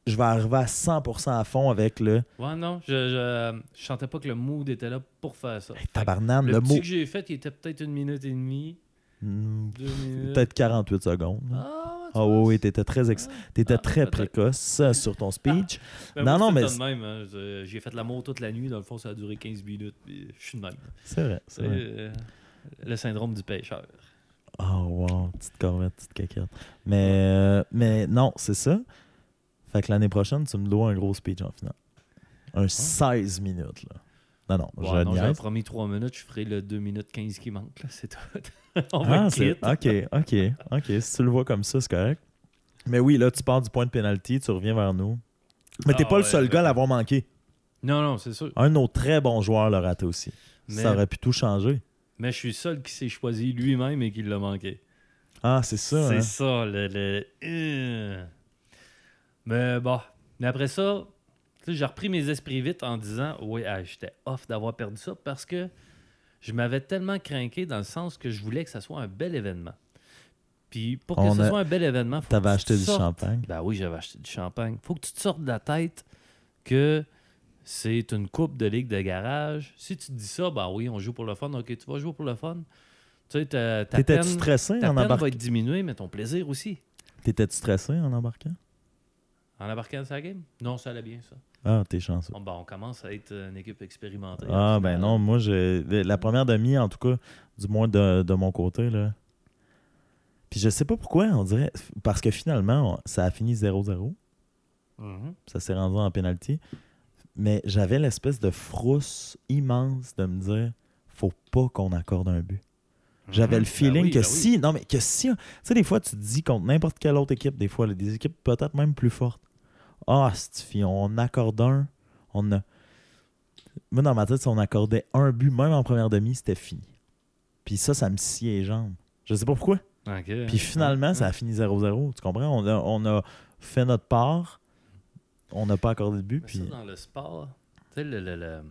je vais arriver à 100% à fond avec le, Ouais, non, je, je, je sentais pas que le mood était là pour faire ça. hey, tabarnane, le le, petit mot, que j'ai fait, il était peut-être une minute et demie, Peut-être 48 secondes. Ah, Ah vois, oui, t'étais très, ex- Ah. t'étais Ah, très précoce sur ton speech. Ben, Non, non, mais hein. J'ai fait l'amour toute la nuit. Dans le fond, ça a duré 15 minutes. je suis de même. C'est vrai. c'est euh, le syndrome du pêcheur. Oh wow, petite corvette, petite caquette. Mais, euh, mais non, c'est ça. Fait que l'année prochaine, tu me dois un gros speech en finale. Un 16 minutes, là. Non, non, Ouais, non, J'avais promis 3 minutes. Je ferai le 2 minutes 15 qui manque. là, C'est tout. On va Ah, c'est... Ok, ok, ok. Si tu le vois comme ça, c'est correct. Mais oui, là, tu pars du point de pénalty, tu reviens vers nous. Mais t'es Ah pas le seul ouais. gars à l'avoir manqué. Non, non, c'est sûr. Un de nos très bons joueurs l'a raté aussi. Mais, Ça aurait pu tout changer. mais je suis le seul qui s'est choisi lui-même et qui l'a manqué. Ah, c'est ça. C'est hein. ça, le. le- euh. Mais bon. Mais après ça, j'ai repris mes esprits vite en disant Oui, ah, j'étais off d'avoir perdu ça parce que je m'avais tellement craqué dans le sens que je voulais que ça soit un bel événement. Puis pour que On ce a- soit un bel événement, faut T'avais que tu acheté du sortes- champagne. Ben oui, j'avais acheté du champagne. Faut que tu te sortes de la tête que c'est une coupe de ligue de garage. Si tu te dis ça, ben oui, on joue pour le fun. Ok, tu vas jouer pour le fun. Tu sais, ta, ta T'étais-tu peine, stressé ta en peine embarquant? va être diminuée, mais ton plaisir aussi. T'étais-tu stressé en embarquant? En embarquant dans sa game? Non, ça allait bien, ça. Ah, t'es chanceux. Bon, ben, on commence à être une équipe expérimentée. Ah, ben non, moi, j'ai la première demi, en tout cas, du moins de, de mon côté, là. Puis je sais pas pourquoi, on dirait. Parce que finalement, on- ça a fini 0-0. Mhm. Ça s'est rendu en penalty. Mais j'avais l'espèce de frousse immense de me dire faut pas qu'on accorde un but. J'avais Mhm. le feeling Ben oui, que ben oui. si. Non, mais que si. Tu sais, des fois, tu te dis contre n'importe quelle autre équipe, des fois, là, des équipes peut-être même plus fortes. Ah, Stifi, on accorde un. On a. Moi, dans ma tête, si on accordait un but, même en première demi, c'était fini. Puis ça, ça me sciait les jambes. Je sais pas pourquoi. Puis finalement, ça a fini 0-0. Tu comprends? On a, on a fait notre part. on n'a pas accordé de but. Mais Puis... ça, dans le sport, tu sais, le, le, le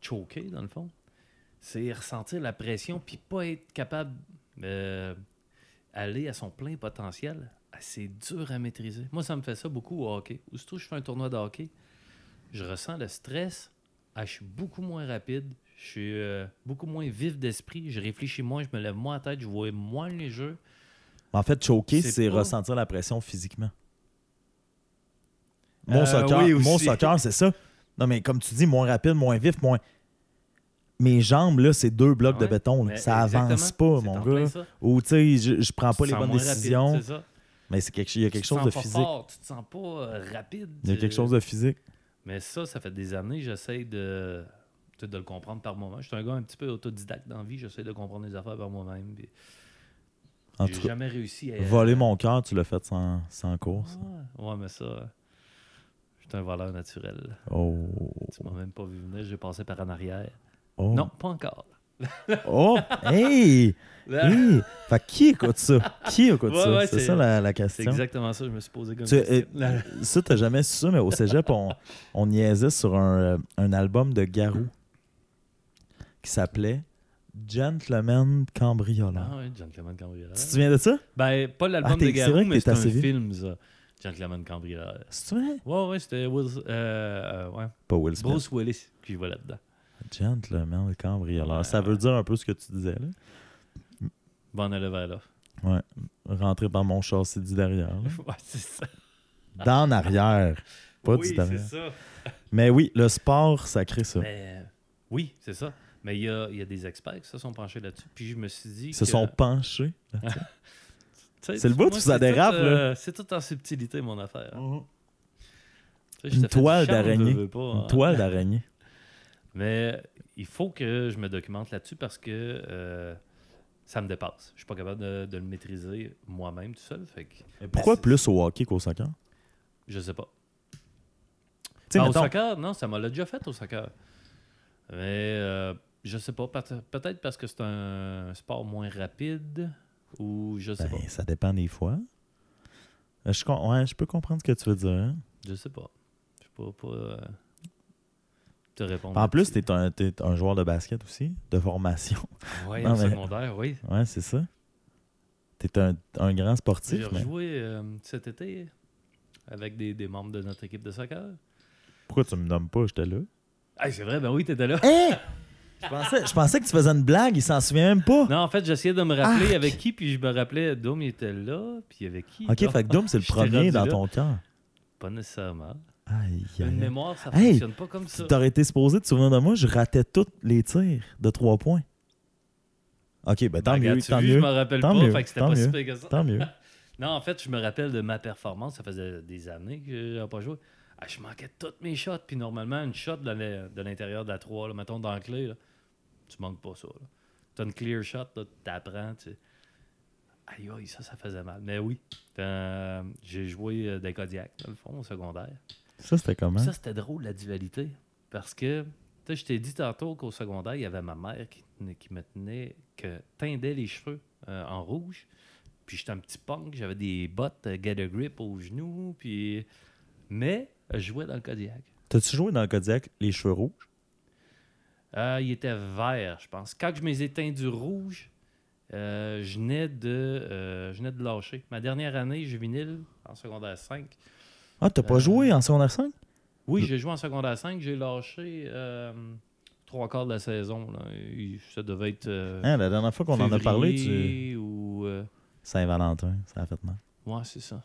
choker, dans le fond, c'est ressentir la pression puis pas être capable d'aller à son plein potentiel. Ah, C'est dur à maîtriser. Moi, ça me fait ça beaucoup au hockey. Aussitôt que je fais un tournoi de hockey, je ressens le stress. Ah, je suis beaucoup moins rapide. Je suis euh, beaucoup moins vif d'esprit. Je réfléchis moins. Je me lève moins la tête. Je vois moins les jeux. En fait, choquer, C'est pas- ressentir la pression physiquement. Mon Euh, soccer, oui, mon soccer, c'est ça. Non, mais comme tu dis, moins rapide, moins vif, moins. Mes jambes, là, c'est deux blocs de béton. là. Ça avance pas, mon gars. Ou, tu sais, je, je prends pas les bonnes rapide, décisions. Mais c'est quelque, il y a quelque Tu chose de physique. fort, tu te sens pas euh, rapide. Il y a quelque chose de physique. Mais ça, ça fait des années, j'essaie de, de le comprendre par moi-même. Je suis un gars un petit peu autodidacte dans la vie, j'essaie de comprendre les affaires par moi-même. puis J'ai jamais réussi à. voler mon cœur, tu l'as fait sans, sans course. Ouais, ouais, mais ça, euh, je suis un voleur naturel. Oh. Tu m'as même pas vu venir, j'ai passé par en arrière. Oh. Non, pas encore. Oh! Hey! hey! Fait que qui écoute ça? Qui écoute Ouais, ça? ouais, c'est c'est- ça la, la C'est question. exactement ça, je me suis posé comme Tu- question. euh, ça, t'as jamais su ça, mais au cégep, on, on niaisait sur un, euh, un album de Garou qui s'appelait Gentleman Cambrioleur. Ah ouais, Gentleman Cambrioleur. Tu te souviens de ça? Ben, pas l'album Ah, de c'est Garou, mais c'est un vieux. film, ça. Gentleman Cambrioleur. C'est vrai? Ouais, ouais, c'était Will, euh, euh, ouais. Pas Will Smith. Bruce Willis qui jouait là-dedans. Gentleman Cambrioleur. Ça veut dire un peu ce que tu disais, là. Bon, on allait vers là. Ouais. Rentrer par mon châssis du derrière. là. ouais, c'est ça. D'en arrière. Pas oui, du derrière. c'est ça. Mais oui, le sport, ça crée ça. Mais, euh, oui, c'est ça. Mais il y a, y a des experts qui se sont penchés là-dessus. Puis je me suis dit. Ils se que- sont penchés. Tu c'est le tu- bout où ça c'est dérape, euh, c'est tout en subtilité, mon affaire. Tu sais, Une du toile d'araignée. Une hein. toile d'araignée. Mais il faut que je me documente là-dessus parce que euh, ça me dépasse. Je suis pas capable de, de le maîtriser moi-même tout seul. Fait que, Pourquoi plus au hockey qu'au soccer? je sais pas. Sais, Ah, au soccer, non, ça m'a déjà fait au soccer. Mais euh, je sais pas, peut- peut-être parce que c'est un sport moins rapide ou je sais Ben, pas. ça dépend des fois. Euh, Je, com- ouais, je peux comprendre ce que tu veux dire. Je sais pas. Je peux pas euh, te répondre. En plus, là-dessus. t'es un, joueur de basket aussi, de formation. Mais- secondaire, oui. Ouais, c'est ça. T'es un, un grand J'ai sportif, mais rejoué euh, cet été avec des, des membres de notre équipe de soccer. pourquoi tu me nommes pas? J'étais là. Ah, c'est vrai, ben oui, t'étais là. Hé! Je pensais, je pensais que tu faisais une blague, il s'en souvient même pas. Non, en fait, j'essayais de me rappeler Arc! avec qui, puis je me rappelais, Dom, il était là, puis avec qui? Ok, là? fait que Doom, c'est le premier dans là. ton cœur. Pas nécessairement. Aïe, Une aïe, aïe. mémoire, ça Hey! fonctionne pas comme ça. T'aurais été supposé te souvenir de moi, je ratais tous les tirs de trois points. Ok, ben tant Ben, mieux, tu tant mieux. Je me rappelle Tant pas, mieux, fait que c'était tant pas mieux. si pire que ça. Tant mieux. Non, en fait, je me rappelle de ma performance. Ça faisait des années que j'avais pas joué. Ah, je manquais toutes mes shots. Puis normalement, une shot de l'in- de l'intérieur de la 3, là, mettons dans la clé, là, tu manques pas ça. Tu as une clear shot, là, t'apprends. Tu... Aïe, aïe, ça, ça faisait mal. Mais oui, euh, j'ai joué euh, des Kodiak, dans le fond, au secondaire. Ça, c'était comment? Ça, c'était drôle, la dualité. Parce que, tu sais, je t'ai dit tantôt qu'au secondaire, il y avait ma mère qui, me tenait, que teindait les cheveux euh, en rouge. Puis j'étais un petit punk, j'avais des bottes euh, Get a Grip aux genoux. Puis... Mais je jouais dans le Kodiak. T'as-tu joué dans le Kodiak les cheveux rouges? Euh, il était vert, je pense. Quand je me teints du rouge, euh, je, venais de, je venais de lâcher. Ma dernière année juvénile, en secondaire 5, Ah, t'as pas Euh, joué en secondaire 5? Oui, j'ai joué en secondaire 5. J'ai lâché euh, trois quarts de la saison. là. Ça devait être. euh, Hein, la dernière fois qu'on en a parlé, tu... ou. Saint-Valentin, ça a fait mal. Ouais, c'est ça.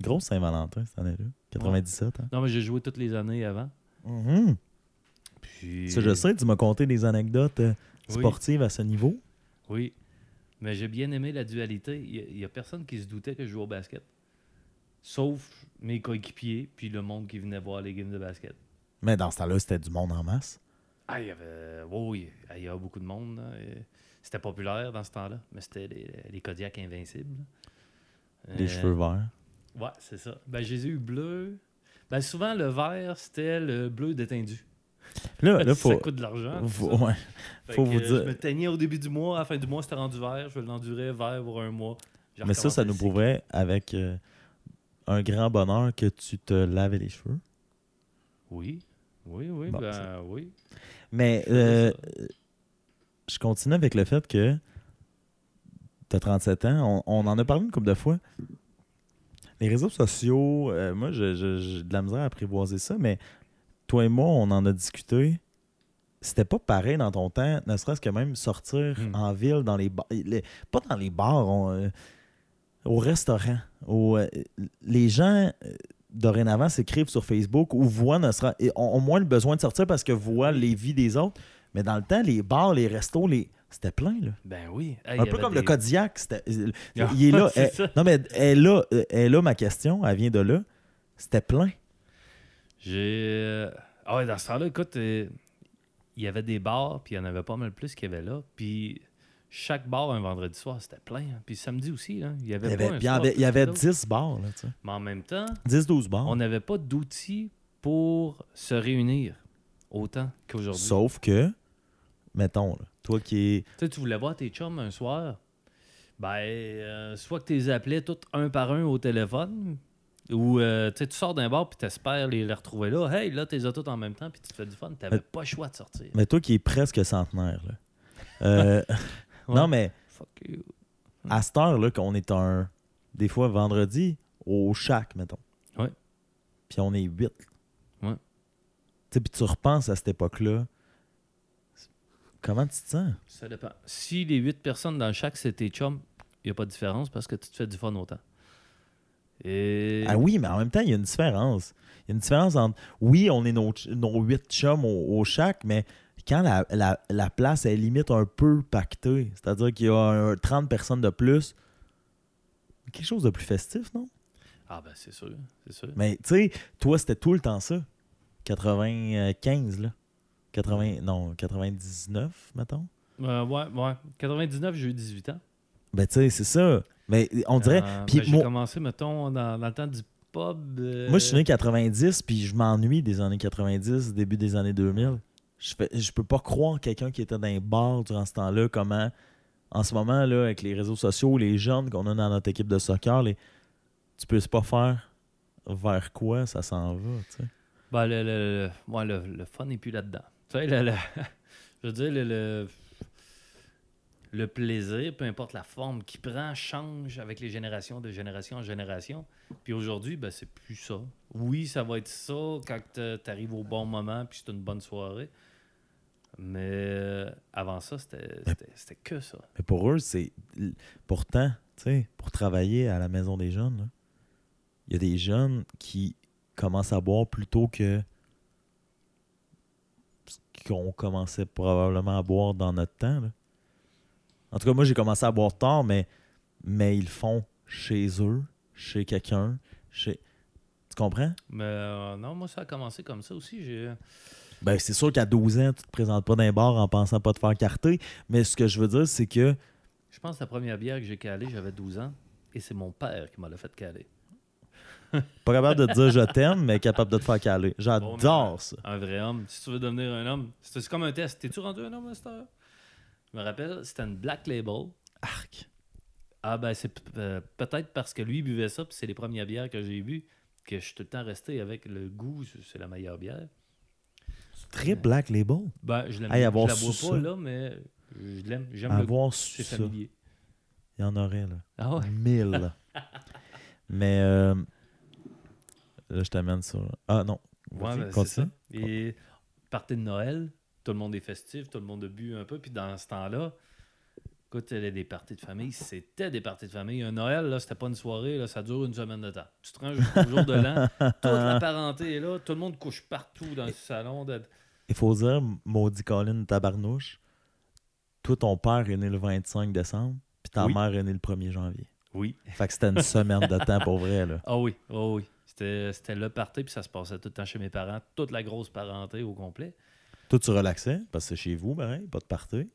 Grosse Saint-Valentin cette année-là. 97, hein? Non, mais j'ai joué toutes les années avant. Mhm. Puis. Ça, je sais, tu m'as conté des anecdotes Oui. sportives à ce niveau. Oui. Mais j'ai bien aimé la dualité. Il n'y a, personne qui se doutait que je jouais au basket. Sauf mes coéquipiers, puis le monde qui venait voir les games de basket. Mais dans ce temps-là, c'était du monde en masse. Ah, il y avait. Oui, il y avait beaucoup de monde. C'était populaire dans ce temps-là. Mais c'était les, les Kodiak invincibles. Les Euh, cheveux verts. Ouais, c'est ça. Ben, je les ai eu bleus. Ben, souvent, le vert, c'était le bleu détendu. Là, là, faut... Ça coûte de l'argent. faut- ouais. Faut que, vous euh, dire- Je me teignais au début du mois. À la fin du mois, c'était rendu vert. Je l'endurais vert pour un mois. Mais ça, ça nous prouverait avec euh, un grand bonheur que tu te lavais les cheveux? Oui. Oui, oui, Bon, ben ça- oui. Mais euh, je continue avec le fait que tu as 37 ans. On, on en a parlé une couple de fois. Les réseaux sociaux, euh, moi, j'ai de la misère à apprivoiser ça, mais toi et moi, on en a discuté. C'était pas pareil dans ton temps, ne serait-ce que même sortir Hmm. en ville, dans les bars. les- pas dans les bars, on, euh, au restaurant. Au, euh, les gens, euh, dorénavant, s'écrivent sur Facebook ou voient, ne sera- et ont, ont moins le besoin de sortir parce que voient les vies des autres. Mais dans le temps, les bars, les restos, les... c'était plein. Là. Ben oui. Hey, Un peu comme le Kodiak. Il Ah, il est là. elle- non, mais elle là, euh, elle là, ma question. Elle vient de là. C'était plein. J'ai. euh, Ah ouais, dans ce temps-là, écoute, euh, il y avait des bars, puis il y en avait pas mal plus qu'il y avait là. Puis chaque bar, un vendredi soir, c'était plein. hein. Puis samedi aussi, hein, il y Il avait y pas avait, un il y soir avait, il y avait que l'autre. 10 bars. Là. Mais en même temps, 10-12 bars. on n'avait pas d'outils pour se réunir autant qu'aujourd'hui. Sauf que, mettons, là, toi qui es. Tu sais, tu voulais voir tes chums un soir, ben, euh, soit que tu les appelais tous un par un au téléphone, ou euh, tu sais, tu sors d'un bar puis tu espères les, les retrouver là. Hey, là, tu les as tous en même temps puis tu te fais du fun. Tu n'avais Mais- pas le choix de sortir. Mais toi qui es presque centenaire. Là. Euh, Ouais. Non, mais Fuck you. à cette heure, là, qu'on est un. Des fois, vendredi, au chac, mettons. Ouais. Puis on est 8. Ouais. Tu sais, puis tu repenses à cette époque-là. Comment tu te sens? Ça dépend. Si les huit personnes dans chaque, c'est tes chums, il n'y a pas de différence parce que tu te fais du fun autant. Et... Ah oui, mais en même temps, il y a une différence. Il y a une différence entre. Oui, on est nos, nos huit chums au, au chac, mais quand la, la- la place est limite un peu pactée, c'est-à-dire qu'il y a un- 30 personnes de plus, quelque chose de plus festif, non? Ah ben c'est sûr, c'est sûr. Mais tu sais, toi, c'était tout le temps ça. 95, là. 80, non, 99, mettons. Euh, ouais, ouais. 99, j'ai eu 18 ans. Ben, tu sais, c'est ça. Mais on dirait. Euh, ben, j'ai moi- commencé, mettons, dans, dans le temps du pub. euh, Moi, je suis né 90, puis je m'ennuie des années 90, début des années 2000. Je, fais, je peux pas croire quelqu'un qui était dans un bar durant ce temps-là, comment, en ce moment, là, avec les réseaux sociaux, les jeunes qu'on a dans notre équipe de soccer, les, tu peux pas faire vers quoi ça s'en va, tu sais. Ben, le, le, le- le, fun n'est plus là-dedans. Tu sais, le, je veux dire, le, le, plaisir, peu importe la forme qu'il prend, change avec les générations, de génération en génération. Puis aujourd'hui, ben, c'est plus ça. Oui, ça va être ça quand tu arrives au bon moment, puis c'est une bonne soirée. Mais euh, avant ça, c'était que ça. Mais pour eux, c'est. Pourtant, tu sais, pour travailler à la maison des jeunes, il y a des jeunes qui commencent à boire plus tôt que. qu'on commençait probablement à boire dans notre temps. là. En tout cas, moi, j'ai commencé à boire tard, mais, mais ils le font chez eux, chez quelqu'un, chez. Tu comprends? Mais euh, non, moi, ça a commencé comme ça aussi. J'ai. Ben, c'est sûr qu'à 12 ans, tu te présentes pas dans un bar en pensant pas te faire carter, mais ce que je veux dire, c'est que. Je pense que la première bière que j'ai calée, j'avais 12 ans. Et c'est mon père qui m'a l'a fait caler. Pas capable de te dire je t'aime, mais capable de te faire caler. J'adore ça. Un vrai homme. Si tu veux devenir un homme, c'est comme un test. T'es-tu rendu un homme à cette heure? Je me rappelle, c'était une Black Label. Arc. Ah ben c'est euh, peut-être parce que lui buvait ça, puis c'est les premières bières que j'ai bu, que je suis tout le temps resté avec le goût, c'est la meilleure bière. Très Black Label. Ben je l'aime Hey, je la bois pas là, mais je l'aime, j'aime le goût. Avoir C'est su ça. familier. Il y en aurait, là. Ah ouais? Mille. mais euh, là, je t'amène sur. Ah non. Ouais, ben, c'est ça. Et partie de Noël, tout le monde est festif, tout le monde a bu un peu. Puis dans ce temps-là, écoute, des parties de famille, c'était des parties de famille. Un Noël, là, c'était pas une soirée, là, ça dure une semaine de temps. Tu te rends jusqu'au jour de l'an, toute la parenté est là, tout le monde couche partout dans le salon. de- Il faut dire, maudit Colin Tabarnouche, toi, ton père est né le 25 décembre, puis ta Oui. mère est née le 1er janvier. Oui. Fait que c'était une semaine de temps pour vrai, là. Ah oui, ah oui. C'était le party, puis ça se passait tout le temps chez mes parents, toute la grosse parenté au complet. Toi, tu relaxais, parce que c'est chez vous, pareil, pas de party.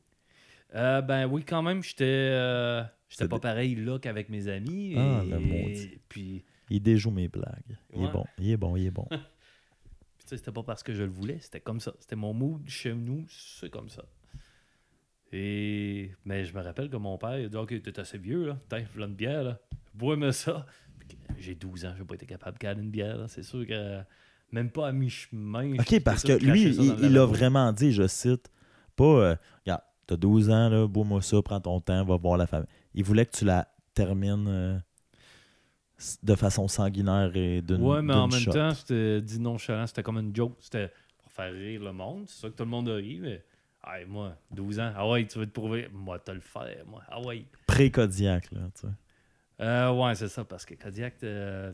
Euh, ben oui, quand même, j'étais euh, j'étais pas pareil là qu'avec mes amis. Ah, et, le maudit. Puis, Il déjoue mes blagues. Il est bon, il est bon, il est bon. puis c'était pas parce que je le voulais, c'était comme ça. C'était mon mood chez nous, c'est comme ça. Et mais je me rappelle que mon père il a dit Ok, t'es assez vieux, là. Voilà une bière, là. Bois-moi ça. J'ai 12 ans, j'ai pas été capable de caler une bière, là. C'est sûr que Même pas à mi-chemin. OK, parce que lui, il, il a vraiment dit, je cite, pas euh, regarde, t'as 12 ans, là, bois-moi ça, prends ton temps, va voir la famille. Il voulait que tu la termines euh, de façon sanguinaire et d'une. Ouais, mais en même shot. temps, c'était dit nonchalant, c'était comme une joke. C'était pour faire rire le monde. C'est ça que tout le monde a ri, mais. Hey, moi, 12 ans, ah ouais, tu veux te prouver. Moi, t'as le faire, moi. Ah ouais. Pré-Kodiak, là, tu sais. Euh, ouais, c'est ça, parce que Kodiak. euh,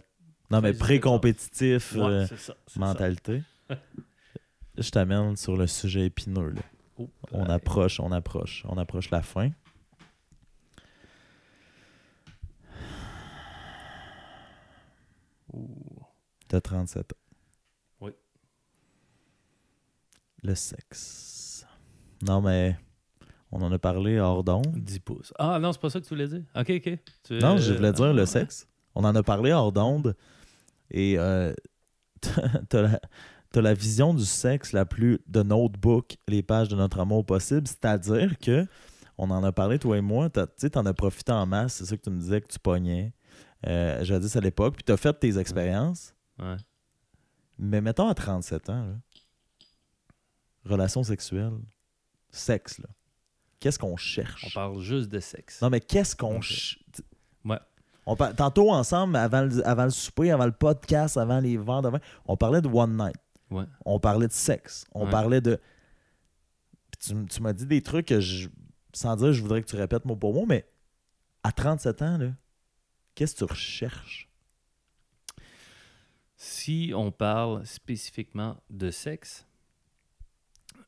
Non, mais pré-compétitif, ouais, euh, ça. mentalité. je t'amène sur le sujet épineux, là. Oh, On ouais. approche, on approche, on approche la fin. T'as 37 ans. Oui. Le sexe. Non, mais on en a parlé hors d'onde. 10 pouces. Ah non, c'est pas ça que tu voulais dire? Ok, ok. Tu- Non, je voulais dire ah, le ouais. sexe. On en a parlé hors d'onde. Et euh, t'as la, t'as la vision du sexe la plus de notebook, les pages de notre amour possible. C'est-à-dire que, on en a parlé, toi et moi, tu sais, t'en as profité en masse. C'est ça que tu me disais que tu pognais. Euh, Jadis à l'époque. Puis t'as fait tes expériences. Ouais. Mais mettons à 37 ans, là, relation sexuelle, sexe, là. Qu'est-ce qu'on cherche? On parle juste de sexe. Non, mais qu'est-ce qu'on Ok. ch- t- Ouais. On par- Tantôt, ensemble, avant le, avant le souper, avant le podcast, avant les de vin, on parlait de one night. Ouais. On parlait de sexe. On Ouais. parlait de. Puis tu, tu m'as dit des trucs que je. Sans dire, je voudrais que tu répètes mot pour mot, mais à 37 ans, là, qu'est-ce que tu recherches? Si on parle spécifiquement de sexe,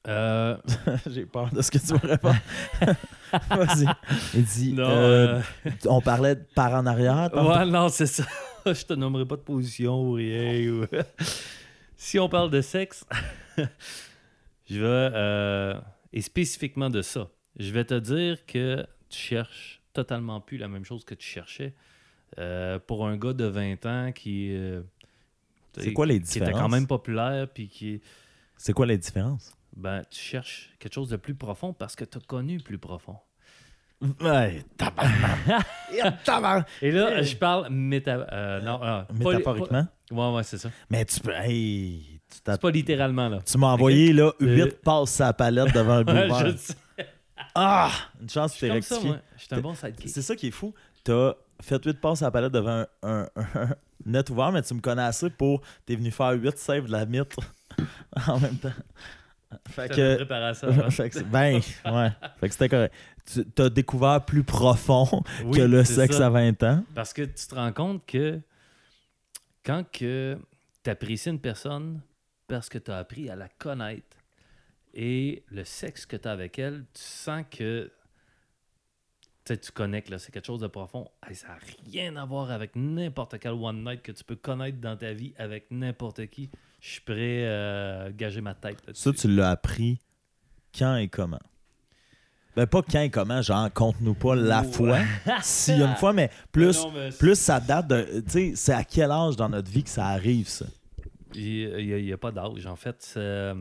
euh, J'ai peur de ce que tu vas répondre. Vas-y. Il dit. non, euh, euh, On parlait de par en arrière. ouais, non, c'est ça. Je te nommerai pas de position ou rien. ou- si on parle de sexe, je vais. euh, et spécifiquement de ça, je vais te dire que tu cherches totalement plus la même chose que tu cherchais. Euh, pour un gars de 20 ans qui. euh, C'est quoi les Qui était quand différences? même populaire, puis qui. C'est quoi les différences? Ben, tu cherches quelque chose de plus profond parce que tu as connu plus profond. Ouais. Et là, je parle méta... euh, non, ah, pas- Métaphoriquement. pas- Ouais, ouais, c'est ça. Mais tu peux. Hey, tu t'as- C'est pas littéralement, là. tu m'as envoyé là, Euh, 8 passes à la palette devant un Ouais, je. Ah! Une chance que t'es comme ça, rectifié. moi. Je suis un bon sidekick. C'est ça qui est fou. T'as fait 8 passes à la palette devant un, un- un net ouvert, mais tu me connais assez pour. T'es venu faire 8 saves de la mythe en même temps. Fait Je t'avais que. préparé à ça. hein. fait que c'est- ben, ouais. Fait que c'était correct. Tu t'as découvert plus profond Oui, que le sexe ça. à 20 ans. Parce que tu te rends compte que quand que tu apprécies une personne parce que tu as appris à la connaître et le sexe que tu as avec elle, tu sens que tu connectes, c'est quelque chose de profond. Hey, ça n'a rien à voir avec n'importe quel one night que tu peux connaître dans ta vie avec n'importe qui. Je suis prêt à gager ma tête. Ça, tu l'as appris quand et comment? Ben, pas quand et comment, genre, compte-nous pas la fois. S'il y a une fois, mais plus, Non, mais plus ça date de. Tu sais, c'est à quel âge dans notre vie que ça arrive, ça? Il n'y a, pas d'âge. En fait, ça,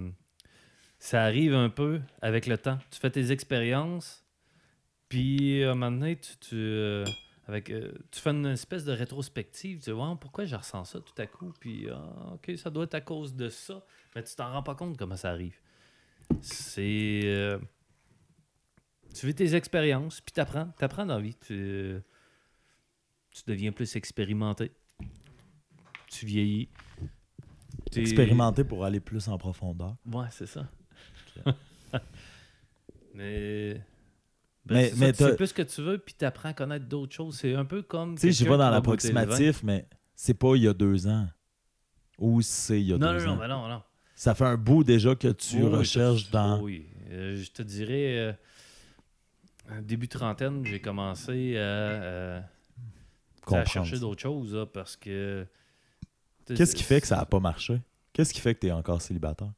ça arrive un peu avec le temps. Tu fais tes expériences, puis à un moment donné, tu, tu, euh, avec, euh, tu fais une espèce de rétrospective. Tu dis, Ouais, pourquoi je ressens ça tout à coup? Puis, ah, OK, ça doit être à cause de ça. Mais tu t'en rends pas compte comment ça arrive. C'est. euh, tu vis tes expériences, puis tu apprends. Tu apprends dans la vie. Tu, tu deviens plus expérimenté. Tu vieillis. T'es- Expérimenter pour aller plus en profondeur. Ouais, c'est ça. mais. Mais- Ben, c'est ça, mais tu sais plus ce que tu veux, puis tu apprends à connaître d'autres choses. C'est un peu comme. Tu sais, je vais dans l'approximatif, mais c'est pas il y a deux ans. Ou c'est il y a Non, deux non, ans. non, ben non, non. Ça fait un bout déjà que tu Oui, recherches dans. Oui, Euh, je te dirais. euh, début trentaine, j'ai commencé à, euh, à chercher d'autres choses, là, parce que. Qu'est-ce qui fait que ça n'a pas marché? Qu'est-ce qui fait que tu es encore célibataire?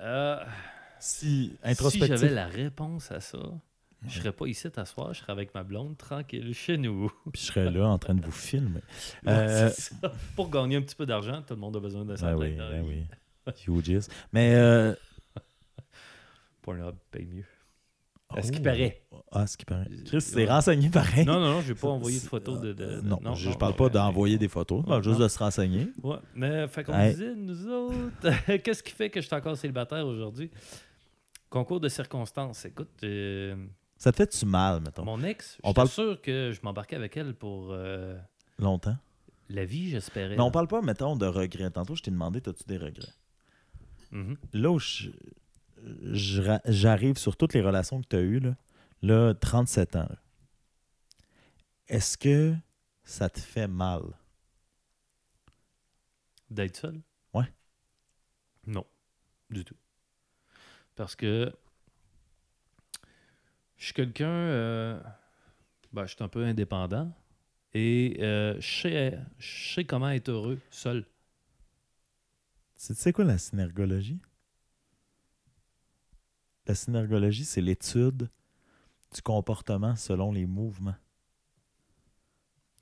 Euh, Si, si j'avais la réponse à ça, je serais pas ici t'asseoir, je serais avec ma blonde tranquille chez nous. Puis je serais là en train de vous filmer. Euh. Pour gagner un petit peu d'argent, tout le monde a besoin de ça. Ben oui, ben oui. Mais. Euh... Pornhub paye mieux. Oh, À ce qui paraît. Ah, ce qui paraît. Chris, c'est ouais. renseigné pareil. Non, non, non, je vais pas envoyer de photos de. de- Euh, de- non, je, je parle pas d'envoyer des photos, je parle Ouais, juste non. de se renseigner. Ouais, mais fait qu'on Hey. disait, nous autres, qu'est-ce qui fait que je suis encore célibataire aujourd'hui? Concours de circonstances. Écoute, euh, Ça te fait-tu mal, mettons? mon ex, On j'étais parle- sûr que je m'embarquais avec elle pour euh, Longtemps. la vie, j'espérais. Mais on parle pas, mettons, de regrets. Tantôt, je t'ai demandé, as-tu des regrets? Mhm. Là où je- je j'arrive sur toutes les relations que tu as eues, là, là 37 ans, est-ce que ça te fait mal? D'être seul? Ouais. Non, du tout. Parce que je suis quelqu'un, euh, ben, je suis un peu indépendant et euh, je, sais, je sais comment être heureux seul. Tu sais quoi la synergologie? La synergologie, c'est l'étude du comportement selon les mouvements.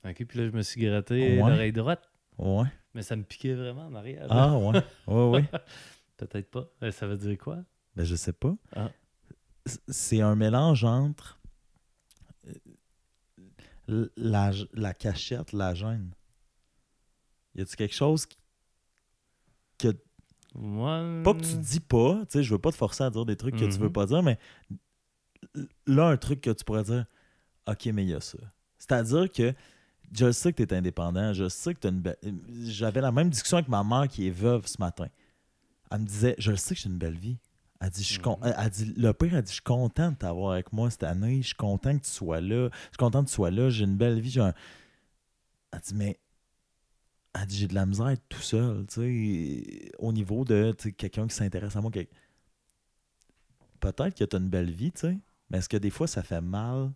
Ok, puis là, je me suis gratté Ouais. l'oreille droite, Ouais. mais ça me piquait vraiment en arrière. Ah, ouais. Ouais, ouais. Peut-être pas. Euh, Ça veut dire quoi? Ben, je sais pas. Ah. C'est un mélange entre euh, la, la cachette, la gêne. Y a-tu quelque chose qui- que Moi, pas que tu dis pas, tu sais, je veux pas te forcer à dire des trucs que tu veux Mhm. pas dire, mais là, un truc que tu pourrais dire, OK, mais il y a ça. C'est-à-dire que je sais que tu es indépendant, je sais que tu une belle. J'avais la même discussion avec ma mère qui est veuve ce matin. Elle me disait, je le sais que j'ai une belle vie. Elle dit, je suis con- Mhm. elle dit, le pire, elle dit, je suis content de t'avoir avec moi cette année, je suis content que tu sois là, je suis content que tu sois là, j'ai une belle vie. j'ai un- Elle dit, mais elle dit, j'ai de la misère à être tout seul, tu sais, au niveau de quelqu'un qui s'intéresse à moi. Peut-être que tu as une belle vie, tu sais, mais est-ce que des fois ça fait mal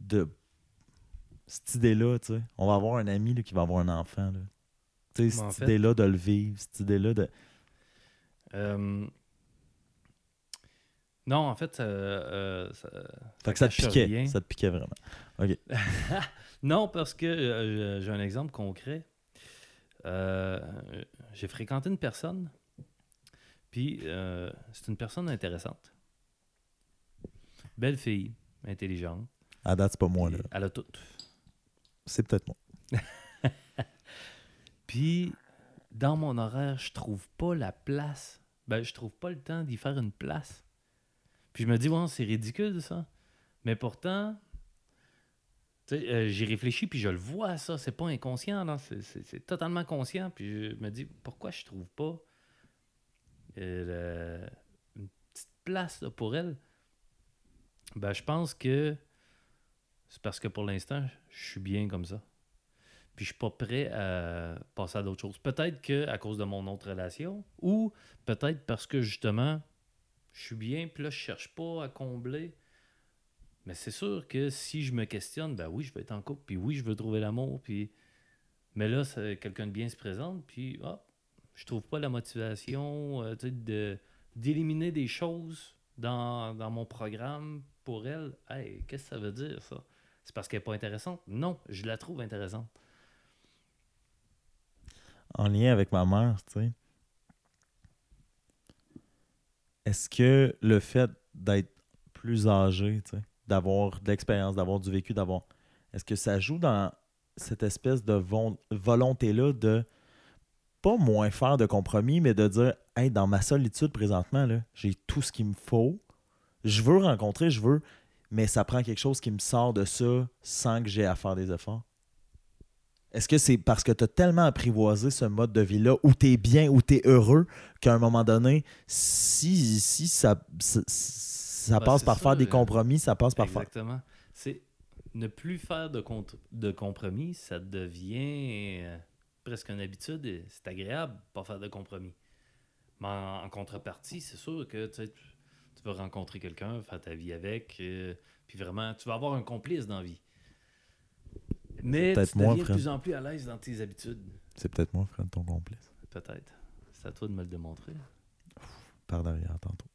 de cette idée-là, tu sais? On va avoir un ami là, qui va avoir un enfant, là. Tu sais, en cette fait- idée-là de le vivre, cette idée-là de. Euh, Non, en fait, euh, euh, ça- Fait que ça te piquait. rien. Ça te piquait vraiment. OK. Non, parce que euh, j'ai un exemple concret. Euh, j'ai fréquenté une personne, puis euh, c'est une personne intéressante. Belle fille, intelligente. À date, c'est pas moi, là. Elle a tout. C'est peut-être moi. Puis, dans mon horaire, je trouve pas la place. Ben, je trouve pas le temps d'y faire une place. Puis je me dis, ouais, c'est ridicule ça. Mais pourtant, euh, j'y réfléchis, puis je le vois, ça. C'est pas inconscient. C'est- totalement conscient. Puis je me dis, pourquoi je trouve pas euh, une petite place pour elle? Ben, je pense que c'est parce que pour l'instant, je suis bien comme ça. Puis je suis pas prêt à passer à d'autres choses. Peut-être que à cause de mon autre relation, ou peut-être parce que justement, je suis bien, puis là, je cherche pas à combler. Mais c'est sûr que si je me questionne, ben oui, je veux être en couple, puis oui, je veux trouver l'amour, puis... Mais là, quelqu'un de bien se présente, puis hop, je trouve pas la motivation euh, de, d'éliminer des choses dans, dans mon programme pour elle. Hey, qu'est-ce que ça veut dire, ça? C'est parce qu'elle n'est pas intéressante? Non, je la trouve intéressante. En lien avec ma mère, tu sais. Est-ce que le fait d'être plus âgé, tu sais, d'avoir de l'expérience, d'avoir du vécu, d'avoir. Est-ce que ça joue dans cette espèce de volonté-là de pas moins faire de compromis, mais de dire Hey, dans ma solitude présentement, j'ai tout ce qu'il me faut. Je veux rencontrer, je veux, mais ça prend quelque chose qui me sort de ça sans que j'ai à faire des efforts. Est-ce que c'est parce que tu as tellement apprivoisé ce mode de vie-là où tu es bien, où tu es heureux, qu'à un moment donné, si, si ça Ben, passe c'est par ça, faire des euh, compromis, ça passe par faire. Exactement. C'est ne plus faire de, de compromis, ça devient euh, presque une habitude c'est agréable de pas faire de compromis. Mais en, en contrepartie, c'est sûr que tu, vas rencontrer quelqu'un, faire ta vie avec, euh, puis vraiment, tu vas avoir un complice dans la vie. Mais tu moi, deviens de plus en plus à l'aise dans tes habitudes. C'est peut-être moi, Fred, ton complice. Peut-être. C'est à toi de me le démontrer. Par derrière, tantôt.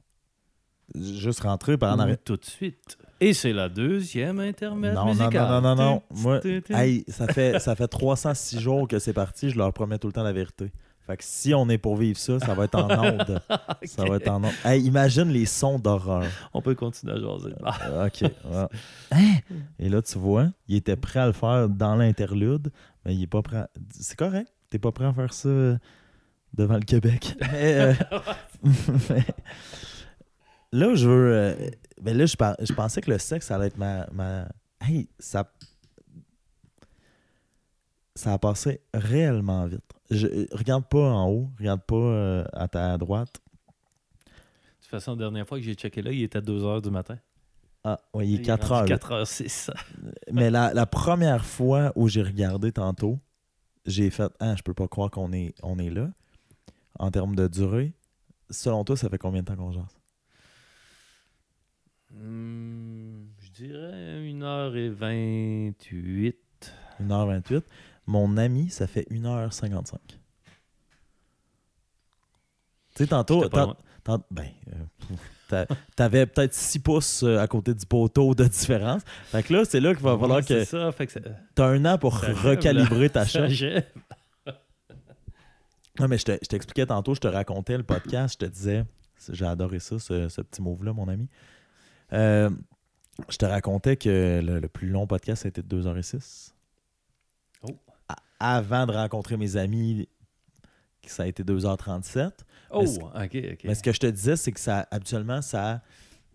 Juste rentrer par en arrière. tout de suite. Et c'est la deuxième intermède Non, non, musicale. non, non, non, non. Moi, hey, ça fait, ça fait 306 jours que c'est parti, je leur promets tout le temps la vérité. Fait que si on est pour vivre ça, ça va être en onde. Ça va être en onde. Hey, imagine les sons d'horreur. On peut continuer à jaser. Euh, OK. ouais. Hein? Et là, tu vois, il était prêt à le faire dans l'interlude, mais il est pas prêt. à- C'est correct. T'es pas prêt à faire ça devant le Québec. Mais, euh, mais là où je veux. euh, ben là, je, par- je pensais que le sexe, ça allait être ma. ma... Hey, ça. Ça a passé réellement vite. Je, regarde pas en haut, regarde pas euh, à ta droite. De toute façon, la dernière fois que j'ai checké là, il était 2 h du matin. Ah, ouais, il est 4 heures. 4 h 6. Mais la, la première fois où j'ai regardé tantôt, j'ai fait Ah, je peux pas croire qu'on est, on est là. En termes de durée, selon toi, ça fait combien de temps qu'on jase? Hmm, je dirais 1h28. 1h28. Mon ami, ça fait 1h55. Tu sais, tantôt, ben, euh, t'a- t'avais peut-être 6 pouces euh, à côté du poteau de différence. Fait que là, c'est là qu'il va falloir Ouais, que ça, fait que ça, t'as un an pour Ça recalibrer ta gèle. Non, mais je te- je t'expliquais tantôt, je te racontais le podcast, je te disais, j'ai adoré ça, ce, ce petit move-là, mon ami. Euh, je te racontais que le, le plus long podcast, a été de 2h06. Oh. Avant de rencontrer mes amis, ça a été 2h37. Oh, Mais ce- ok, ok. Mais ce que je te disais, c'est que ça habituellement, ça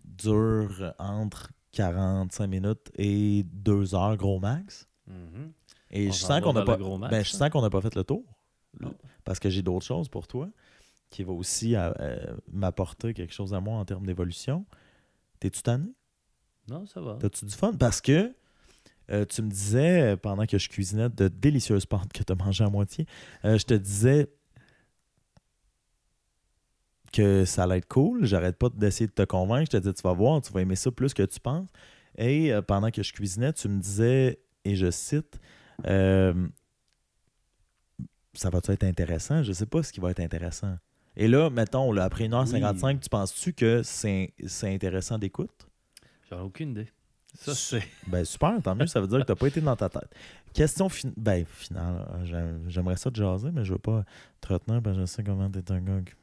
dure entre 45 minutes et 2 heures, gros max. Mhm. Et On je s'en sens va qu'on n'a pas. max, ben, je hein? sens qu'on n'a pas fait le tour. Oh. Parce que j'ai d'autres choses pour toi qui va aussi euh, euh, m'apporter quelque chose à moi en termes d'évolution. T'es-tu tanné? Non, ça va. T'as-tu du fun? Parce que euh, tu me disais, euh, pendant que je cuisinais de délicieuses pâtes que tu as mangées à moitié, euh, je te disais que ça allait être cool. J'arrête pas d'essayer de te convaincre. Je te disais, tu vas voir, tu vas aimer ça plus que tu penses. Et euh, pendant que je cuisinais, tu me disais, et je cite, ça va-tu être intéressant? Je sais pas ce qui va être intéressant. Et là, mettons, là, après 1h55, Oui. tu penses-tu que c'est c'est intéressant d'écoute? J'en ai aucune idée. Ça, c'est. Ben super, tant mieux, ça veut dire que t'as pas été dans ta tête. Question fin- ben, finale. j'aim- J'aimerais ça te jaser, mais je veux pas te retenir parce que je sais comment t'es un gars. qui-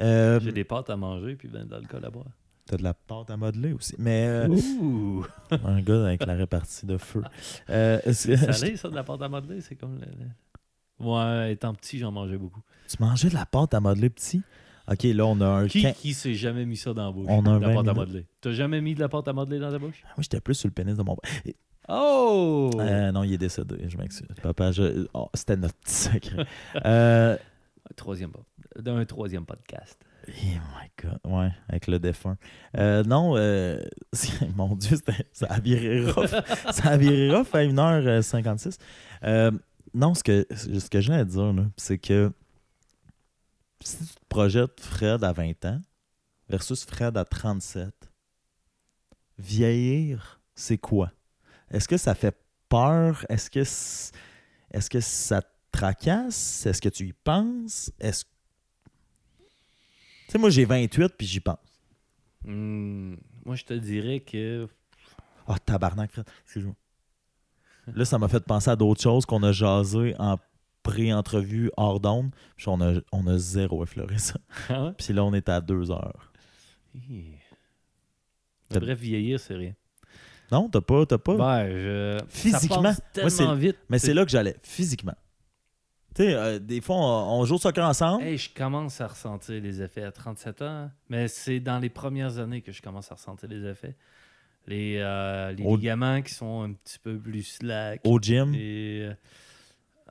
Euh, J'ai des pâtes à manger puis ben, de l'alcool à boire. T'as de la pâte à modeler aussi. Mais euh, Ouh! un gars avec la répartie de feu. Euh, Salé, ça, de la pâte à modeler, c'est comme. le- le- Ouais, étant petit, j'en mangeais beaucoup. tu mangeais de la pâte à modeler petit? Ok, là, on a un. Qui, quin- qui s'est jamais mis ça dans la bouche? On a un de la 20 pâte à modeler. T'as jamais mis de la pâte à modeler dans ta bouche? Moi, j'étais plus sur le pénis de mon père. Oh! Euh, non, il est décédé, je m'excuse. Papa, je... oh, c'était notre petit secret. Euh, Un troisième, d'un troisième podcast. Oh my god, ouais, avec le défunt. Euh, non, euh, mon Dieu, ça a viré rough. ça a viré rough à 1h56. Euh, non, ce que, ce que j'ai à dire, c'est que si tu te projettes Fred à 20 ans versus Fred à 37, vieillir, c'est quoi? Est-ce que ça fait peur? Est-ce que, est-ce que ça te tracasse? Est-ce que tu y penses? Est-ce tu sais, moi, j'ai 28 puis j'y pense. Hmm, moi, je te dirais que. Ah, tabarnak, Fred. Excuse-moi. Là, ça m'a fait penser à d'autres choses qu'on a jasé en pré-entrevue hors d'onde. Puis on a, on a zéro effleuré ça. Ah ouais? Puis là, on est à deux heures. Hi. Bref, vieillir, c'est rien. Non, t'as pas, t'as pas. Ben, je... Physiquement, Ça passe moi, c'est- tellement vite. Mais c'est là que j'allais, physiquement. Tu sais, euh, des fois, on, on joue au soccer ensemble. Hey, je commence à ressentir les effets à 37 ans, mais c'est dans les premières années que je commence à ressentir les effets. Les, euh, les Au- ligaments qui sont un petit peu plus slack. Au gym? Et, euh,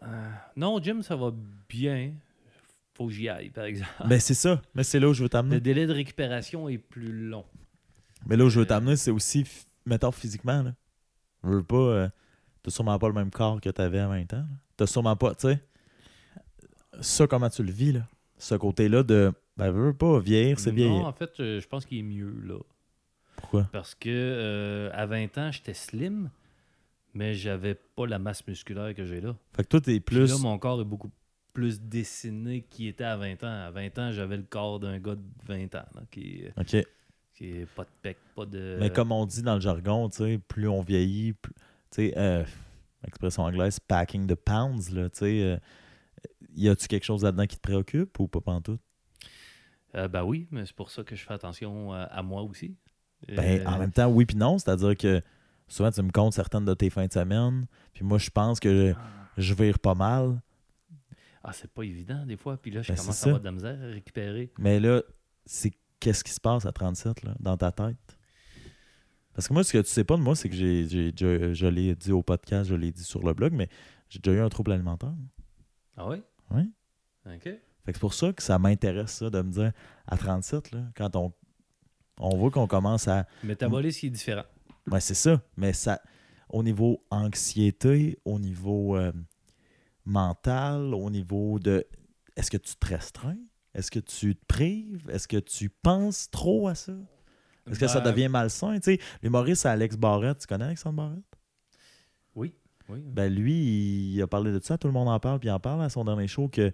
euh, non, au gym, ça va bien. Faut que j'y aille, par exemple. Ben, c'est ça. Mais c'est là où je veux Le t'amener. délai de récupération est plus long. Mais là où je veux Euh, t'amener, c'est aussi, mettons, physiquement. Là. Je veux pas. euh, t'as sûrement pas le même corps que t'avais à 20 ans. T'as sûrement pas, tu sais. Ça, comment tu le vis, là? Ce côté-là de. Ben, veux pas vieillir, c'est Non, vieillir. en fait, je pense qu'il est mieux, là. Pourquoi? Parce que euh, à 20 ans, j'étais slim, mais j'avais pas la masse musculaire que j'ai là. Fait que toi, t'es Puis plus. là, mon corps est beaucoup plus dessiné qu'il était à 20 ans. À 20 ans, j'avais le corps d'un gars de 20 ans, là, qui, OK. qui est pas de pec, pas de. Mais comme on dit dans le jargon, tu sais, plus on vieillit, plus. Tu sais, euh, expression anglaise, packing the pounds, là, tu sais. euh, y a-tu quelque chose là-dedans qui te préoccupe ou pas pantoute? Euh, ben oui, mais c'est pour ça que je fais attention euh, à moi aussi. Ben, Euh, en même temps, oui puis non. C'est-à-dire que souvent, tu me comptes certaines de tes fins de semaine, puis moi, je pense que je vire pas mal. Ah, c'est pas évident des fois. Puis là, je Ben, commence à avoir de la misère à récupérer. Mais là, c'est qu'est-ce qui se passe à 37 là, dans ta tête? Parce que moi, ce que tu sais pas de moi, c'est que j'ai, j'ai- je, je l'ai dit au podcast, je l'ai dit sur le blog, mais j'ai déjà eu un trouble alimentaire. Ah oui? Oui. OK. Fait que c'est pour ça que ça m'intéresse ça de me dire à 37, là, quand on, on voit qu'on commence à. Métabolisme il est différent. Ouais, c'est ça. Mais ça, au niveau anxiété, au niveau euh, mental, au niveau de. Est-ce que tu te restreins? Est-ce que tu te prives? Est-ce que tu penses trop à ça? Est-ce que ça Ben, devient malsain? Tu sais, l'humoriste Alex Barrette, tu connais Alexandre Barrette? Oui. Oui. Ben lui, il a parlé de ça, tout le monde en parle, puis il en parle à son dernier show que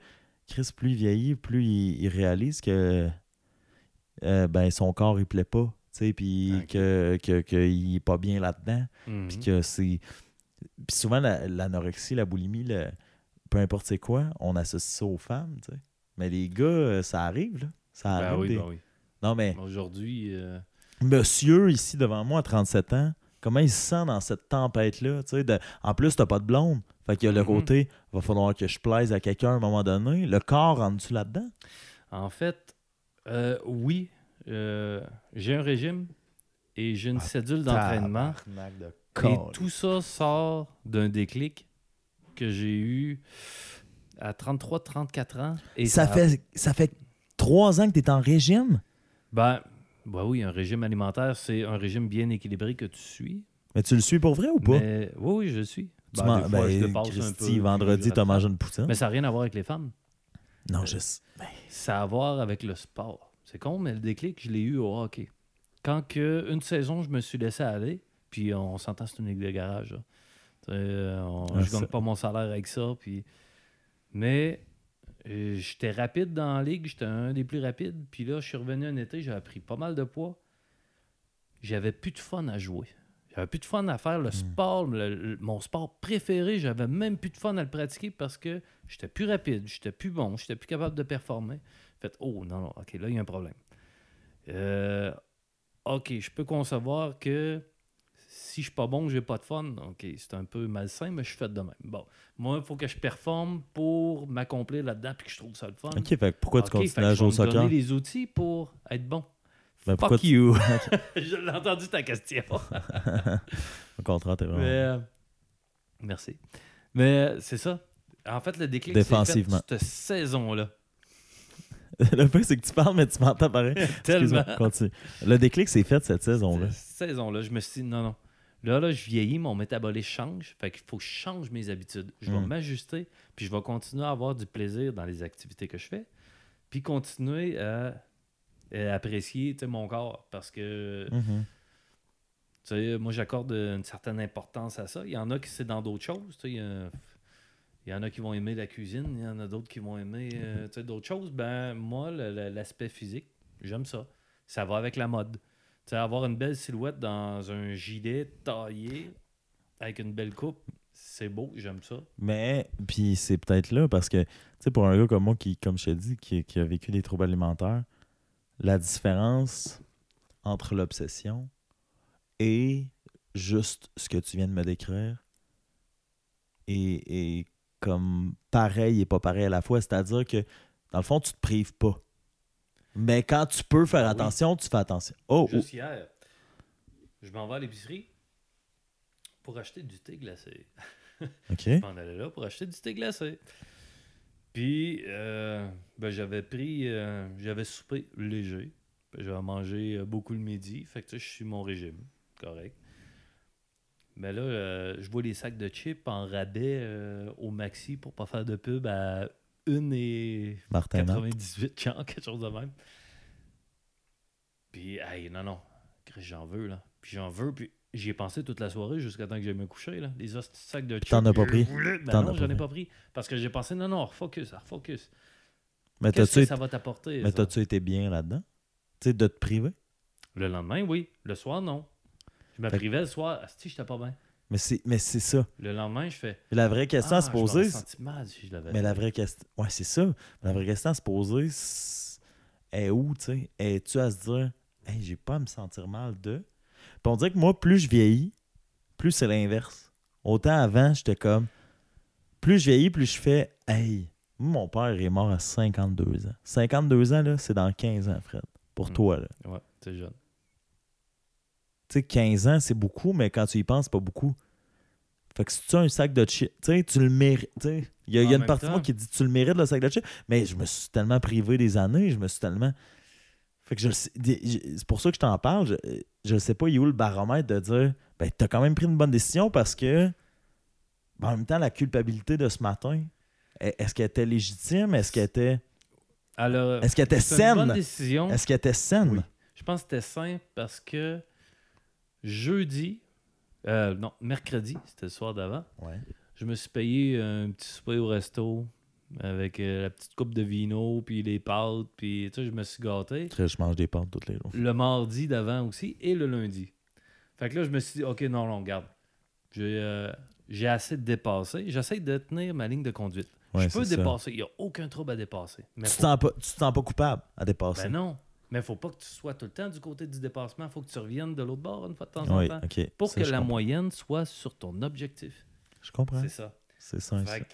Chris, plus il vieillit, plus il, il réalise que euh, ben, son corps, il plaît pas. tu sais, Puis Ok. que, que, qu'il est pas bien là-dedans. Mhm. Puis que c'est. Puis souvent, la- l'anorexie, la, boulimie, le- peu importe c'est quoi, on associe ça aux femmes, tu sais. Mais les gars, euh, ça arrive, là. Ça Ben arrive. oui, des- ben oui. Non, mais Aujourd'hui, euh, monsieur, ici, devant moi, à 37 ans, comment il se sent dans cette tempête-là, de- En plus, t'as pas de blonde. Fait qu'il y a le Mhm. côté, va falloir que je plaise à quelqu'un à un moment donné. Le corps rentre-tu là-dedans? en fait, euh, oui, euh, j'ai un régime et j'ai une Ah, cédule d'entraînement. De Et tout ça sort d'un déclic que j'ai eu à 33-34 ans. Et ça, fait, ça fait trois ans que tu es en régime, Ben, ben oui, un régime alimentaire, c'est un régime bien équilibré que tu suis. mais tu le suis pour vrai ou pas? Mais, oui, oui, je le suis. Tu Ben, fois, je ben, dépasse un peu, vendredi, t'as rattrape. mangé une poutine? Mais ça n'a rien à voir avec les femmes. Non, je sais. Ben, Ça a à voir avec le sport. C'est con, mais le déclic, je l'ai eu au hockey. Quand que, une saison, je me suis laissé aller, puis on s'entend, c'est une ligue de garage. là. Sais, euh, on- Ah, je gagne pas mon salaire avec ça. Puis... Mais euh, j'étais rapide dans la ligue, j'étais un des plus rapides. Puis là, je suis revenu un été, j'avais pris pas mal de poids. J'avais plus de fun à jouer. J'avais plus de fun à faire le Hmm. sport, le- le- mon sport préféré. J'avais même plus de fun à le pratiquer parce que j'étais plus rapide, j'étais plus bon, j'étais plus capable de performer. Fait oh non, non, ok, là, il y a un problème. Euh, ok, je peux concevoir que si je suis pas bon, j'ai pas de fun. Ok, c'est un peu malsain, mais je suis fait de même. Bon, moi, il faut que je performe pour m'accomplir là-dedans puis que je trouve ça le fun. ok, fait pourquoi tu Ok, fait continues à je jouer au vais me soccer? donner les outils pour être bon. Ben, Fuck you. je l'ai entendu ta question. Au contraire, t'es vraiment. euh, merci. Mais euh, c'est ça. En fait, le déclic, c'est fait cette saison-là. le pire, c'est que tu parles, mais tu m'entends pareil. Tellement. Excuse-moi, continue. Le déclic, c'est fait cette saison-là. Cette saison-là, je me suis dit, non, non. Là, là, je vieillis, mon métabolisme change. Fait qu'il faut que je change mes habitudes. Je vais Mm. m'ajuster, puis je vais continuer à avoir du plaisir dans les activités que je fais, puis continuer à apprécier tu sais, mon corps. Parce que, Mhm. moi, j'accorde une certaine importance à ça. Il y en a qui c'est dans d'autres choses. Il y, a- il y en a qui vont aimer la cuisine, il y en a d'autres qui vont aimer euh, sais, d'autres choses. Ben, moi, l'aspect physique, j'aime ça. Ça va avec la mode. Avoir une belle silhouette dans un gilet taillé avec une belle coupe, c'est beau, j'aime ça. Mais, puis c'est peut-être là parce que, tu sais, pour un gars comme moi qui, comme je t'ai dit, qui, qui a vécu des troubles alimentaires, la différence entre l'obsession et juste ce que tu viens de me décrire est, est comme pareil et pas pareil à la fois. C'est-à-dire que, dans le fond, tu te prives pas. Mais quand tu peux faire Ah oui. attention, tu fais attention. Oh, oh, Juste hier, je m'en vais à l'épicerie pour acheter du thé glacé. OK. Je m'en allais là pour acheter du thé glacé. Puis, euh, ben, j'avais pris, euh, j'avais soupé léger. Puis J'avais mangé euh, beaucoup le midi. Fait que tu sais, je suis mon régime. Correct. Mais là, euh, je vois les sacs de chips en rabais au maxi pour pas faire de pub à 1 et Martin Matt. 98, genre, quelque chose de même. Puis, hey, non, non. J'en veux, là. Puis j'en veux, puis j'y ai pensé toute la soirée jusqu'à temps que j'aille me coucher, là. Les sacs de chips. t'en as pas je pris? Ben non, j'en ai pas pris. Parce que j'ai pensé, non, non, refocus, refocus. Mais Qu'est-ce t'as-tu que été- ça va t'apporter? mais t'as-tu été bien là-dedans? Tu sais, de te priver? Le lendemain, oui. Le soir, non. Je me Fait- privais le soir. Asti, j'étais pas bien. Mais c'est, mais c'est ça. Le lendemain, je fais. La vraie question à ah, se je poser, senti mal si je l'avais mais la vraie question. Ouais, c'est ça. La vraie question à se poser, est où, tu sais? Es-tu à se dire, hey, j'ai pas à me sentir mal de. Puis on dirait que moi, plus je vieillis, plus c'est l'inverse. Autant avant, j'étais comme. Plus je vieillis, plus je fais, hey, mon père est mort à 52 ans. 52 ans, là, c'est dans 15 ans, Fred. Pour Mm. toi, là. Ouais, t'es jeune. Tu sais, 15 ans, c'est beaucoup, mais quand tu y penses, c'est pas beaucoup. Fait que si tu as un sac de chips, tu sais, tu le mérites. Il y a, y a une partie de moi qui dit tu le mérites, le sac de chips, mais je me suis tellement privé des années, je me suis tellement. Fait que je c'est pour ça que je t'en parle. Je, je sais pas, il est où le baromètre de dire ben, t'as quand même pris une bonne décision parce que. ben, en même temps, la culpabilité de ce matin, est- est-ce qu'elle était légitime? Est-ce qu'elle était. Alors, Est-ce qu'elle était c'est une bonne saine? décision. Est-ce qu'elle était saine? Oui. Je pense que c'était simple parce que jeudi, euh, non, mercredi, c'était le soir d'avant, Ouais. je me suis payé un petit souper au resto avec euh, la petite coupe de vino, puis les pâtes, puis tu sais, je me suis gâté. Je mange des pâtes tous les jours. Le mardi d'avant aussi et le lundi. Fait que là, je me suis dit, OK, non, non, regarde. J'ai euh, assez de dépasser. J'essaie de tenir ma ligne de conduite. Ouais, je peux ça. dépasser. Il n'y a aucun trouble à dépasser. Mais Tu faut- tu te sens pas coupable à dépasser. Ben non. Mais faut pas que tu sois tout le temps du côté du dépassement. faut que tu reviennes de l'autre bord une fois de temps oui, en temps. ok. Pour Ça, que la comprends. moyenne soit sur ton objectif. Je comprends. C'est ça. C'est ça. Fait que,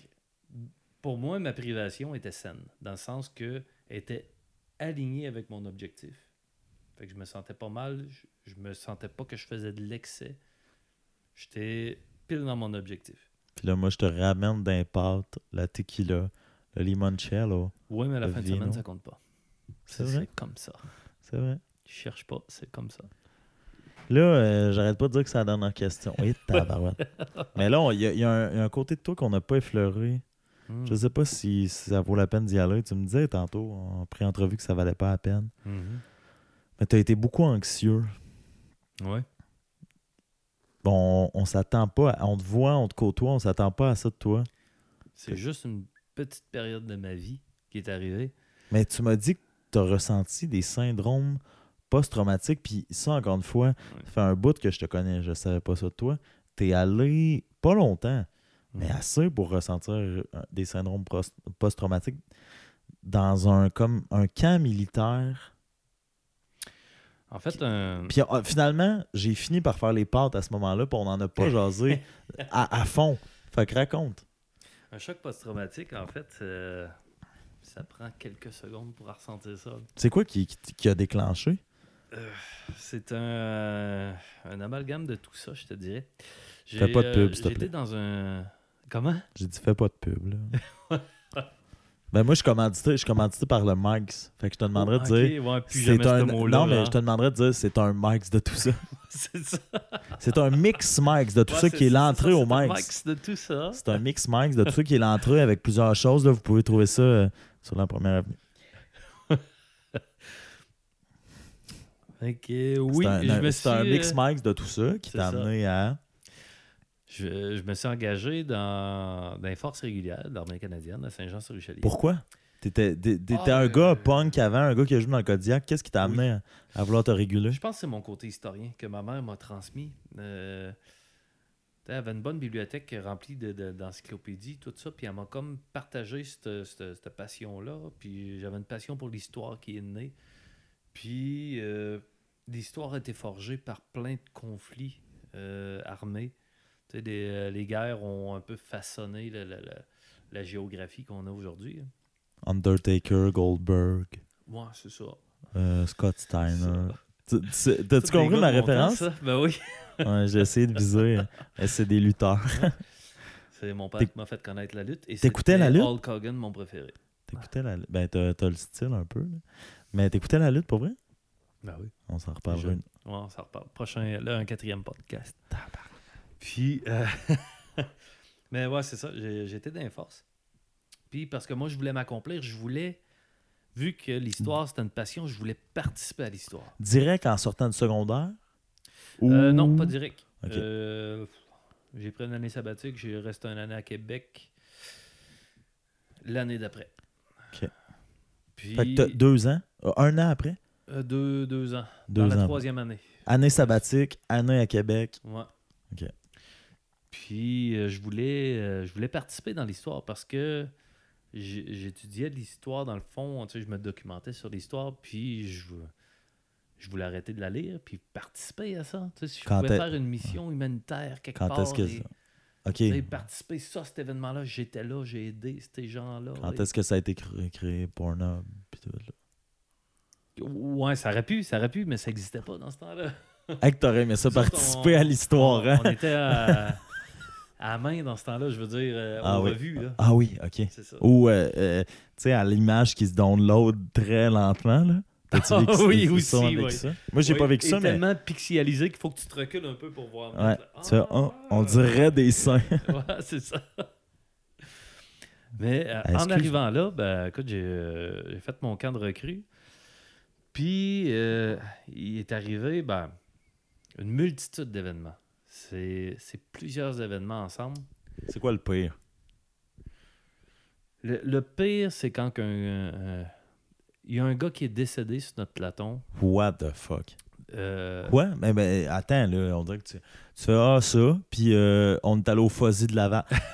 pour moi, ma privation était saine. Dans le sens que elle était alignée avec mon objectif. Fait que je me sentais pas mal. Je, je me sentais pas que je faisais de l'excès. J'étais pile dans mon objectif. Puis là, moi, je te ramène d'un pâte, la tequila, le limoncello. Oui, mais à la fin de semaine, ça compte pas. C'est vrai? comme ça. C'est vrai? Je cherche pas, c'est comme ça. Là, euh, j'arrête pas de dire que c'est la dernière question. Oui, tabarouette. Mais là, y, y il y a un côté de toi qu'on n'a pas effleuré. Je sais pas si, si ça vaut la peine d'y aller. Tu me disais tantôt, en pré-entrevue, que ça valait pas la peine. Mhm. Mais tu as été beaucoup anxieux. Ouais. Bon, on, on s'attend pas. à- on te voit, on te côtoie, on s'attend pas à ça de toi. C'est juste une petite période de ma vie qui est arrivée. Mais tu m'as dit que tu as ressenti des syndromes post-traumatiques. Puis ça, encore une fois, ça fait un bout que je te connais. Je savais pas ça de toi. Tu es allé pas longtemps, mais assez pour ressentir euh, des syndromes post-traumatiques dans un, comme un camp militaire. En fait, un... Puis euh, finalement, j'ai fini par faire les pâtes à ce moment-là, puis on n'en a pas jasé à, à fond. Fait que raconte. un choc post-traumatique, en fait, euh, ça prend quelques secondes pour ressentir ça. C'est quoi qui, qui- qui a déclenché? C'est un, un amalgame de tout ça, je te dirais. J'ai, Fais pas de pub, euh, s'il te J'étais plaît. dans un... Comment? J'ai dit, fais pas de pub, là. ben moi, je suis commandité, je suis commandité par le Max. Fait que je te demanderais de dire... ouais, c'est un... Non, mais je te demanderais de dire c'est un Max de tout ça. C'est ça. C'est un mix Max de tout Ouais, ça qui est l'entrée au c'est un Max. max de tout ça. C'est un mix Max de tout ça qui est l'entrée avec plusieurs choses. Là. Vous pouvez trouver ça euh, sur la première avenue. Ok, oui, c'est un, un- un mix euh, Max de tout ça qui t'a amené à... Je, je me suis engagé dans, dans les forces régulières de l'armée canadienne à Saint-Jean-sur-Richelieu. Pourquoi? T'étais Ah, un euh, gars punk avant, un gars qui a joué dans le Kodiak. Qu'est-ce qui t'a Oui. amené à, à vouloir te réguler? Je pense que c'est mon côté historien que ma mère m'a transmis. Euh, elle avait une bonne bibliothèque remplie de- de- d'encyclopédies, tout ça, puis elle m'a comme partagé cette, cette- cette passion-là. Puis j'avais une passion pour l'histoire qui est née. Puis euh, l'histoire a été forgée par plein de conflits euh, armés. Tu sais, des- euh, les guerres ont un peu façonné la, la- la- la géographie qu'on a aujourd'hui. hein. Undertaker, Goldberg, Ouais, c'est ça. euh, Scott Steiner. Tu- tu- C'est T'as-tu compris gars ma de mon temps, référence? ça? Ben oui. Ouais, j'ai essayé de viser. mais c'est des lutteurs. C'est mon père T'éc- qui m'a fait connaître la lutte. Et T'écoutais c'était la lutte? Hulk Hogan, mon préféré. T'écoutais la lutte? Ben, t'as t'as le style un peu. là. Mais t'écoutais la lutte pour vrai? Ben oui. On s'en reparlera. Jeune. une- Ouais, on s'en reparle. Prochain, là, un quatrième podcast. Puis, euh, mais ouais, c'est ça. J'étais dans les forces. Puis, parce que moi, je voulais m'accomplir, je voulais, vu que l'histoire, c'était une passion, je voulais participer à l'histoire. Direct en sortant du secondaire? Euh, non, pas direct. Euh, j'ai pris une année sabbatique, j'ai resté une année à Québec l'année d'après. Ok. Puis, Fait que deux ans? Un an après? euh, deux, deux ans. Deux dans la ans. troisième année. Année sabbatique, année à Québec. Ouais. Ok. Puis euh, je voulais euh, je voulais participer dans l'histoire parce que j'étudiais l'histoire dans le fond, tu sais, je me documentais sur l'histoire, puis je, je voulais arrêter de la lire, puis participer à ça. Tu sais, si je Quand pouvais faire une mission humanitaire quelque Quand part, est-ce que et, ça... OK. tu sais, participer ça, cet événement-là, j'étais là, j'ai aidé ces gens-là. Quand Et- est-ce que ça a été créé, créé Pornhub tout, là? Ouais, ça aurait pu, ça aurait pu, mais ça n'existait pas dans ce temps-là. Hey, que t'aurais aimé ça participer on- à l'histoire, on, hein? on était à, à main dans ce temps-là, je veux dire, euh, Ah aux oui. revues, là. Ah oui, OK. Ça. Ou, euh, euh, tu sais, à l'image qui se download très lentement, là. T'as-tu Ah vécu oui, aussi, ça, vécu oui. ça? Moi, j'ai Oui, pas vécu ça, mais... tellement pixelisé qu'il faut que tu te recules un peu pour voir. Ouais, tu vois, on, on Ah! dirait des seins. Ouais, c'est ça. Mais euh, Ah, en arrivant là, ben, écoute, j'ai fait mon camp de recrue. Puis, il est arrivé ben, une multitude d'événements. C'est plusieurs événements ensemble. C'est quoi le pire? Le, le pire, c'est quand euh, il y a un gars qui est décédé sur notre platon. What the fuck? Euh, Quoi? Mais ben, attends, là, on dirait que tu, tu fais Ah, ça, puis euh, on est allé au Fuzzy de l'avant.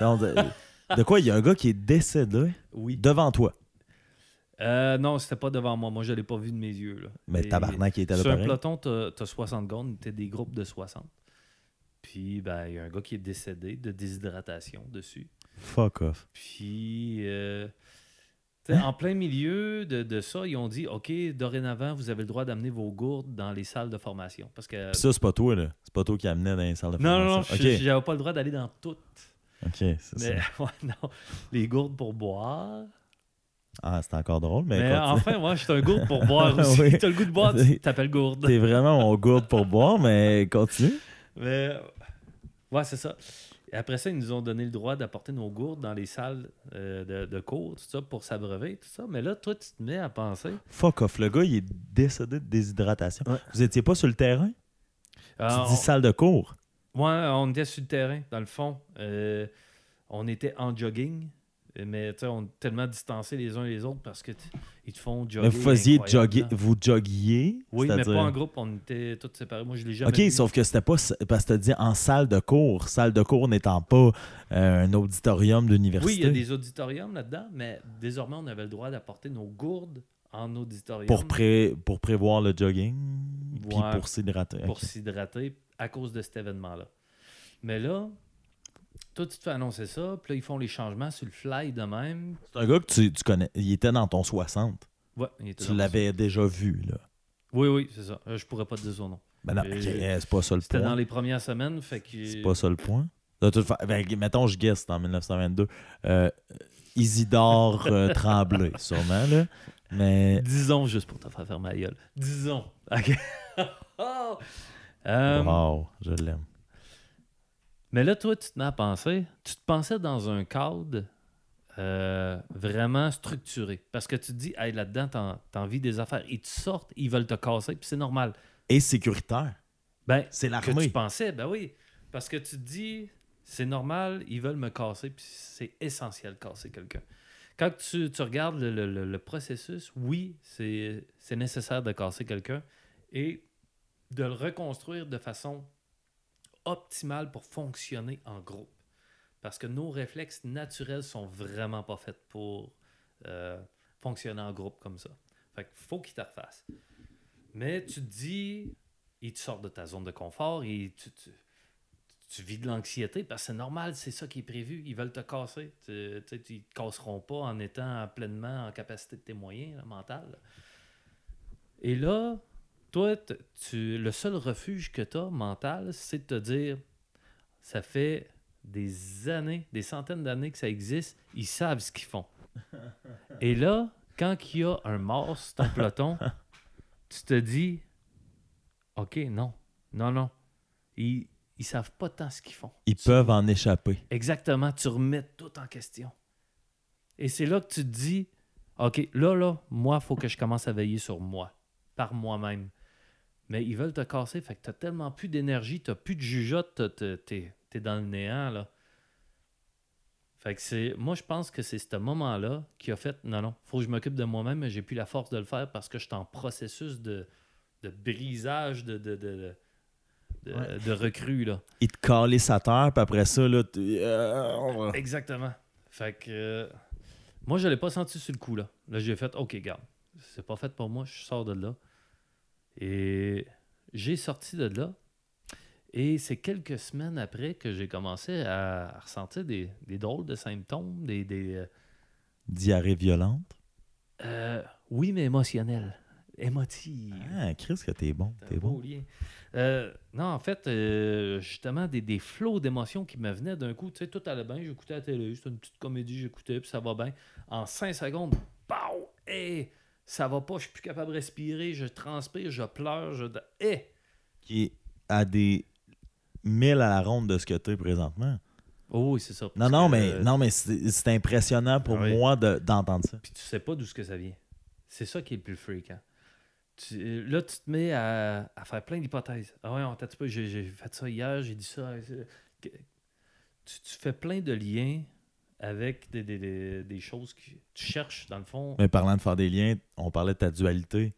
de quoi? Il y a un gars qui est décédé Oui. devant toi. Euh, non, c'était pas devant moi. Moi, je l'ai pas vu de mes yeux. Là. Mais Et tabarnak, il était là Sur un pareil. peloton, t'as as 60 gars, on était des groupes de 60. Puis, ben, il y a un gars qui est décédé de déshydratation dessus. Fuck off. Puis, euh, en plein milieu de, de ça, ils ont dit OK, dorénavant, vous avez le droit d'amener vos gourdes dans les salles de formation. Parce que. Puis ça, c'est pas toi, là. C'est pas toi qui amenait dans les salles de non, non, non, formation. je- OK, j'avais pas le droit d'aller dans toutes. OK, c'est Mais, ça. ouais, non. Les gourdes pour boire. Ah, c'est encore drôle, mais, Mais, enfin, moi, je suis un gourde pour boire aussi. Oui. T'as le goût de boire, tu t'appelles gourde. T'es vraiment mon gourde pour boire, mais continue. Mais, ouais, c'est ça. Et après ça, ils nous ont donné le droit d'apporter nos gourdes dans les salles euh, de, de cours, tout ça, pour s'abreuver, tout ça. Mais là, toi, tu te mets à penser. Fuck off. Le gars, il est décédé de déshydratation. Ouais. Vous étiez pas sur le terrain? Ah, tu dis salle de cours. ouais, on était sur le terrain, dans le fond. Euh, on était en jogging. Mais tu sais, on est tellement distancés les uns les autres parce que ils te font jogger. Mais vous faisiez jogger, vous joggiez. Oui, mais pas en groupe, on était tous séparés. Moi, je l'ai jamais OK, vu. sauf que c'était pas parce que t'as dit en salle de cours. Salle de cours n'étant pas euh, un auditorium d'université. Oui, il y a des auditoriums là-dedans, mais désormais, on avait le droit d'apporter nos gourdes en auditorium pour, pré- pour prévoir le jogging, puis pour s'hydrater. pour s'hydrater à cause de cet événement-là. Mais là, toi, tu te fais annoncer ça, puis là, ils font les changements sur le fly de même. C'est un gars que tu, tu connais. Il était dans ton 60. Ouais, il était Tu dans l'avais déjà vu, là. Oui, oui, c'est ça. Euh, Je pourrais pas te dire son nom. Ben non, Et- ok, c'est pas ça le C'était dans point. les premières semaines, fait que... C'est pas ça le point. De toute fa- ben, mettons, je guess, en 1922. Euh, Isidore euh, Tremblay, sûrement, là. Mais. Disons, juste pour te faire faire ma gueule. Disons. OK. Oh! Euh, Wow, je l'aime. Mais là, toi, tu te mets à penser, tu te pensais dans un cadre euh, vraiment structuré. Parce que tu te dis, hey, là-dedans, t'en- t'as envie des affaires. Ils te sortent, ils veulent te casser, puis c'est normal. Et sécuritaire. Ben, C'est que l'armée. tu pensais, ben oui. Parce que tu te dis, c'est normal, ils veulent me casser, puis c'est essentiel de casser quelqu'un. Quand tu, tu regardes le, le- le- le processus, oui, c'est c'est nécessaire de casser quelqu'un et de le reconstruire de façon optimale pour fonctionner en groupe. Parce que nos réflexes naturels sont vraiment pas faits pour euh, fonctionner en groupe comme ça. Fait qu'il faut qu'ils te refassent. Mais tu te dis, ils te sortent de ta zone de confort et tu, tu, vis de l'anxiété parce que c'est normal, c'est ça qui est prévu. Ils veulent te casser. Tu, tu sais, ils te casseront pas en étant pleinement en capacité de tes moyens là. Et là, toi, tu, le seul refuge que tu as mental, c'est de te dire ça fait des années, des centaines d'années que ça existe, ils savent ce qu'ils font. Et là, quand il y a un mort sur ton peloton, tu te dis OK, non, non, non. Ils, ils savent pas tant ce qu'ils font. Ils Tu- peuvent en échapper. Exactement, tu remets tout en question. Et c'est là que tu te dis, OK, là, là, moi, il faut que je commence à veiller sur moi, par moi-même. Mais ils veulent te casser, fait que tu tellement plus d'énergie, tu plus de jugeote, tu es, dans le néant, là. Fait que c'est... Moi, je pense que c'est ce moment-là qui a fait, non, non, faut que je m'occupe de moi-même, mais j'ai plus la force de le faire parce que je suis en processus de, de brisage, de, de, de, de, Ouais. de recrues, là. Il te calait sa terre, puis après ça, là, euh, on va- Exactement. Fait que euh, moi, je l'ai pas senti sur le coup, là. Là, j'ai fait, OK, garde, c'est pas fait pour moi, je sors de là. Et j'ai sorti de là. Et c'est quelques semaines après que j'ai commencé à, ressentir des, des drôles de symptômes, des... des euh, diarrhée violente? euh, oui, mais émotionnels. Émotifs. Ah, Chris, que t'es bon, t'es bon. Euh, non, en fait, euh, justement, des, des flots d'émotions qui me venaient d'un coup. Tu sais, tout allait bien, j'écoutais la télé, c'était une petite comédie, j'écoutais, puis ça va bien. En cinq secondes, pow! Hé! Ça va pas, je suis plus capable de respirer, je transpire, je pleure, je. Hé! Qui est à des mille à la ronde de ce que t'es présentement. Oh oui, c'est ça. Non, non, que, mais, euh, non, mais c'est impressionnant pour Ah oui. moi de- d'entendre ça. Puis tu sais pas d'où ce que ça vient. C'est ça qui est le plus fréquent. Tu- là, tu te mets à, à faire plein d'hypothèses. Ah ouais, on t'a j'ai fait ça hier, j'ai dit ça. que- Tu, tu fais plein de liens avec des, des- des- des choses que tu cherches, dans le fond. Mais parlant de faire des liens, on parlait de ta dualité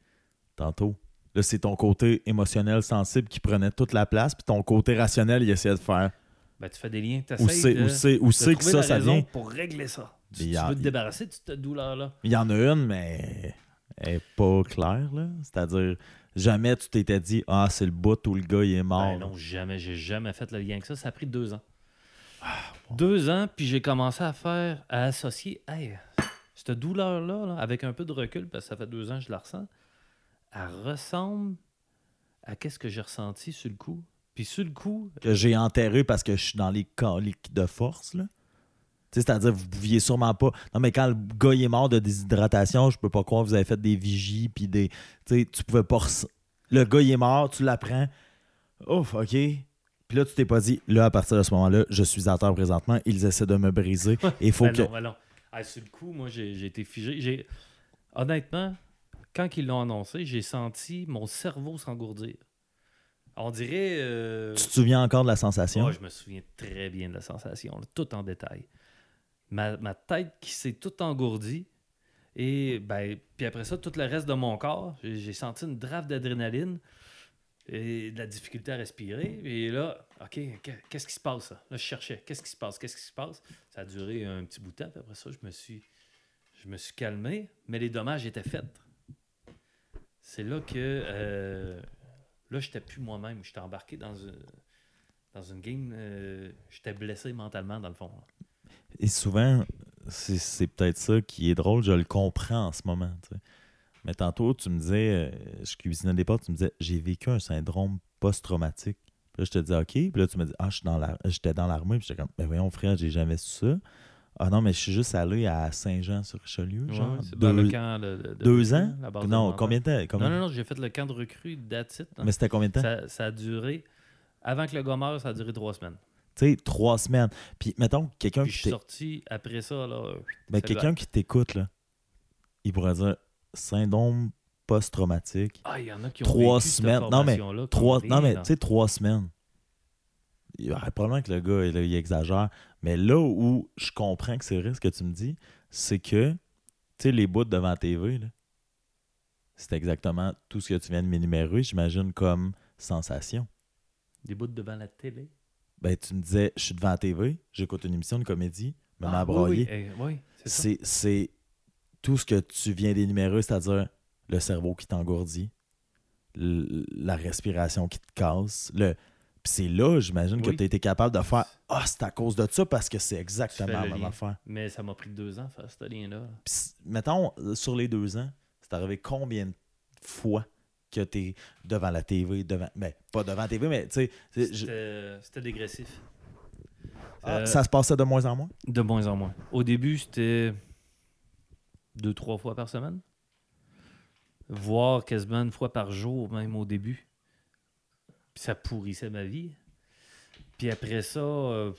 tantôt. Là, c'est ton côté émotionnel, sensible qui prenait toute la place, puis ton côté rationnel, il essayait de faire. Ben, tu fais des liens, tu Où c'est de, où c'est- où de c'est que ça, la ça vient? pour régler ça. Tu, tu veux te débarrasser de cette douleur-là. Il y en a une, mais elle est pas claire, là. C'est-à-dire, jamais tu t'étais dit, ah, c'est le bout où le gars, il est mort. Ben non, jamais. J'ai jamais fait le lien avec ça. Ça a pris deux ans. Deux ans, puis j'ai commencé à faire, à associer, hey, cette douleur-là, là, avec un peu de recul, parce que ça fait deux ans que je la ressens, elle ressemble à qu'est-ce que j'ai ressenti sur le coup. Puis sur le coup, que j'ai enterré parce que je suis dans les coliques de force, là. C'est-à-dire, vous pouviez sûrement pas. Non, mais quand le gars est mort de déshydratation, je peux pas croire que vous avez fait des vigies, puis des. Tu pouvais pas. Le gars est mort, tu l'apprends. Ouf, OK. Puis là, tu t'es pas dit, là, à partir de ce moment-là, je suis à terre présentement, ils essaient de me briser. Et il faut ben que. non, ben non. Ah, sur le coup, moi, j'ai été figé. J'ai... Honnêtement, quand ils l'ont annoncé, j'ai senti mon cerveau s'engourdir. On dirait... euh, Tu te souviens encore de la sensation? Moi, je me souviens très bien de la sensation, là, tout en détail. Ma, ma tête qui s'est tout engourdie. Et ben, puis après ça, tout le reste de mon corps, j'ai j'ai senti une drave d'adrénaline et de la difficulté à respirer. Et là, OK, que- qu'est-ce qui se passe? Là, Là, je cherchais, qu'est-ce qui se passe? Qu'est-ce qui se passe? Ça a duré un petit bout de temps. Après ça, je me suis, je me suis calmé, mais les dommages étaient faits. C'est là que euh, là, j'étais plus moi-même. J'étais embarqué dans une, dans une game. euh, j'étais blessé mentalement, dans le fond. Et souvent, c'est peut-être ça qui est drôle, je le comprends en ce moment. Mais tantôt, tu me disais, euh, je cuisinais des pâtes, tu me disais, j'ai vécu un syndrome post-traumatique. Puis là, je te dis, OK. Puis là, tu me dis, ah, je suis dans la- j'étais dans l'armée. Puis j'étais comme, ben voyons, frère, j'ai jamais su ça. Ah non, mais je suis juste allé à Saint-Jean-sur-Richelieu, genre. Ouais, c'est dans le deux, camp de, de- de- deux ans? de Non, combien de temps? Combien- Non, non, non, j'ai fait le camp de recrue d'Atit. Mais c'était combien de temps? Ça, ça a duré. Avant que le gars meure, ça a duré trois semaines. Tu sais, trois semaines. Puis, mettons, quelqu'un Puis je qui suis sorti après ça. Là, ben, quelqu'un qui t'écoute, là, il pourrait dire syndrome post-traumatique. Ah, il y en a qui ont Trois vécu cette semaines. Non, mais Trois, non, mais tu sais, trois semaines. Il y a probablement que le gars, il exagère. Mais là où je comprends que c'est vrai ce que tu me dis, c'est que, tu sais, les bouts devant la TV, là, c'est exactement tout ce que tu viens de m'énumérer, j'imagine, comme sensation. Des bouts devant la télé? Ben, tu me disais, je suis devant la TV, j'écoute une émission de comédie, me à Ah, oui, oui, eh, oui, c'est ça. c'est c'est tout ce que tu viens d'énumérer, c'est-à-dire le cerveau qui t'engourdit, la respiration qui te casse. Le... Puis c'est là, j'imagine, que tu as été capable de faire Ah, c'est à cause de ça parce que c'est exactement la même affaire. Mais ça m'a pris deux ans faire ce lien-là. Mettons, sur les deux ans, c'est arrivé combien de fois que tu es devant la TV, devant. Ben, pas devant la TV, mais tu sais, je- c'était dégressif. Ah, Euh, ça se passait de moins en moins? De moins en moins. Au début, c'était deux, trois fois par semaine. Voire quasiment une fois par jour, même au début. Puis ça pourrissait ma vie. Puis après ça, euh,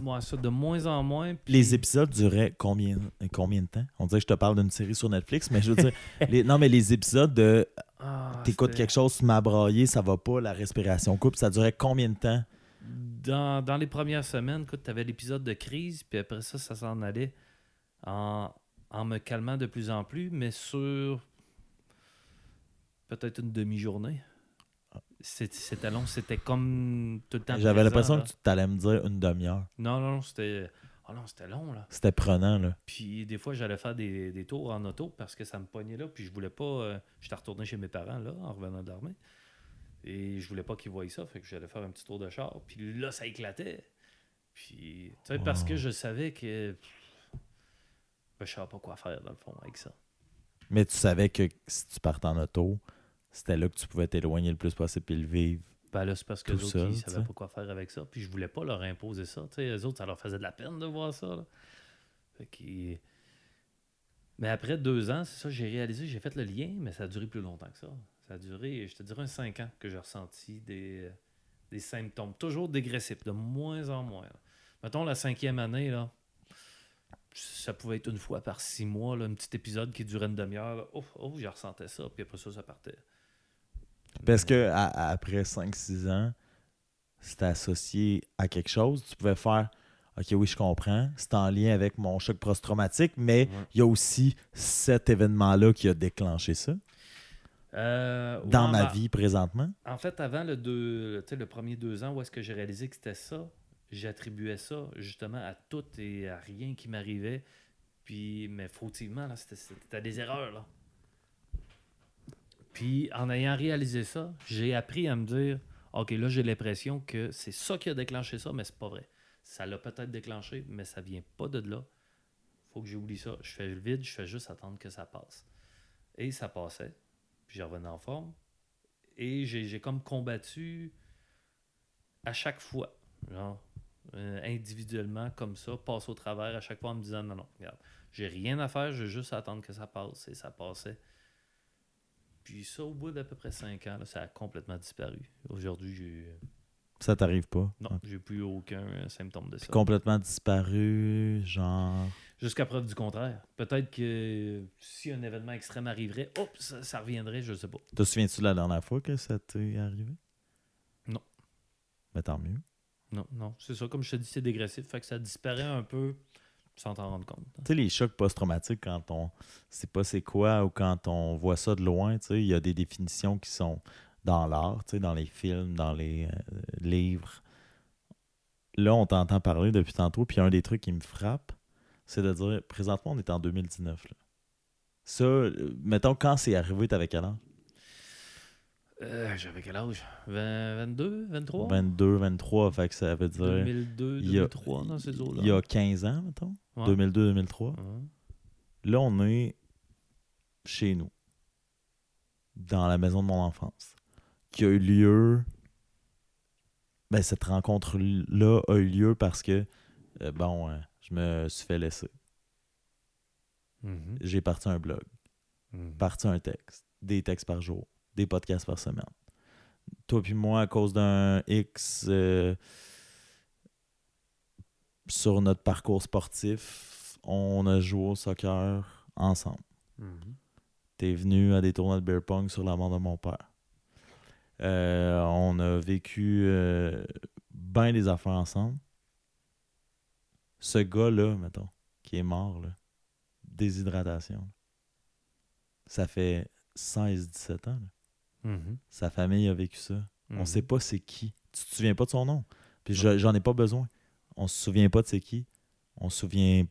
moi, ça de moins en moins. puis- Les épisodes duraient combien, combien de temps? On dirait que je te parle d'une série sur Netflix, mais je veux dire, les- non, mais les épisodes de Ah, t'écoutes quelque chose, tu m'as braillé, ça va pas, la respiration coupe, ça durait combien de temps? Dans, dans les premières semaines, tu avais l'épisode de crise, puis après ça, ça s'en allait en, en me calmant de plus en plus, mais sur peut-être une demi-journée. c'était long. C'était comme tout le temps. J'avais l'impression que tu t'allais me dire une demi-heure. Non, non, non, c'était. Oh non, c'était long, là. C'était prenant, là. Puis des fois, j'allais faire des, des tours en auto parce que ça me pognait là. Puis je voulais pas. euh, J'étais retourné chez mes parents, là, en revenant d'armée. Et je voulais pas qu'ils voient ça. Fait que j'allais faire un petit tour de char. Puis là, ça éclatait. Puis, tu sais, parce que je savais que. Je savais pas quoi faire, dans le fond, avec ça. Mais tu savais que si tu partais en auto, c'était là que tu pouvais t'éloigner le plus possible et le vivre. Ben là, c'est parce que les autres, ils savaient pas quoi faire avec ça. Puis je voulais pas leur imposer ça. Tu sais, eux autres, ça leur faisait de la peine de voir ça. là. Fait qu'ils- Mais après deux ans, c'est ça, j'ai réalisé, j'ai fait le lien, mais ça a duré plus longtemps que ça. Ça a duré, je te dirais, un cinq ans que j'ai ressenti des, des symptômes, toujours dégressifs, de moins en moins. là. Mettons la cinquième année, là, ça pouvait être une fois par six mois, là, un petit épisode qui durait une demi-heure. Oh, oh, je ressentais ça, puis après ça, ça partait. Parce que à- à- après 5-6 ans, c'était associé à quelque chose. Tu pouvais faire OK, oui, je comprends. C'est en lien avec mon choc post-traumatique, mais Ouais. il y a aussi cet événement-là qui a déclenché ça? Euh, dans ouais, ma ben, vie présentement? En fait, avant le, deux, tu sais, le premier deux ans, où est-ce que j'ai réalisé que c'était ça, j'attribuais ça justement à tout et à rien qui m'arrivait. Puis, mais fautivement, c'était, des erreurs. Là. Puis, en ayant réalisé ça, j'ai appris à me dire OK, là, j'ai l'impression que c'est ça qui a déclenché ça, mais c'est pas vrai. Ça l'a peut-être déclenché, mais ça vient pas de là. Faut que j'oublie ça. Je fais le vide, je fais juste attendre que ça passe. Et ça passait. Puis, je revenais en forme. Et j'ai comme combattu à chaque fois, genre, euh, individuellement, comme ça, passe au travers à chaque fois en me disant non, non, regarde, j'ai rien à faire, je vais juste attendre que ça passe. Et ça passait. Puis ça, au bout d'à peu près 5 ans, là, ça a complètement disparu. Aujourd'hui, j'ai Ça t'arrive pas? non, j'ai plus aucun euh, symptôme de ça. Complètement disparu, genre? Jusqu'à preuve du contraire. Peut-être que si un événement extrême arriverait, hop, ça, ça reviendrait, je sais pas. Te souviens-tu de la dernière fois que ça t'est arrivé? Non. Mais tant mieux. Non, non, c'est ça. Comme je te dis, c'est dégressif. Fait que ça disparaît un peu sans t'en rendre compte. Tu sais, les chocs post-traumatiques, quand on sait pas c'est quoi ou quand on voit ça de loin, tu sais, il y a des définitions qui sont dans l'art, tu sais, dans les films, dans les euh, livres. Là, on t'entend parler depuis tantôt, puis un des trucs qui me frappe, c'est de dire, présentement, on est en 2019. là. Ça, euh, mettons, quand c'est arrivé, t'avais quel âge? Euh, J'avais quel âge? 20, 22, 23 22, 23, fait que ça veut dire 2002, il y a- 2003, dans ces eaux-là. il y a 15 ans, mettons, Ouais. 2002, 2003. Ouais. Là, on est chez nous, dans la maison de mon enfance, qui a eu lieu. Ben, cette rencontre-là a eu lieu parce que, euh, bon, euh, je me suis fait laisser. Mhm. J'ai parti un blog, Mhm. parti un texte, des textes par jour, des podcasts par semaine. Toi puis moi, à cause d'un X euh, sur notre parcours sportif, on a joué au soccer ensemble. Mhm. T'es venu à des tournois de beer pong sur la mort de mon père. Euh, on a vécu euh, bien des affaires ensemble. Ce gars-là, mettons, qui est mort, là, déshydratation, ça fait 16-17 ans. là. Mhm. Sa famille a vécu ça. On Mhm. sait pas c'est qui. Tu te souviens pas de son nom? Puis je- j'en ai pas besoin. On se souvient pas de c'est qui. On se souvient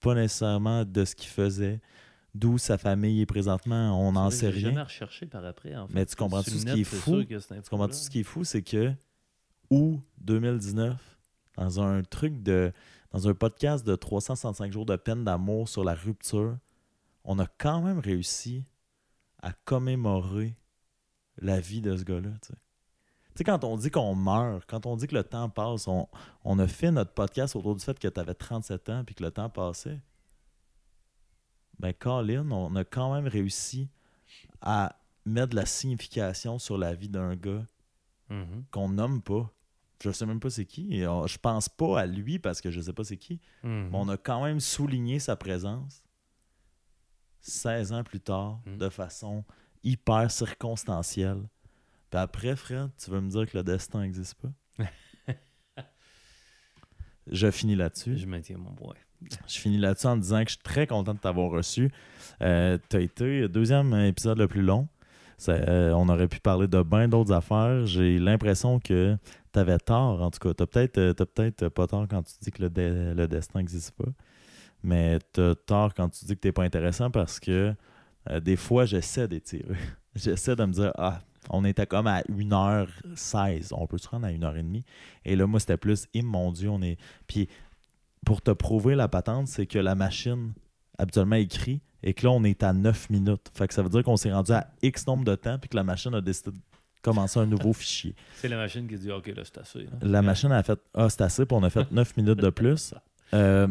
pas nécessairement de ce qu'il faisait, d'où sa famille est présentement. On n'en sait rien. jamais recherché par après. En fait. Mais tu comprends-tu Sur le ce qui est fou? Tu comprends info-là. ce qui est fou, c'est que août 2019, dans un truc de. dans un podcast de 365 jours de peine d'amour sur la rupture, on a quand même réussi à commémorer la vie de ce gars-là. Tu sais. Quand on dit qu'on meurt, quand on dit que le temps passe, on, on a fait notre podcast autour du fait que tu avais 37 ans puis que le temps passait. Ben, Colin, on a quand même réussi à mettre de la signification sur la vie d'un gars Mhm. qu'on nomme pas. Je sais même pas c'est qui. Et on- je pense pas à lui parce que je sais pas c'est qui. Mhm. Mais on a quand même souligné sa présence 16 ans plus tard Mm. de façon hyper circonstancielle. Puis après, Fred, tu veux me dire que le destin n'existe pas? je finis là-dessus. Je maintiens mon point. Je finis là-dessus en disant que je suis très content de t'avoir reçu. Euh, tu as été le deuxième épisode le plus long. Ça, euh, on aurait pu parler de bien d'autres affaires. J'ai l'impression que tu avais tort, en tout cas. Tu peut-être euh, t'as peut-être pas tort quand tu dis que le, le destin n'existe pas. Mais tu as tort quand tu dis que t'es pas intéressant parce que euh, des fois, j'essaie d'étirer. j'essaie de me dire, ah, on était comme à 1h16. On peut se rendre à 1h30. Et là, moi, c'était plus, eh, mon Dieu, on est. Puis, pour te prouver la patente, c'est que la machine habituellement écrit et que là, on est à 9 minutes. Fait que ça veut dire qu'on s'est rendu à X nombre de temps puis que la machine a décidé de commencer un nouveau fichier. C'est la machine qui dit OK, là, c'est assez. là. La machine a fait Ah, c'est assez, puis on a fait 9 minutes de plus. Euh,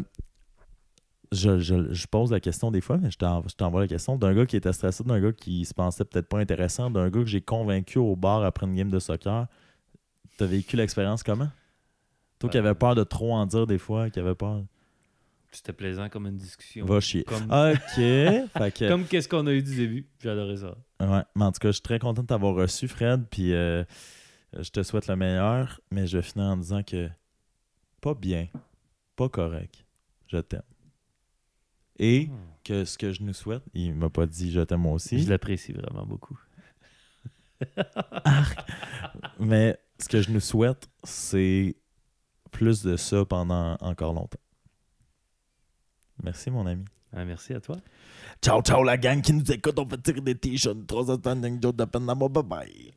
je, je- je pose la question des fois, mais je t'en- je t'envoie la question d'un gars qui était stressé, d'un gars qui se pensait peut-être pas intéressant, d'un gars que j'ai convaincu au bar après une game de soccer. T'as vécu l'expérience comment? Toi qui Euh, avais peur de trop en dire des fois, qui avait peur. C'était plaisant comme une discussion. Va chier. Comme, Ok. que, comme qu'est-ce qu'on a eu du début? J'ai adoré ça. Ouais, mais en tout cas, je suis très content de t'avoir reçu, Fred. Puis euh, je te souhaite le meilleur, mais je vais finir en disant que pas bien, pas correct, je t'aime. Et que ce que je nous souhaite, il m'a pas dit je t'aime moi aussi, Je l'apprécie vraiment beaucoup. mais ce que je nous souhaite, c'est plus de ça pendant encore longtemps. Merci, mon ami. Ah, merci à toi. Ciao, ciao, la gang qui nous écoute. On fait tirer des t-shirts. Trois de peine Bye bye.